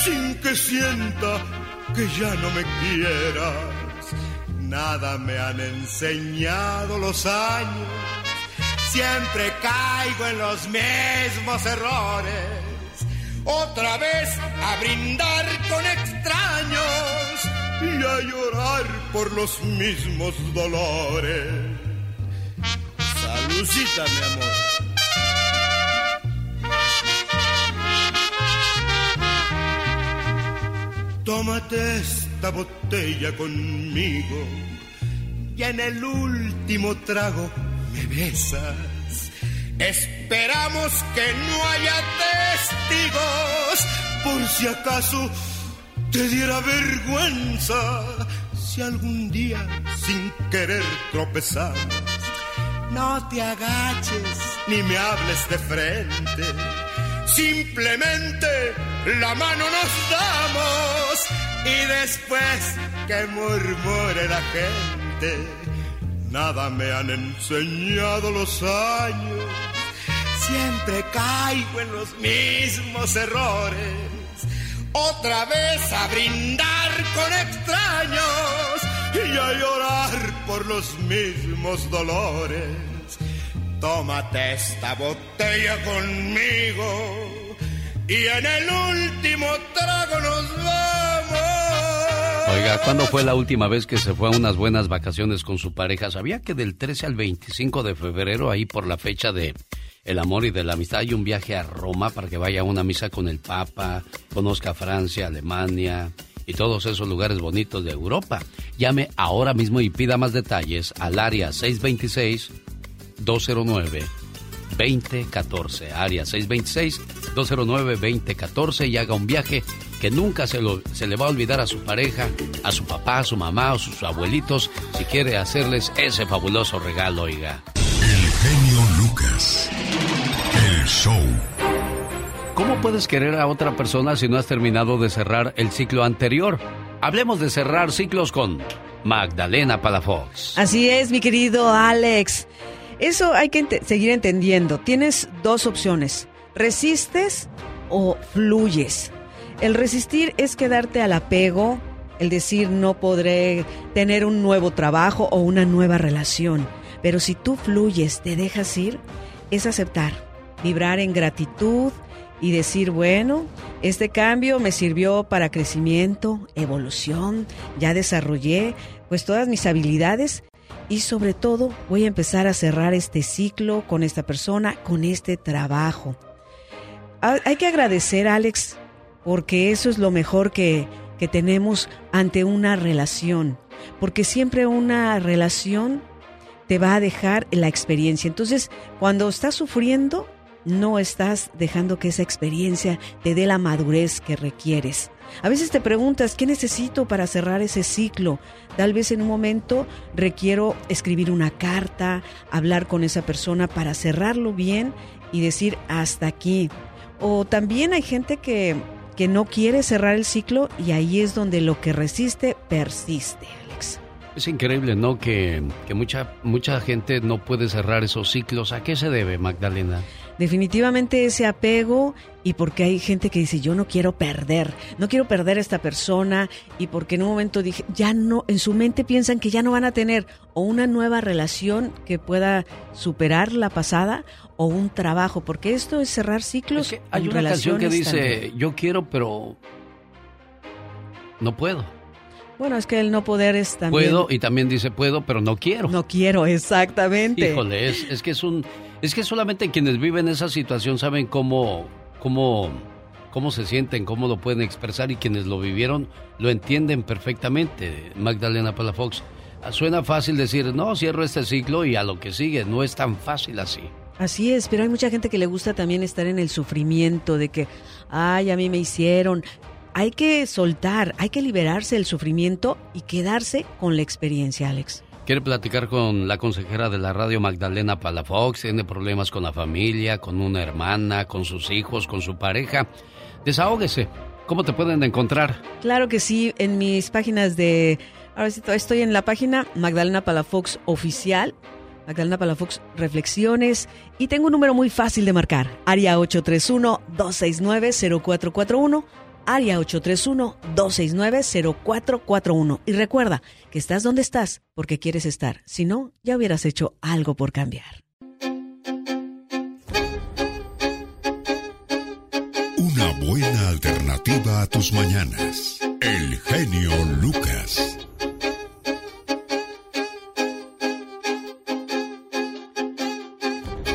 sin que sienta que ya no me quieras. Nada me han enseñado los años. Siempre caigo en los mismos errores. Otra vez a brindar con extraños y a llorar por los mismos dolores. Salucita, mi amor. Tómate esta botella conmigo y en el último trago me besas. Esperamos que no haya testigos por si acaso te diera vergüenza si algún día sin querer tropezamos. No te agaches ni me hables de frente. Simplemente la mano nos damos y después que murmure la gente. Nada me han enseñado los años. Siempre caigo en los mismos errores. Otra vez a brindar con extraños y a llorar por los mismos dolores. Tómate esta botella conmigo y en el último trago nos vamos. Oiga, ¿cuándo fue la última vez que se fue a unas buenas vacaciones con su pareja? ¿Sabía que del 13 al 25 de febrero, ahí por la fecha de el amor y de la amistad, hay un viaje a Roma para que vaya a una misa con el Papa, conozca Francia, Alemania y todos esos lugares bonitos de Europa? Llame ahora mismo y pida más detalles al área 626 209 2014, área 626-209-2014 y haga un viaje que nunca se, le va a olvidar a su pareja, a su papá, a su mamá o sus abuelitos, si quiere hacerles ese fabuloso regalo, oiga. El genio Lucas. El show. ¿Cómo puedes querer a otra persona si no has terminado de cerrar el ciclo anterior? Hablemos de cerrar ciclos con Magdalena Palafox. Así es, mi querido Alex. Eso hay que seguir entendiendo. Tienes dos opciones. Resistes o fluyes. El resistir es quedarte al apego, el decir no podré tener un nuevo trabajo o una nueva relación. Pero si tú fluyes, te dejas ir, es aceptar, vibrar en gratitud y decir, bueno, este cambio me sirvió para crecimiento, evolución, ya desarrollé pues todas mis habilidades y sobre todo voy a empezar a cerrar este ciclo con esta persona, con este trabajo. Hay que agradecer, Alex, porque eso es lo mejor que, que tenemos ante una relación, porque siempre una relación te va a dejar la experiencia. Entonces, cuando estás sufriendo, no estás dejando que esa experiencia te dé la madurez que requieres. A veces te preguntas, ¿qué necesito para cerrar ese ciclo? Tal vez en un momento requiero escribir una carta, hablar con esa persona para cerrarlo bien y decir hasta aquí. O también hay gente que, que no quiere cerrar el ciclo y ahí es donde lo que resiste persiste. Es increíble, ¿no? Que, que mucha, mucha gente no puede cerrar esos ciclos. ¿A qué se debe, Magdalena? definitivamente ese apego y porque hay gente que dice yo no quiero perder, no quiero perder a esta persona y porque en un momento dije ya no, en su mente piensan que ya no van a tener o una nueva relación que pueda superar la pasada o un trabajo, porque esto es cerrar ciclos. hay una canción que dice yo quiero pero no puedo. Bueno, es que el no poder es también... Puedo y también dice puedo, pero no quiero. No quiero, exactamente. Híjole, es, es que es un... Es que solamente quienes viven esa situación saben cómo, cómo, cómo se sienten, cómo lo pueden expresar y quienes lo vivieron lo entienden perfectamente. Magdalena Palafox, suena fácil decir, no, cierro este ciclo y a lo que sigue. No es tan fácil así. Así es, pero hay mucha gente que le gusta también estar en el sufrimiento de que, ay, a mí me hicieron, hay que soltar, hay que liberarse del sufrimiento y quedarse con la experiencia, Alex. Quiere platicar con la consejera de la radio Magdalena Palafox, tiene problemas con la familia, con una hermana, con sus hijos, con su pareja. Desahógese. ¿Cómo te pueden encontrar? Claro que sí, en mis páginas de... Ahora sí, estoy en la página Magdalena Palafox Oficial, Magdalena Palafox Reflexiones, y tengo un número muy fácil de marcar, área 831-269-0441 área 831-269-0441. Y recuerda que estás donde estás porque quieres estar. Si no, ya hubieras hecho algo por cambiar. Una buena alternativa a tus mañanas. El genio Lucas.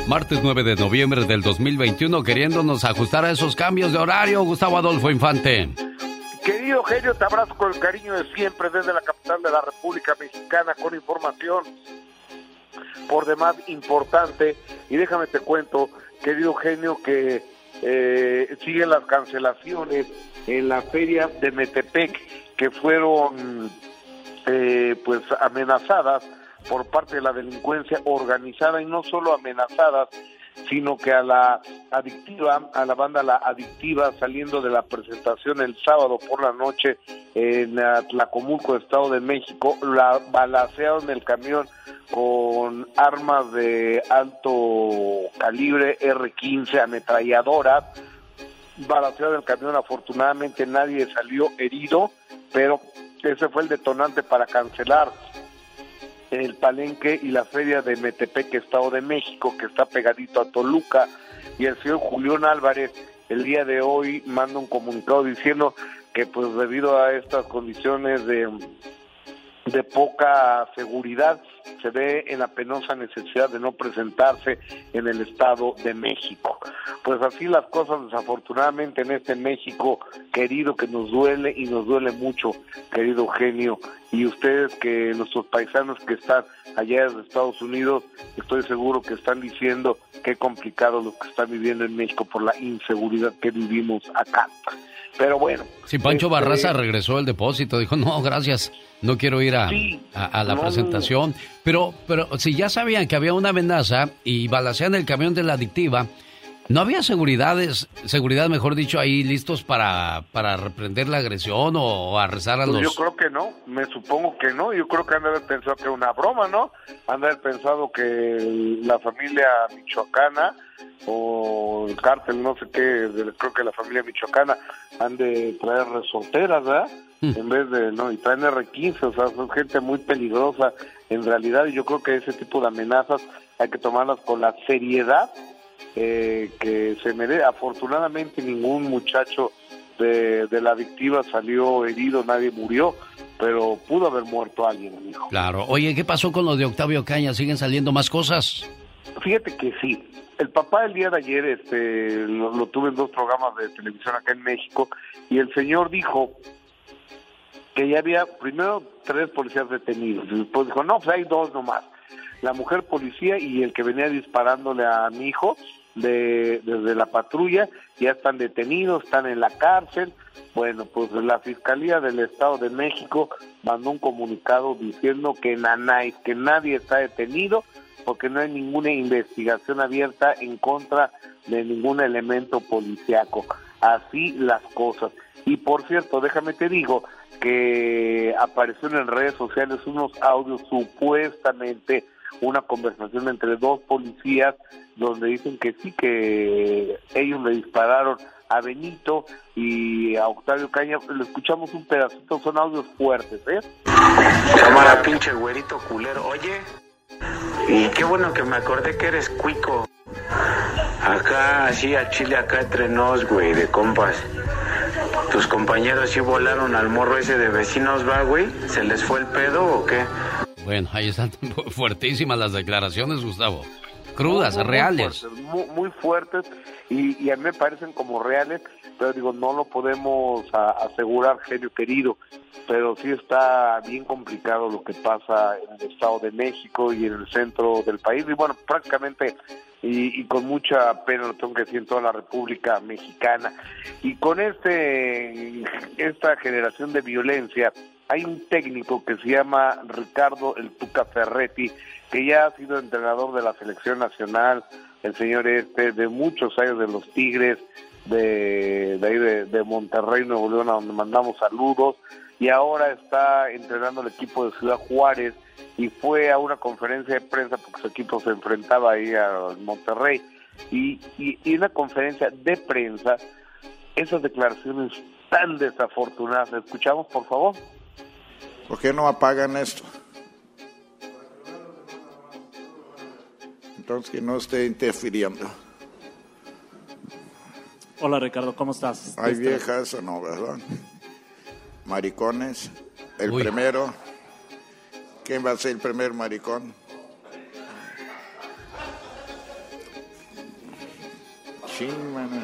Martes 9 de noviembre del 2021, queriéndonos ajustar a esos cambios de horario, Gustavo Adolfo Infante. Querido genio, te abrazo con el cariño de siempre desde la capital de la República Mexicana con información por demás importante. Y déjame te cuento, querido genio, que eh, siguen las cancelaciones en la feria de Metepec que fueron eh, pues amenazadas por parte de la delincuencia organizada y no solo amenazadas sino que a la adictiva, a la banda La Adictiva, saliendo de la presentación el sábado por la noche en Tlacomulco, Estado de México, la balacearon el camión con armas de alto calibre R-15, ametralladoras, balacearon el camión, afortunadamente nadie salió herido, pero ese fue el detonante para cancelar el Palenque y la Feria de Metepec, Estado de México, que está pegadito a Toluca, y el señor Julián Álvarez el día de hoy manda un comunicado diciendo que pues debido a estas condiciones de, de poca seguridad se ve en la penosa necesidad de no presentarse en el Estado de México. Pues así las cosas desafortunadamente en este México querido que nos duele y nos duele mucho, querido Eugenio, y ustedes que nuestros paisanos que están allá en Estados Unidos, estoy seguro que están diciendo qué complicado lo que están viviendo en México por la inseguridad que vivimos acá. Pero bueno. Si Pancho este, Barraza regresó el depósito, dijo, no, gracias, no quiero ir a, a, la presentación. Pero, pero si ya sabían que había una amenaza y balacean el camión de la adictiva, ¿no había seguridades, seguridad, mejor dicho, ahí listos para, para reprender la agresión o, arrestar a pues los... Yo creo que no, me supongo que no, yo creo que han de haber pensado que era una broma, ¿no? Han de haber pensado que la familia michoacana o el cártel, no sé qué, creo que la familia michoacana han de traer resorteras, ¿verdad? En vez de, no, y traen R15, o sea, son gente muy peligrosa en realidad, y yo creo que ese tipo de amenazas hay que tomarlas con la seriedad eh, que se merece. Afortunadamente ningún muchacho de, de la adictiva salió herido, nadie murió, pero pudo haber muerto alguien, amigo. Claro. Oye, ¿qué pasó con lo de Octavio Caña? ¿Siguen saliendo más cosas? Fíjate que sí. El papá el día de ayer este, lo, lo tuve en dos programas de televisión acá en México y el señor dijo que ya había primero tres policías detenidos y después dijo, no, pues hay dos nomás. La mujer policía y el que venía disparándole a mi hijo de, desde la patrulla ya están detenidos, están en la cárcel. Bueno, pues la Fiscalía del Estado de México mandó un comunicado diciendo que nanay, que nadie está detenido porque no hay ninguna investigación abierta en contra de ningún elemento policiaco. Así las cosas. Y por cierto, déjame te digo que aparecieron en redes sociales unos audios supuestamente una conversación entre dos policías donde dicen que sí que ellos le dispararon a Benito y a Octavio Caña. Le escuchamos un pedacito, son audios fuertes, ¿eh? Cámara, pinche güerito culero. Oye, y qué bueno que me acordé que eres cuico. Acá, así a Chile, acá entre nos, güey, de compas. ¿Tus compañeros sí volaron al morro ese de vecinos, va, güey? ¿Se les fue el pedo o qué? Bueno, ahí están *laughs* fuertísimas las declaraciones, Gustavo. Crudas, Muy, muy reales. fuertes, muy, muy fuertes y, y a mí me parecen como reales, pero digo, no lo podemos a- asegurar, genio querido, pero sí está bien complicado lo que pasa en el Estado de México y en el centro del país, y bueno, prácticamente, y, y con mucha pena lo tengo que decir en toda la República Mexicana. Y con este esta generación de violencia, hay un técnico que se llama Ricardo El Tuca Ferretti, que ya ha sido entrenador de la selección nacional, el señor este, de muchos años de los Tigres, de, ahí de, Monterrey, Nuevo León, a donde mandamos saludos, y ahora está entrenando el equipo de Ciudad Juárez, y fue a una conferencia de prensa porque su equipo se enfrentaba ahí a Monterrey, y, y, y una conferencia de prensa, esas declaraciones tan desafortunadas, escuchamos por favor. ¿Por qué no apagan esto? Entonces que no esté interfiriendo. Hola Ricardo, ¿cómo estás? Hay Este, viejas o no, ¿verdad? Maricones. El Uy. primero. ¿Quién va a ser el primer maricón? Sí, mano.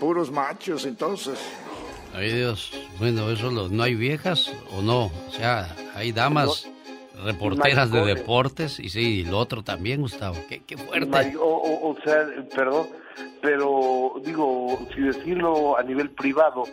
Puros machos, entonces. Ay Dios, bueno, eso lo- no hay viejas o no, o sea, hay damas Reporteras de deportes y sí, y lo otro también, Gustavo. Qué, qué fuerte. Mari- o, o- o sea, perdón, pero digo, si decirlo a nivel privado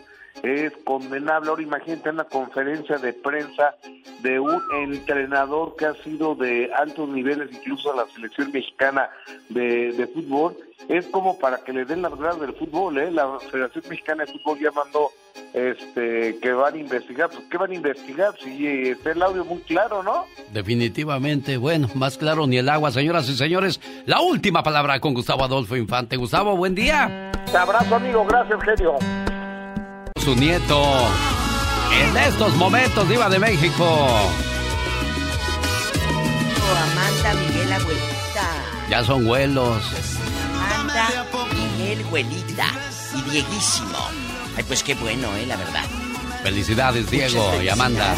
es condenable. Ahora imagínate una conferencia de prensa de un entrenador que ha sido de altos niveles, incluso a la selección mexicana de, de fútbol. Es como para que le den las gradas del fútbol, ¿eh? La Federación Mexicana de Fútbol ya mandó este, que van a investigar. Pues, ¿qué van a investigar? Si está el audio muy claro, ¿no? Definitivamente, bueno, más claro ni el agua, señoras y señores. La última palabra con Gustavo Adolfo Infante. Gustavo, buen día. Te abrazo, amigo. Gracias, genio. Su nieto. En estos momentos, Diva de México. Amanda, Miguel, abuelita. Ya son vuelos. Amanda, Miguel, abuelita. Y Dieguísimo. Ay, pues qué bueno, eh, la verdad. Felicidades, Diego y Amanda.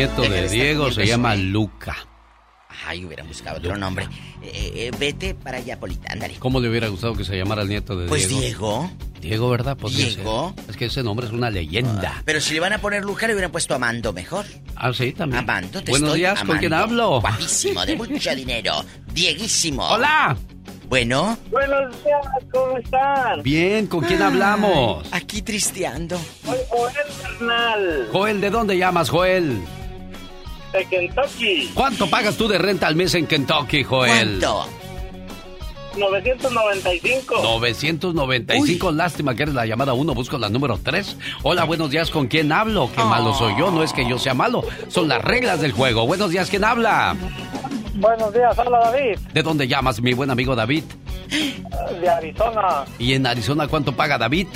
Nieto de Diego, se llama Luca. Ay, hubiera buscado otro nombre. Eh, eh, vete para allá, Polita, ándale. ¿Cómo le hubiera gustado que se llamara el nieto de Pues Diego? Diego. Diego, ¿verdad? Podría Diego. ser. Es que ese nombre es una leyenda. Pero si le van a poner Luca, le hubieran puesto Amando mejor. Ah, sí, también. Amando, te Buenos estoy días, ¿con quién hablo? Guapísimo, de *laughs* mucho dinero. Dieguísimo. Hola. Bueno. Buenos días, ¿cómo están? Bien, ¿con quién hablamos? Aquí tristeando. Soy Joel Bernal, Joel, ¿de dónde llamas, Joel? De Kentucky. ¿Cuánto pagas tú de renta al mes en Kentucky, Joel? ¿Cuánto? 995. 995, lástima que eres la llamada 1, busco la número 3. Hola, buenos días, ¿con quién hablo? Qué malo soy yo, no es que yo sea malo, son las reglas del juego. Buenos días, ¿quién habla? Buenos días, habla David, ¿De dónde llamas, mi buen amigo David? de Arizona. ¿Y en Arizona cuánto paga David?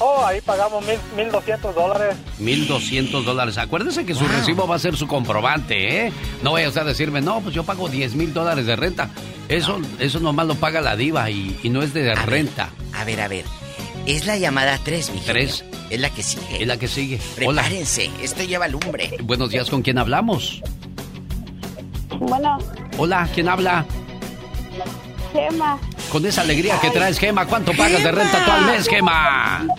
Oh, ahí pagamos mil, 1.200 dólares. 1200 dólares. Acuérdese que su recibo va a ser su comprobante, ¿eh? No vaya usted a decirme, no, pues yo pago 10 mil dólares de renta. Eso, eso nomás lo paga la diva y, y no es de renta. A ver, a ver. Es la llamada 3, mi. Tres. Es la que sigue. Es la que sigue. Hola. Prepárense, esto lleva lumbre. Buenos días, ¿con quién hablamos? Bueno, Hola, ¿quién habla? Gema. Con esa alegría que traes, Gema, ¿cuánto pagas de renta tú al mes, Gema? *laughs*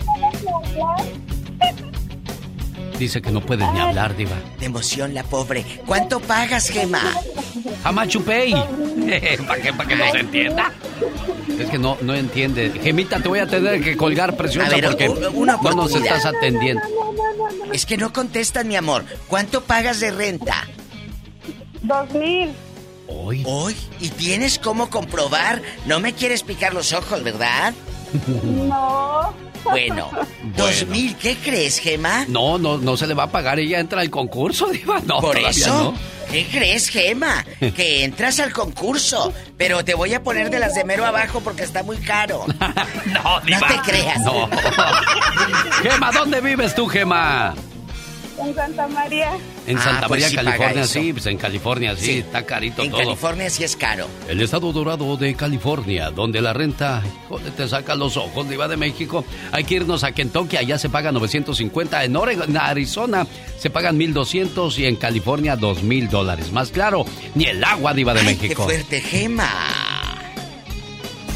Dice que no puedes ni hablar, diva. De emoción la pobre. ¿Cuánto pagas, Gema? How pay? *laughs* ¿Para qué? ¿Para que no se entienda? Es que no, no entiende. Gemita, te voy a tener que colgar preciosa A ver, porque una no nos estás atendiendo. Es que no contestas, mi amor. ¿Cuánto pagas de renta? Dos mil. Hoy. Hoy. ¿Y tienes cómo comprobar? No me quieres picar los ojos, ¿verdad? No. Bueno, dos mil, ¿qué crees, Gema? No, no, no se le va a pagar. Ella entra al concurso, *laughs* diva. No, Por eso, no. ¿qué crees, Gema? *laughs* Que entras al concurso, pero te voy a poner de las de mero abajo porque está muy caro. *laughs* No, No te creas. No. Gema, ¿dónde vives tú, Gema? En Santa María. En Ah, Santa pues María, sí California, sí, pues en California, sí, Sí. está carito En todo. California sí es caro. El estado dorado de California, donde la renta, híjole, te saca los ojos, Diva de México. Hay que irnos a Kentucky, allá se paga 950. En Oregon, en Arizona se pagan 1200 y en California 2000 dólares. Más claro, ni el agua, Diva de Ay, México. qué fuerte, Gema.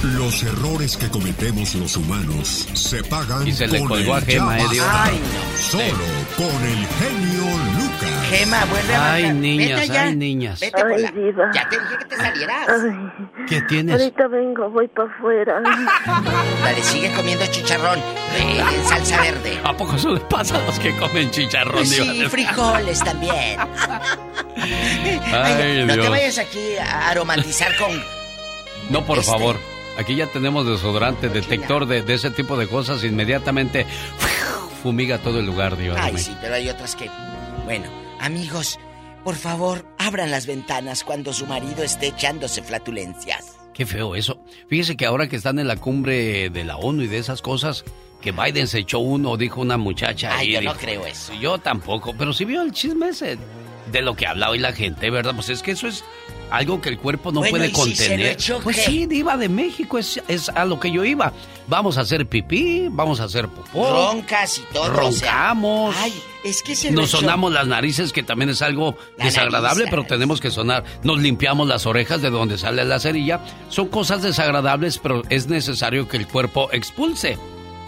Los errores que cometemos los humanos se pagan Y se le con colgó el a Gema, ya eh, Dios. basta. Ay, no. Solo con el genio Lucas. Gema, vuelve a Ay, niñas, Vete ya. ay, niñas. Vete por Ay, la- diva. Ya te dije que te salieras. Ay, ¿Qué tienes? ahorita vengo, voy para afuera. *laughs* Dale, sigue comiendo chicharrón eh, en salsa verde. ¿A poco eso le pasa a los que comen chicharrón, Pues Diva? sí, frijoles *laughs* también. Ay, no te vayas aquí a aromatizar con... No, por Este. favor. Aquí ya tenemos desodorante, detector de, de ese tipo de cosas. Inmediatamente *laughs* fumiga todo el lugar, de Ay, sí, pero hay otras que... Bueno, amigos, por favor, abran las ventanas cuando su marido esté echándose flatulencias. Qué feo eso. Fíjese que ahora que están en la cumbre de la ONU y de esas cosas, que Biden se echó uno, dijo una muchacha. Ay, ahí, yo no creo eso. Yo tampoco, pero si vio el chisme ese de lo que habla hoy la gente, ¿verdad? Pues es que eso es algo que el cuerpo no Bueno, puede ¿y si contener. echó pues sí, diva de México, es, es a lo que yo iba. Vamos a hacer pipí, vamos a hacer popó. Roncas y todo. o sea, Roncamos. ay, es que se Nos sonamos las narices, que también es algo La desagradable, nariz, pero tenemos que sonar. Nos limpiamos las orejas de donde sale la cerilla. Son cosas desagradables, pero es necesario que el cuerpo expulse.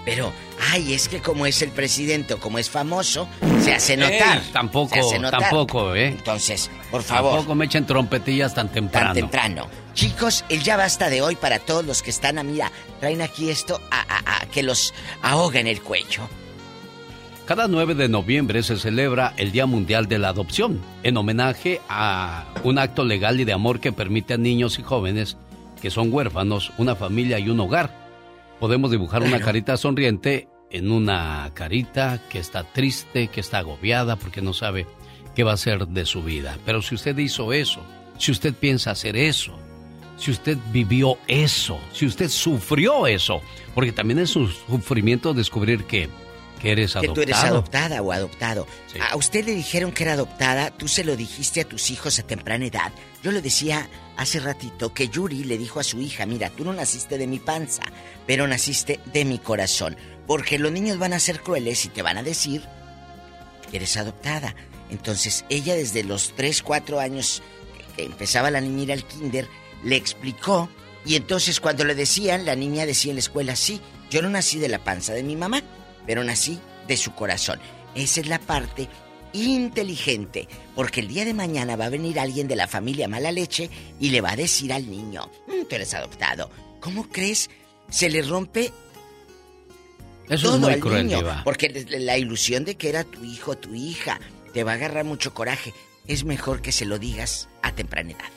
Pero, ay, es que como es el presidente o como es famoso, se hace notar. Ey, tampoco, Se hace notar. tampoco, ¿eh? Entonces, por favor. Tampoco me echen trompetillas tan temprano. Tan temprano. Chicos, el ya basta de hoy para todos los que están a mira, traen aquí esto a, a- a que los ahoga en el cuello. Cada 9 de noviembre se celebra el Día Mundial de la Adopción, en homenaje a un acto legal y de amor que permite a niños y jóvenes que son huérfanos una familia y un hogar. Podemos dibujar una carita sonriente en una carita que está triste, que está agobiada porque no sabe qué va a ser de su vida. Pero si usted hizo eso, si usted piensa hacer eso, si usted vivió eso, si usted sufrió eso, porque también es un sufrimiento descubrir que, que eres Que adoptado. tú eres adoptada o adoptado. A usted le dijeron que era adoptada, tú se lo dijiste a tus hijos a temprana edad. Yo le decía hace ratito que Yuri le dijo a su hija, mira, tú no naciste de mi panza, pero naciste de mi corazón. Porque los niños van a ser crueles y te van a decir que eres adoptada. Entonces ella desde los 3, 4 años que- empezaba la niña al kinder, le explicó y entonces cuando le decían, la niña decía en la escuela, sí, yo no nací de la panza de mi mamá, pero nací de su corazón. Esa es la parte inteligente, porque el día de mañana va a venir alguien de la familia mala leche y le va a decir al niño, "Mm, tú eres adoptado. ¿Cómo crees? Se le rompe Eso todo es muy al cruel, niño, Diva. porque la ilusión de que era tu hijo, tu hija, te va a agarrar mucho coraje. Es mejor que se lo digas a temprana edad.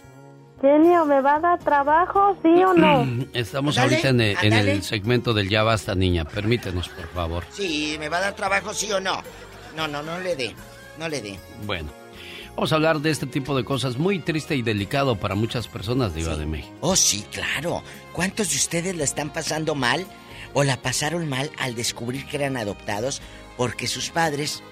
Genio, ¿me va a dar trabajo, sí o no? *clears throat* Estamos ahorita en el, en el segmento del Ya Basta, niña. Permítenos, por favor. Sí, ¿me va a dar trabajo, sí o no? No, no, no le dé. No le dé. Bueno, vamos a hablar de este tipo de cosas muy triste y delicado para muchas personas de Iba de México. Oh, sí, claro. ¿Cuántos de ustedes la están pasando mal o la pasaron mal al descubrir que eran adoptados porque sus padres...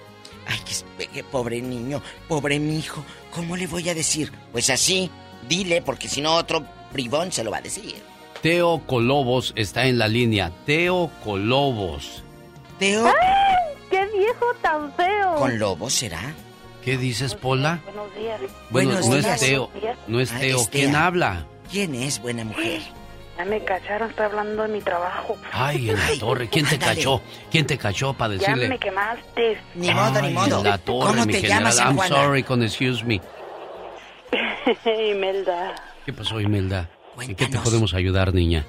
Ay, que, que pobre niño, pobre mi hijo. ¿Cómo le voy a decir? Pues así, dile, porque si no otro bribón se lo va a decir. Teo Colobos está en la línea. Teo Colobos. Teo ¡Ay, ¡Qué viejo tan feo! con lobo será. ¿Qué dices, Pola? Buenos días. Bueno, no es Teo. No es Ah, Teo. es ¿Quién habla? ¿Quién es buena mujer? Ya me cacharon, estoy hablando de mi trabajo. Ay, en la torre. ¿Quién te ándale. cachó? ¿Quién te cachó para Ya decirle? me quemaste. Ni modo, ni Ay, modo. en la torre, ¿Cómo mi te general. llamas, I'm Juana? sorry con excuse me. *laughs* Imelda. ¿Qué pasó, Imelda? ¿En qué te Cuéntanos. podemos ayudar, niña?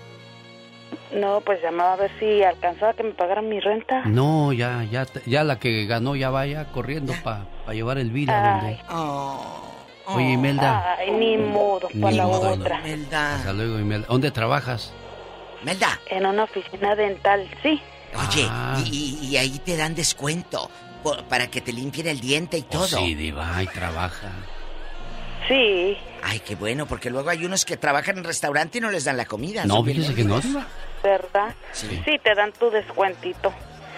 No, pues llamaba a ver si alcanzaba que me pagaran mi renta. No, ya, ya, te- ya la que ganó ya vaya corriendo para llevar el vino a donde. Oye, Imelda. Ay, ni modo, para Ni la modo, otra. Hasta luego, Imelda. ¿Dónde trabajas? Melda. En una oficina dental, sí. Oye, Ah. y, y- y ahí te dan descuento por- para que te limpien el diente y todo. Oh, sí, diva, ahí trabaja. Sí. Ay, qué bueno, porque luego hay unos que trabajan en restaurante y no les dan la comida. No, fíjese que no. ¿Verdad? Sí. Sí, te dan tu descuentito.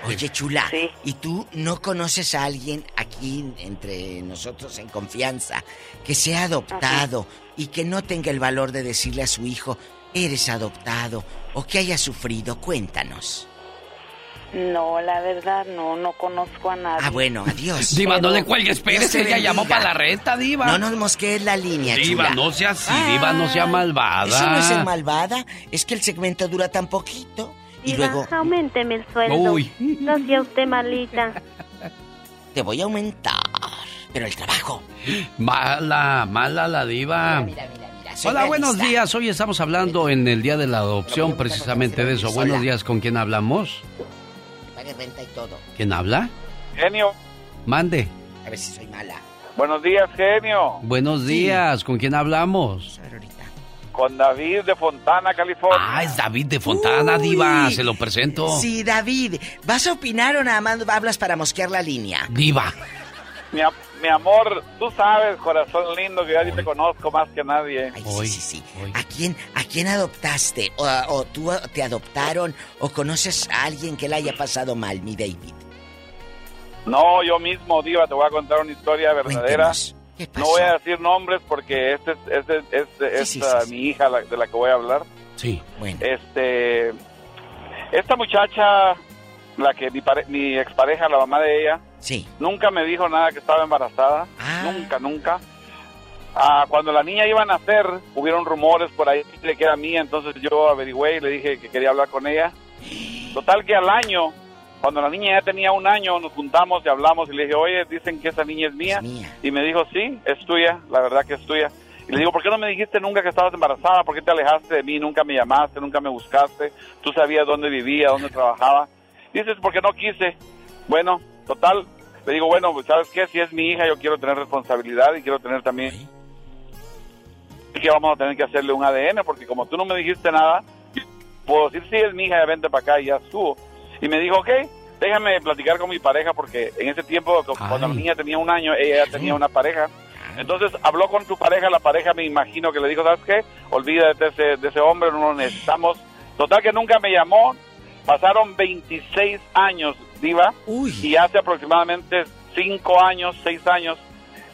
Oye, chula, ¿y tú no conoces a alguien aquí entre nosotros en confianza que sea adoptado y que no tenga el valor de decirle a su hijo, eres adoptado, o que haya sufrido? Cuéntanos. No, la verdad, no, no conozco a nadie. Ah, bueno, adiós. Diva, no Pero- le cuelgues, te ella llamó para la renta, Diva. No nos mosquees la línea, Diva, chula. no sea así, Diva, no sea malvada. Eso no es ser malvada, es que el segmento dura tan poquito. Y Diva, luego aumenteme el sueldo. Uy. No sea usted malita. te voy a aumentar. Pero el trabajo. Mala, mala la diva. soy Hola, buenos días. Hoy estamos hablando en el Día de la Adopción precisamente de eso. Buenos días, ¿con quién hablamos? Pague renta y todo. ¿Quién habla? Genio. Mande. A ver si soy mala. Buenos días, genio. Buenos días, ¿con quién hablamos? Con David de Fontana, California. Ah, es David de Fontana, Diva. Se lo presento. Sí, David. ¿Vas a opinar o nada más hablas para mosquear la línea? Diva. Mi, am- mi amor, tú sabes, corazón lindo, que yo a ti te conozco más que nadie. Ay, sí, sí, sí. ¿A quién, ¿A quién adoptaste? ¿O, o tú te adoptaron? ¿O conoces a alguien que le haya pasado mal, mi David? No, yo mismo, Diva, te voy a contar una historia verdadera. ¿Qué No voy a decir nombres porque este es, este, este es Sí, sí, ah, sí, sí. mi hija la- de la que voy a hablar. Sí. Bueno. Este, esta muchacha, la que mi, pare- mi expareja, la mamá de ella, Sí. nunca me dijo nada que estaba embarazada. Nunca, nunca. Ah, cuando la niña iba a nacer, hubieron rumores por ahí de que era mía, entonces yo averigüé y le dije que quería hablar con ella. Total que al año, cuando la niña ya tenía un año, nos juntamos y hablamos y le dije, oye, dicen que esa niña es mía. Y me dijo, sí, es tuya, la verdad que es tuya. Y le digo, ¿por qué no me dijiste nunca que estabas embarazada? ¿Por qué te alejaste de mí? Nunca me llamaste, nunca me buscaste. Tú sabías dónde vivía, dónde trabajaba. Dices, porque no quise. Bueno, total, le digo, bueno, pues, ¿sabes qué? Si es mi hija, yo quiero tener responsabilidad y quiero tener también... que vamos a tener que hacerle un ADN, porque como tú no me dijiste nada, puedo decir, sí, es mi hija, ya vente para acá y ya estuvo. Y me dijo, ok, déjame platicar con mi pareja, porque en ese tiempo, cu- cuando la niña tenía un año, ella ya tenía una pareja. Entonces habló con su pareja, la pareja me imagino que le dijo, ¿sabes qué? Olvídate de ese, de ese hombre, no lo necesitamos. Total que nunca me llamó. Pasaron 26 años, Diva, y hace aproximadamente 5 años, 6 años,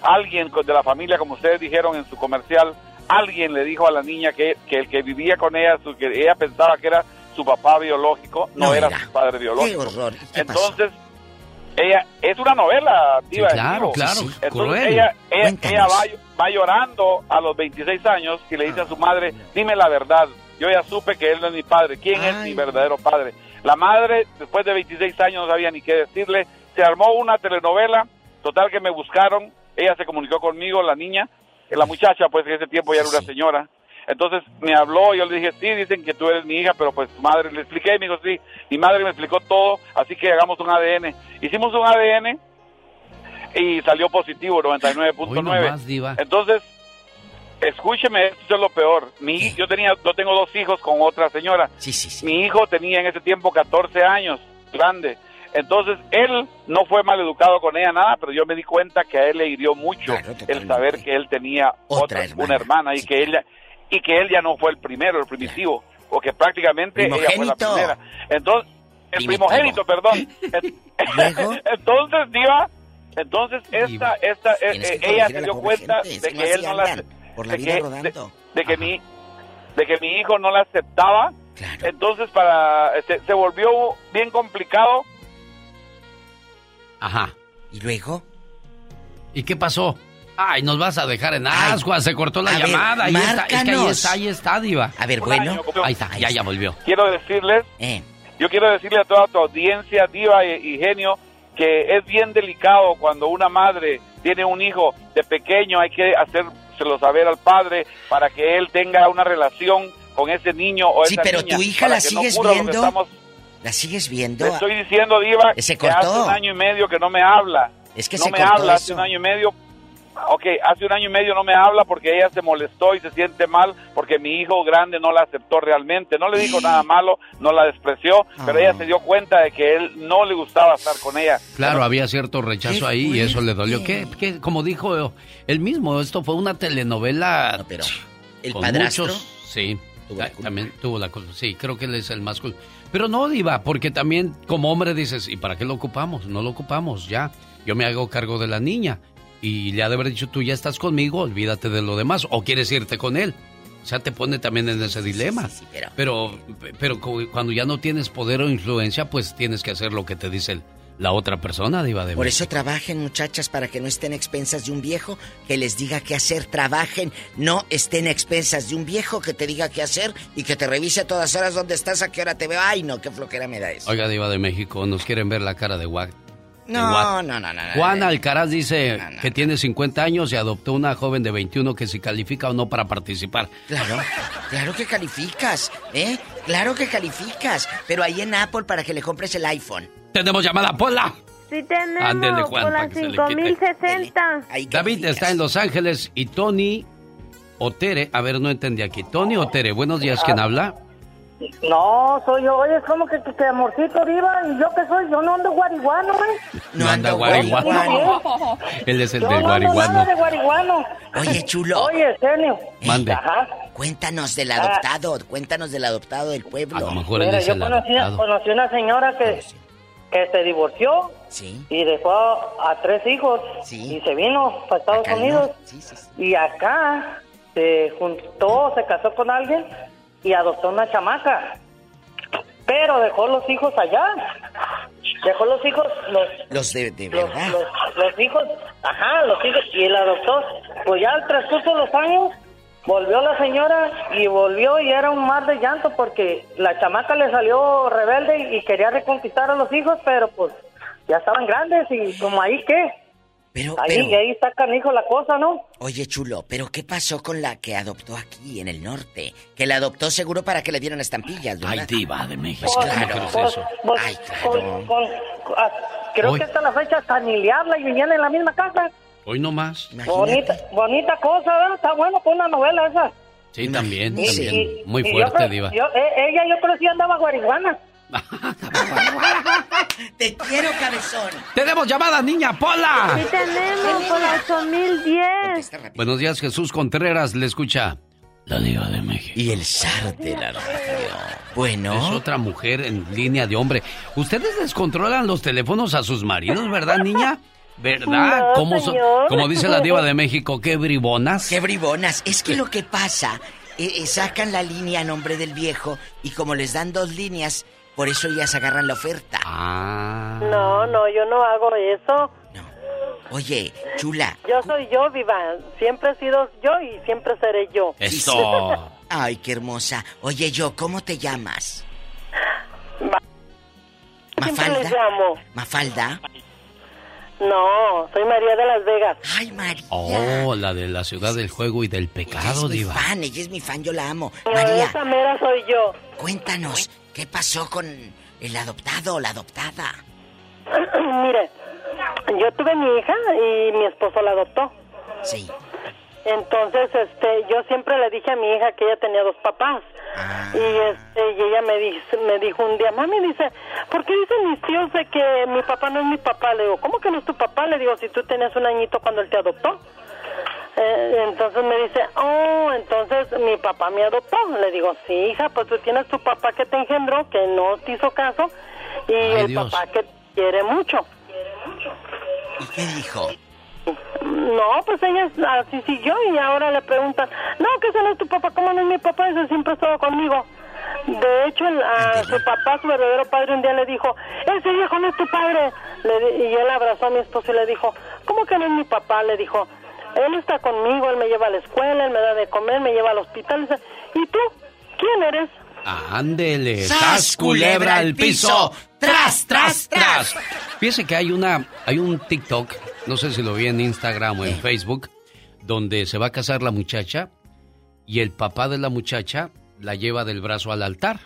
alguien de la familia, como ustedes dijeron en su comercial, alguien le dijo a la niña que, que el que vivía con ella, su, que ella pensaba que era su papá biológico, no, No era, era. su padre Qué biológico. horror. ¿Qué pasó? Entonces, ella es una novela, Diva. Sí, claro, claro, Entonces cruel. ella, ella, ella va, va llorando a los 26 años y le dice a su madre, dime la verdad, yo ya supe que él no es mi padre, ¿quién es mi verdadero padre? La madre, después de 26 años, no sabía ni qué decirle, se armó una telenovela, total que me buscaron, ella se comunicó conmigo, la niña, la muchacha, pues en ese tiempo ya era una señora, entonces me habló, yo le dije, sí, dicen que tú eres mi hija, pero pues tu madre, le expliqué, me dijo, sí, mi madre me explicó todo, así que hagamos un ADN. Hicimos un ADN y salió positivo, Hoy 99.9. nomás, diva. Entonces, escúcheme, esto es lo peor. Mi, yo tenía, yo tengo dos hijos con otra señora. Mi hijo tenía en ese tiempo 14 años, grande. Entonces, él no fue mal educado con ella, nada, pero yo me di cuenta que a él le hirió mucho el saber que él tenía otra, una hermana y que ella y que él ya no fue el primero, el primitivo, o que prácticamente ella fue la primera. Entonces, el Primitivo. primogénito, perdón. *laughs* *laughs* entonces, Diva, entonces esta, esta, eh, eh, ella se la dio cuenta gente, de que él no la, andan, por la de vida que, rodando. de, de que mi, de que mi hijo no la aceptaba. Entonces para se, se volvió bien complicado. Ajá. ¿Y luego? ¿Y qué pasó? Ay, nos vas a dejar en ascuas, se cortó la a ver, llamada. ahí está, es que ahí está, ahí está, Diva. A ver, año, bueno. Ahí está, ya, ya volvió. Quiero decirles, Eh. yo quiero decirle a toda tu audiencia, Diva y, y Genio, que es bien delicado cuando una madre tiene un hijo de pequeño, hay que hacérselo saber al padre para que él tenga una relación con ese niño o Sí, esa pero niña, tu hija la no sigues lo que viendo. estamos- ¿La sigues viendo? Le estoy diciendo, Diva, Se que hace cortó. un año y medio que no me habla. Es que no se me cortó habla, hace eso. un año y medio. Ok, hace un año y medio no me habla porque ella se molestó y se siente mal porque mi hijo grande no la aceptó realmente. No le dijo nada malo, no la despreció, pero ella se dio cuenta de que él no le gustaba estar con ella. Claro, había cierto rechazo ahí y eso le dolió. ¿Qué, qué? como dijo él mismo, esto fue una telenovela. pero el con padrastro muchos- sí, ta- también tuvo la culpa. Sí, creo que él es el más culpa. Pero no, Diva, porque también como hombre dices, ¿y para qué lo ocupamos? No lo ocupamos, ya. Yo me hago cargo de la niña. Y le ha de haber dicho, tú ya estás conmigo, olvídate de lo demás. O quieres irte con él. O sea, te pone también en ese dilema. pero... pero, cu- cuando ya no tienes poder o influencia, pues tienes que hacer lo que te dice el- la otra persona, Diva de Por México. eso trabajen, muchachas, para que no estén expensas de un viejo que les diga qué hacer. Trabajen, no estén expensas de un viejo que te diga qué hacer y que te revise a todas horas dónde estás, a qué hora te veo. Ay, no, qué floquera me da eso. Oiga, Diva de México, nos quieren ver la cara de Guac. No, no, no, no. Juan Alcaraz dice que tiene 50 años y adoptó una joven de 21 que si califica o no para participar. Claro, claro que calificas, ¿eh? Claro que calificas. Pero ahí en Apple para que le compres el iPhone. Tenemos llamada, Pola. Sí tenemos, Ándele, Juan, quite. 5060. David está en Los Ángeles y Tony Otere, a ver, no entendí aquí. Tony Otere, buenos días, ¿quién habla? No, soy yo. Oye, es como que, que, que amorcito viva. ¿Y yo qué soy? Yo no ando guariguano, güey. No anda guariguano. Él es el Yo del no ando guariguano. nada de guariguano. Oye, chulo. Oye, genio. Mande. Ajá. Cuéntanos del adoptado, cuéntanos del adoptado del pueblo. A lo mejor él Mira, es yo el conocí, adoptado. conocí una señora que, que se divorció Sí. y dejó a tres hijos y se vino para Estados Acá, ¿no? Unidos. Y acá se juntó, se casó con alguien y adoptó una chamaca. Pero dejó los hijos allá. Dejó los hijos, los, Los de, de los, verdad. los- los hijos, ajá, los hijos, y el adoptó. Pues ya al transcurso de los años, volvió la señora y volvió y era un mar de llanto porque la chamaca le salió rebelde y quería reconquistar a los hijos, pero pues ya estaban grandes y como ahí qué. Pero, ahí, pero- ahí está canijo la cosa, ¿no? Oye, chulo, ¿pero qué pasó con la que adoptó aquí, en el norte? Que la adoptó seguro para que le dieran estampillas, ¿verdad? Ay, diva de México. Pues ¿Cómo claro. crees eso? Pues, Ay, con- claro. con- ah, creo Hoy. que hasta la fecha hasta ni le habla y vivían en la misma casa. Hoy no más. Bonita, bonita cosa, ¿verdad? Está bueno con una novela esa. Sí, también, Y- también. y- Muy yo fuerte, creo- diva. yo- eh, ella yo creo que sí andaba guariguana. *laughs* Te quiero, cabezón. ¡Tenemos llamada, niña Pola! Sí tenemos por la 8010. Buenos días, Jesús Contreras. Le escucha la diva de México. Y el zar de la radio. Bueno. Es otra mujer en línea de hombre. Ustedes les controlan los teléfonos a sus maridos, ¿verdad, niña? ¿Verdad? No, ¿Cómo so- señor. como dice la diva de *laughs* México, qué bribonas. Qué bribonas. Es que lo que pasa, eh, eh, sacan la línea a nombre del viejo y como les dan dos líneas, por eso ellas agarran la oferta. Ah. No, no, yo no hago eso. Oye, chula. Yo soy yo, viva. Siempre he sido yo y siempre seré yo. Eso. *laughs* Ay, qué hermosa. Oye, yo, ¿cómo te llamas? Les ¿Mafalda? llamo. ¿Mafalda? No, soy María de Las Vegas. Ay, María. Oh, la de la ciudad del juego y del pecado, es mi fan, ella es mi fan, yo la amo. No, María, esa mera soy yo. cuéntanos, ¿qué pasó con el adoptado o la adoptada? *clears throat* Mire, yo tuve mi hija y mi esposo la adoptó. Sí. Entonces, este, yo siempre le dije a mi hija que ella tenía dos papás. Y este, y ella me dice, me dijo un día, mami, dice, ¿por qué dicen mis tíos de que mi papá no es mi papá? Le digo, ¿cómo que no es tu papá? Le digo, si tú tenías un añito cuando él te adoptó. Eh, entonces me dice, oh, entonces mi papá me adoptó. Le digo, sí, hija, pues tú tienes tu papá que te engendró, que no te hizo caso, y el Dios. papá que quiere mucho. ¿Y qué dijo? No, pues ella así siguió y ahora le preguntan, no, que ese no es tu papá, ¿cómo no es mi papá? Ese siempre ha estado conmigo. De hecho, el- a su papá, su verdadero padre, un día le dijo, ese viejo no es tu padre. Le y él abrazó a mi esposo y le dijo, ¿cómo que no es mi papá? Le dijo, él está conmigo, él me lleva a la escuela, él me da de comer, me lleva al hospital. ¿Y tú? ¿Quién eres? Ándele, ¡Sas, culebra al piso, tras, tras, tras. Fíjese que hay una, hay un TikTok, no sé si lo vi en Instagram o en Facebook, donde se va a casar la muchacha y el papá de la muchacha la lleva del brazo al altar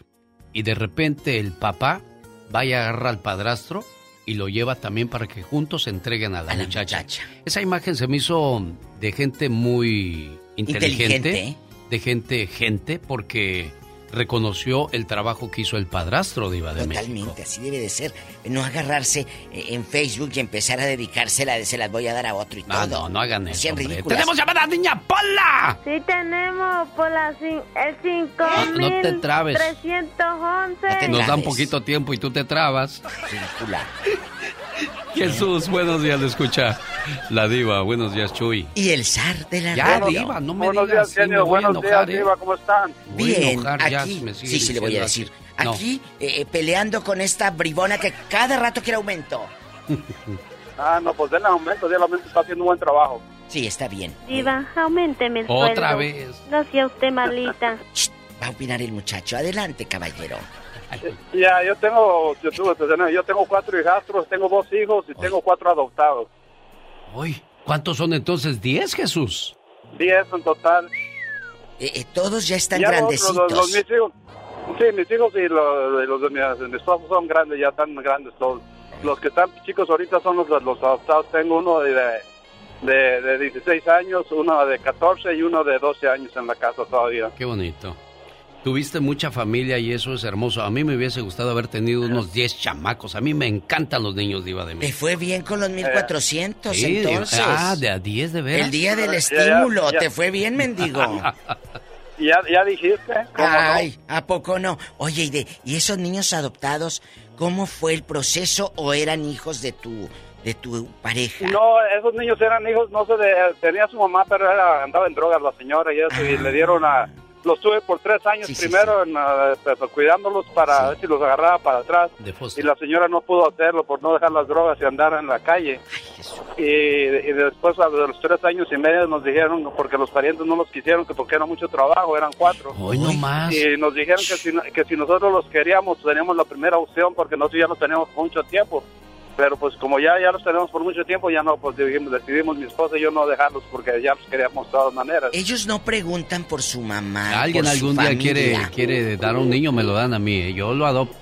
y de repente el papá va y agarra al padrastro y lo lleva también para que juntos se entreguen a la, muchacha. Esa imagen se me hizo de gente muy inteligente, Inteligente. de gente gente porque reconoció el trabajo que hizo el padrastro de Iba de México. Totalmente, así debe de ser. No agarrarse eh, en Facebook y empezar a dedicársela de se las voy a dar a otro y Ah, todo. no, no hagan eso. ¡Tenemos llamada, niña Pola! Sí tenemos por la cin- el 5 No, no te trabes. 311. Nos da un poquito tiempo y tú te trabas. Jesús, buenos días, le escucha la diva. Buenos días, Chuy. Y el zar de la Ya, radio. diva, no me Buenos digas días, sí, me a Buenos enojar, días, ¿eh? Diva. ¿Cómo están? Bien, enojar aquí, sí, sí, le voy a decir. así. Aquí, eh, eh, peleando con esta bribona que cada rato quiere aumento. *laughs* Ah, no, pues denle aumento. El aumento está haciendo un buen trabajo. Sí, está bien. Diva, aumenteme el Otra sueldo. vez. No sea usted malita. Va a opinar el muchacho. Adelante, caballero. Ya, yo tengo, yo, tuve, pues, yo tengo cuatro hijastros, tengo dos hijos y tengo cuatro adoptados. Uy, ¿cuántos son entonces? ¿Diez, Jesús? Diez en total. Eh, todos ya están Ya los- grandecitos. Los, los- mis hijos, sí, mis hijos y los, los de mi, de mi esposo son grandes, ya están grandes todos. Los que están chicos ahorita son los, los adoptados. Tengo uno de, de, de 16 años, uno de 14 y uno de 12 años en la casa todavía. Qué bonito. Tuviste mucha familia y eso es hermoso. A mí me hubiese gustado haber tenido unos 10 chamacos. A mí me encantan los niños Diva de Te México. fue bien con los 1400 Sí, entonces. Ah, de a 10 de veras. El día del Ya, ya, estímulo, ya. te fue bien, mendigo. *laughs* Ya, ya dijiste. ¿cómo no? Ay, ¿a poco no? Oye, ¿y, de, ¿y esos niños adoptados, cómo fue el proceso o eran hijos de tu, de tu pareja? No, esos niños eran hijos, no sé, de, tenía su mamá, pero era, andaba en drogas la señora y eso, y le dieron a... Los tuve por tres años primero En, ah, pues, cuidándolos para ver si los agarraba para atrás. Y la señora no pudo hacerlo por no dejar las drogas y andar en la calle. y, y después a los tres años y medio nos dijeron, porque los parientes no los quisieron, que porque era mucho trabajo, eran cuatro. Hoy no más. Y nos dijeron que si, que si nosotros los queríamos, teníamos la primera opción, porque nosotros ya los teníamos por mucho tiempo. Pero pues como ya, ya los tenemos por mucho tiempo, ya no, pues dijimos, decidimos mi esposa y yo no dejarlos porque ya los queríamos de todas maneras. Ellos no preguntan por su mamá. Alguien por su algún día familia. quiere, quiere dar a un niño, me lo dan a mí. eh, Yo lo adopto.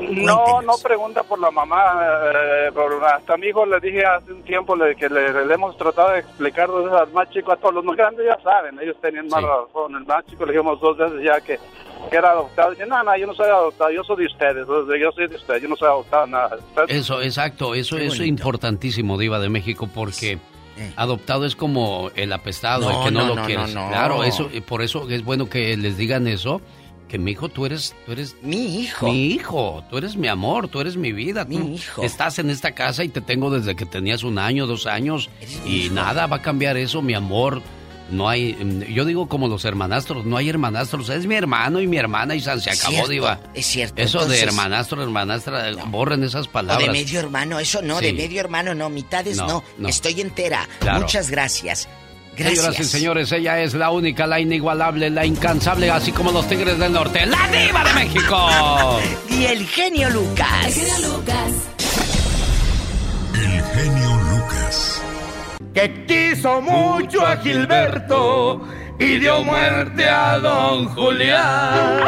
No, no pregunta por la mamá. eh, por- hasta a mi hijo le dije hace un tiempo le- que le, le hemos tratado de explicar dos veces al más chico, a todos los más grandes ya saben, ellos tenían más razón. El más chico le dijimos dos veces ya que, que era adoptado. Dice, no, no, yo no soy adoptado, yo soy de ustedes, yo soy de ustedes, yo no soy adoptado, nada. Ustedes- Eso, exacto, eso es importantísimo, Diva de México, porque adoptado es como el apestado, No, el que no, no, lo no, quieres. no, no. Claro, eso, por eso es bueno que les digan eso, que mi hijo, tú eres, tú eres mi hijo. Mi hijo, tú eres mi amor, tú eres mi vida. tú hijo. Estás en esta casa y te tengo desde que tenías un año, dos años, y nada va a cambiar eso, mi amor. No hay, mm, yo digo como los hermanastros, no hay hermanastros, es mi hermano y mi hermana y San se acabó, Cierto, Diva. es cierto, Eso entonces- de hermanastro, hermanastra, borren esas O palabras. de medio hermano, eso no, Sí. de medio hermano no, mitades No, no, no. estoy entera. Claro. Muchas gracias. Gracias. Señoras y señores, ella es la única, la inigualable, la incansable, así como los Tigres del Norte, la diva de México. *laughs* Y el genio Lucas. El genio Lucas. Que quiso mucho a Gilberto y dio muerte a don Julián.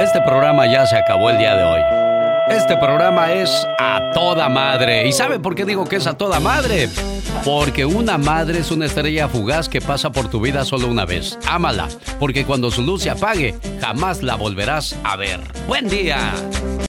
Este programa ya se acabó el día de hoy. Este programa es a toda madre. ¿Y sabe por qué digo que es a toda madre? Porque una madre es una estrella fugaz que pasa por tu vida solo una vez. Ámala, porque cuando su luz se apague, jamás la volverás a ver. Buen día.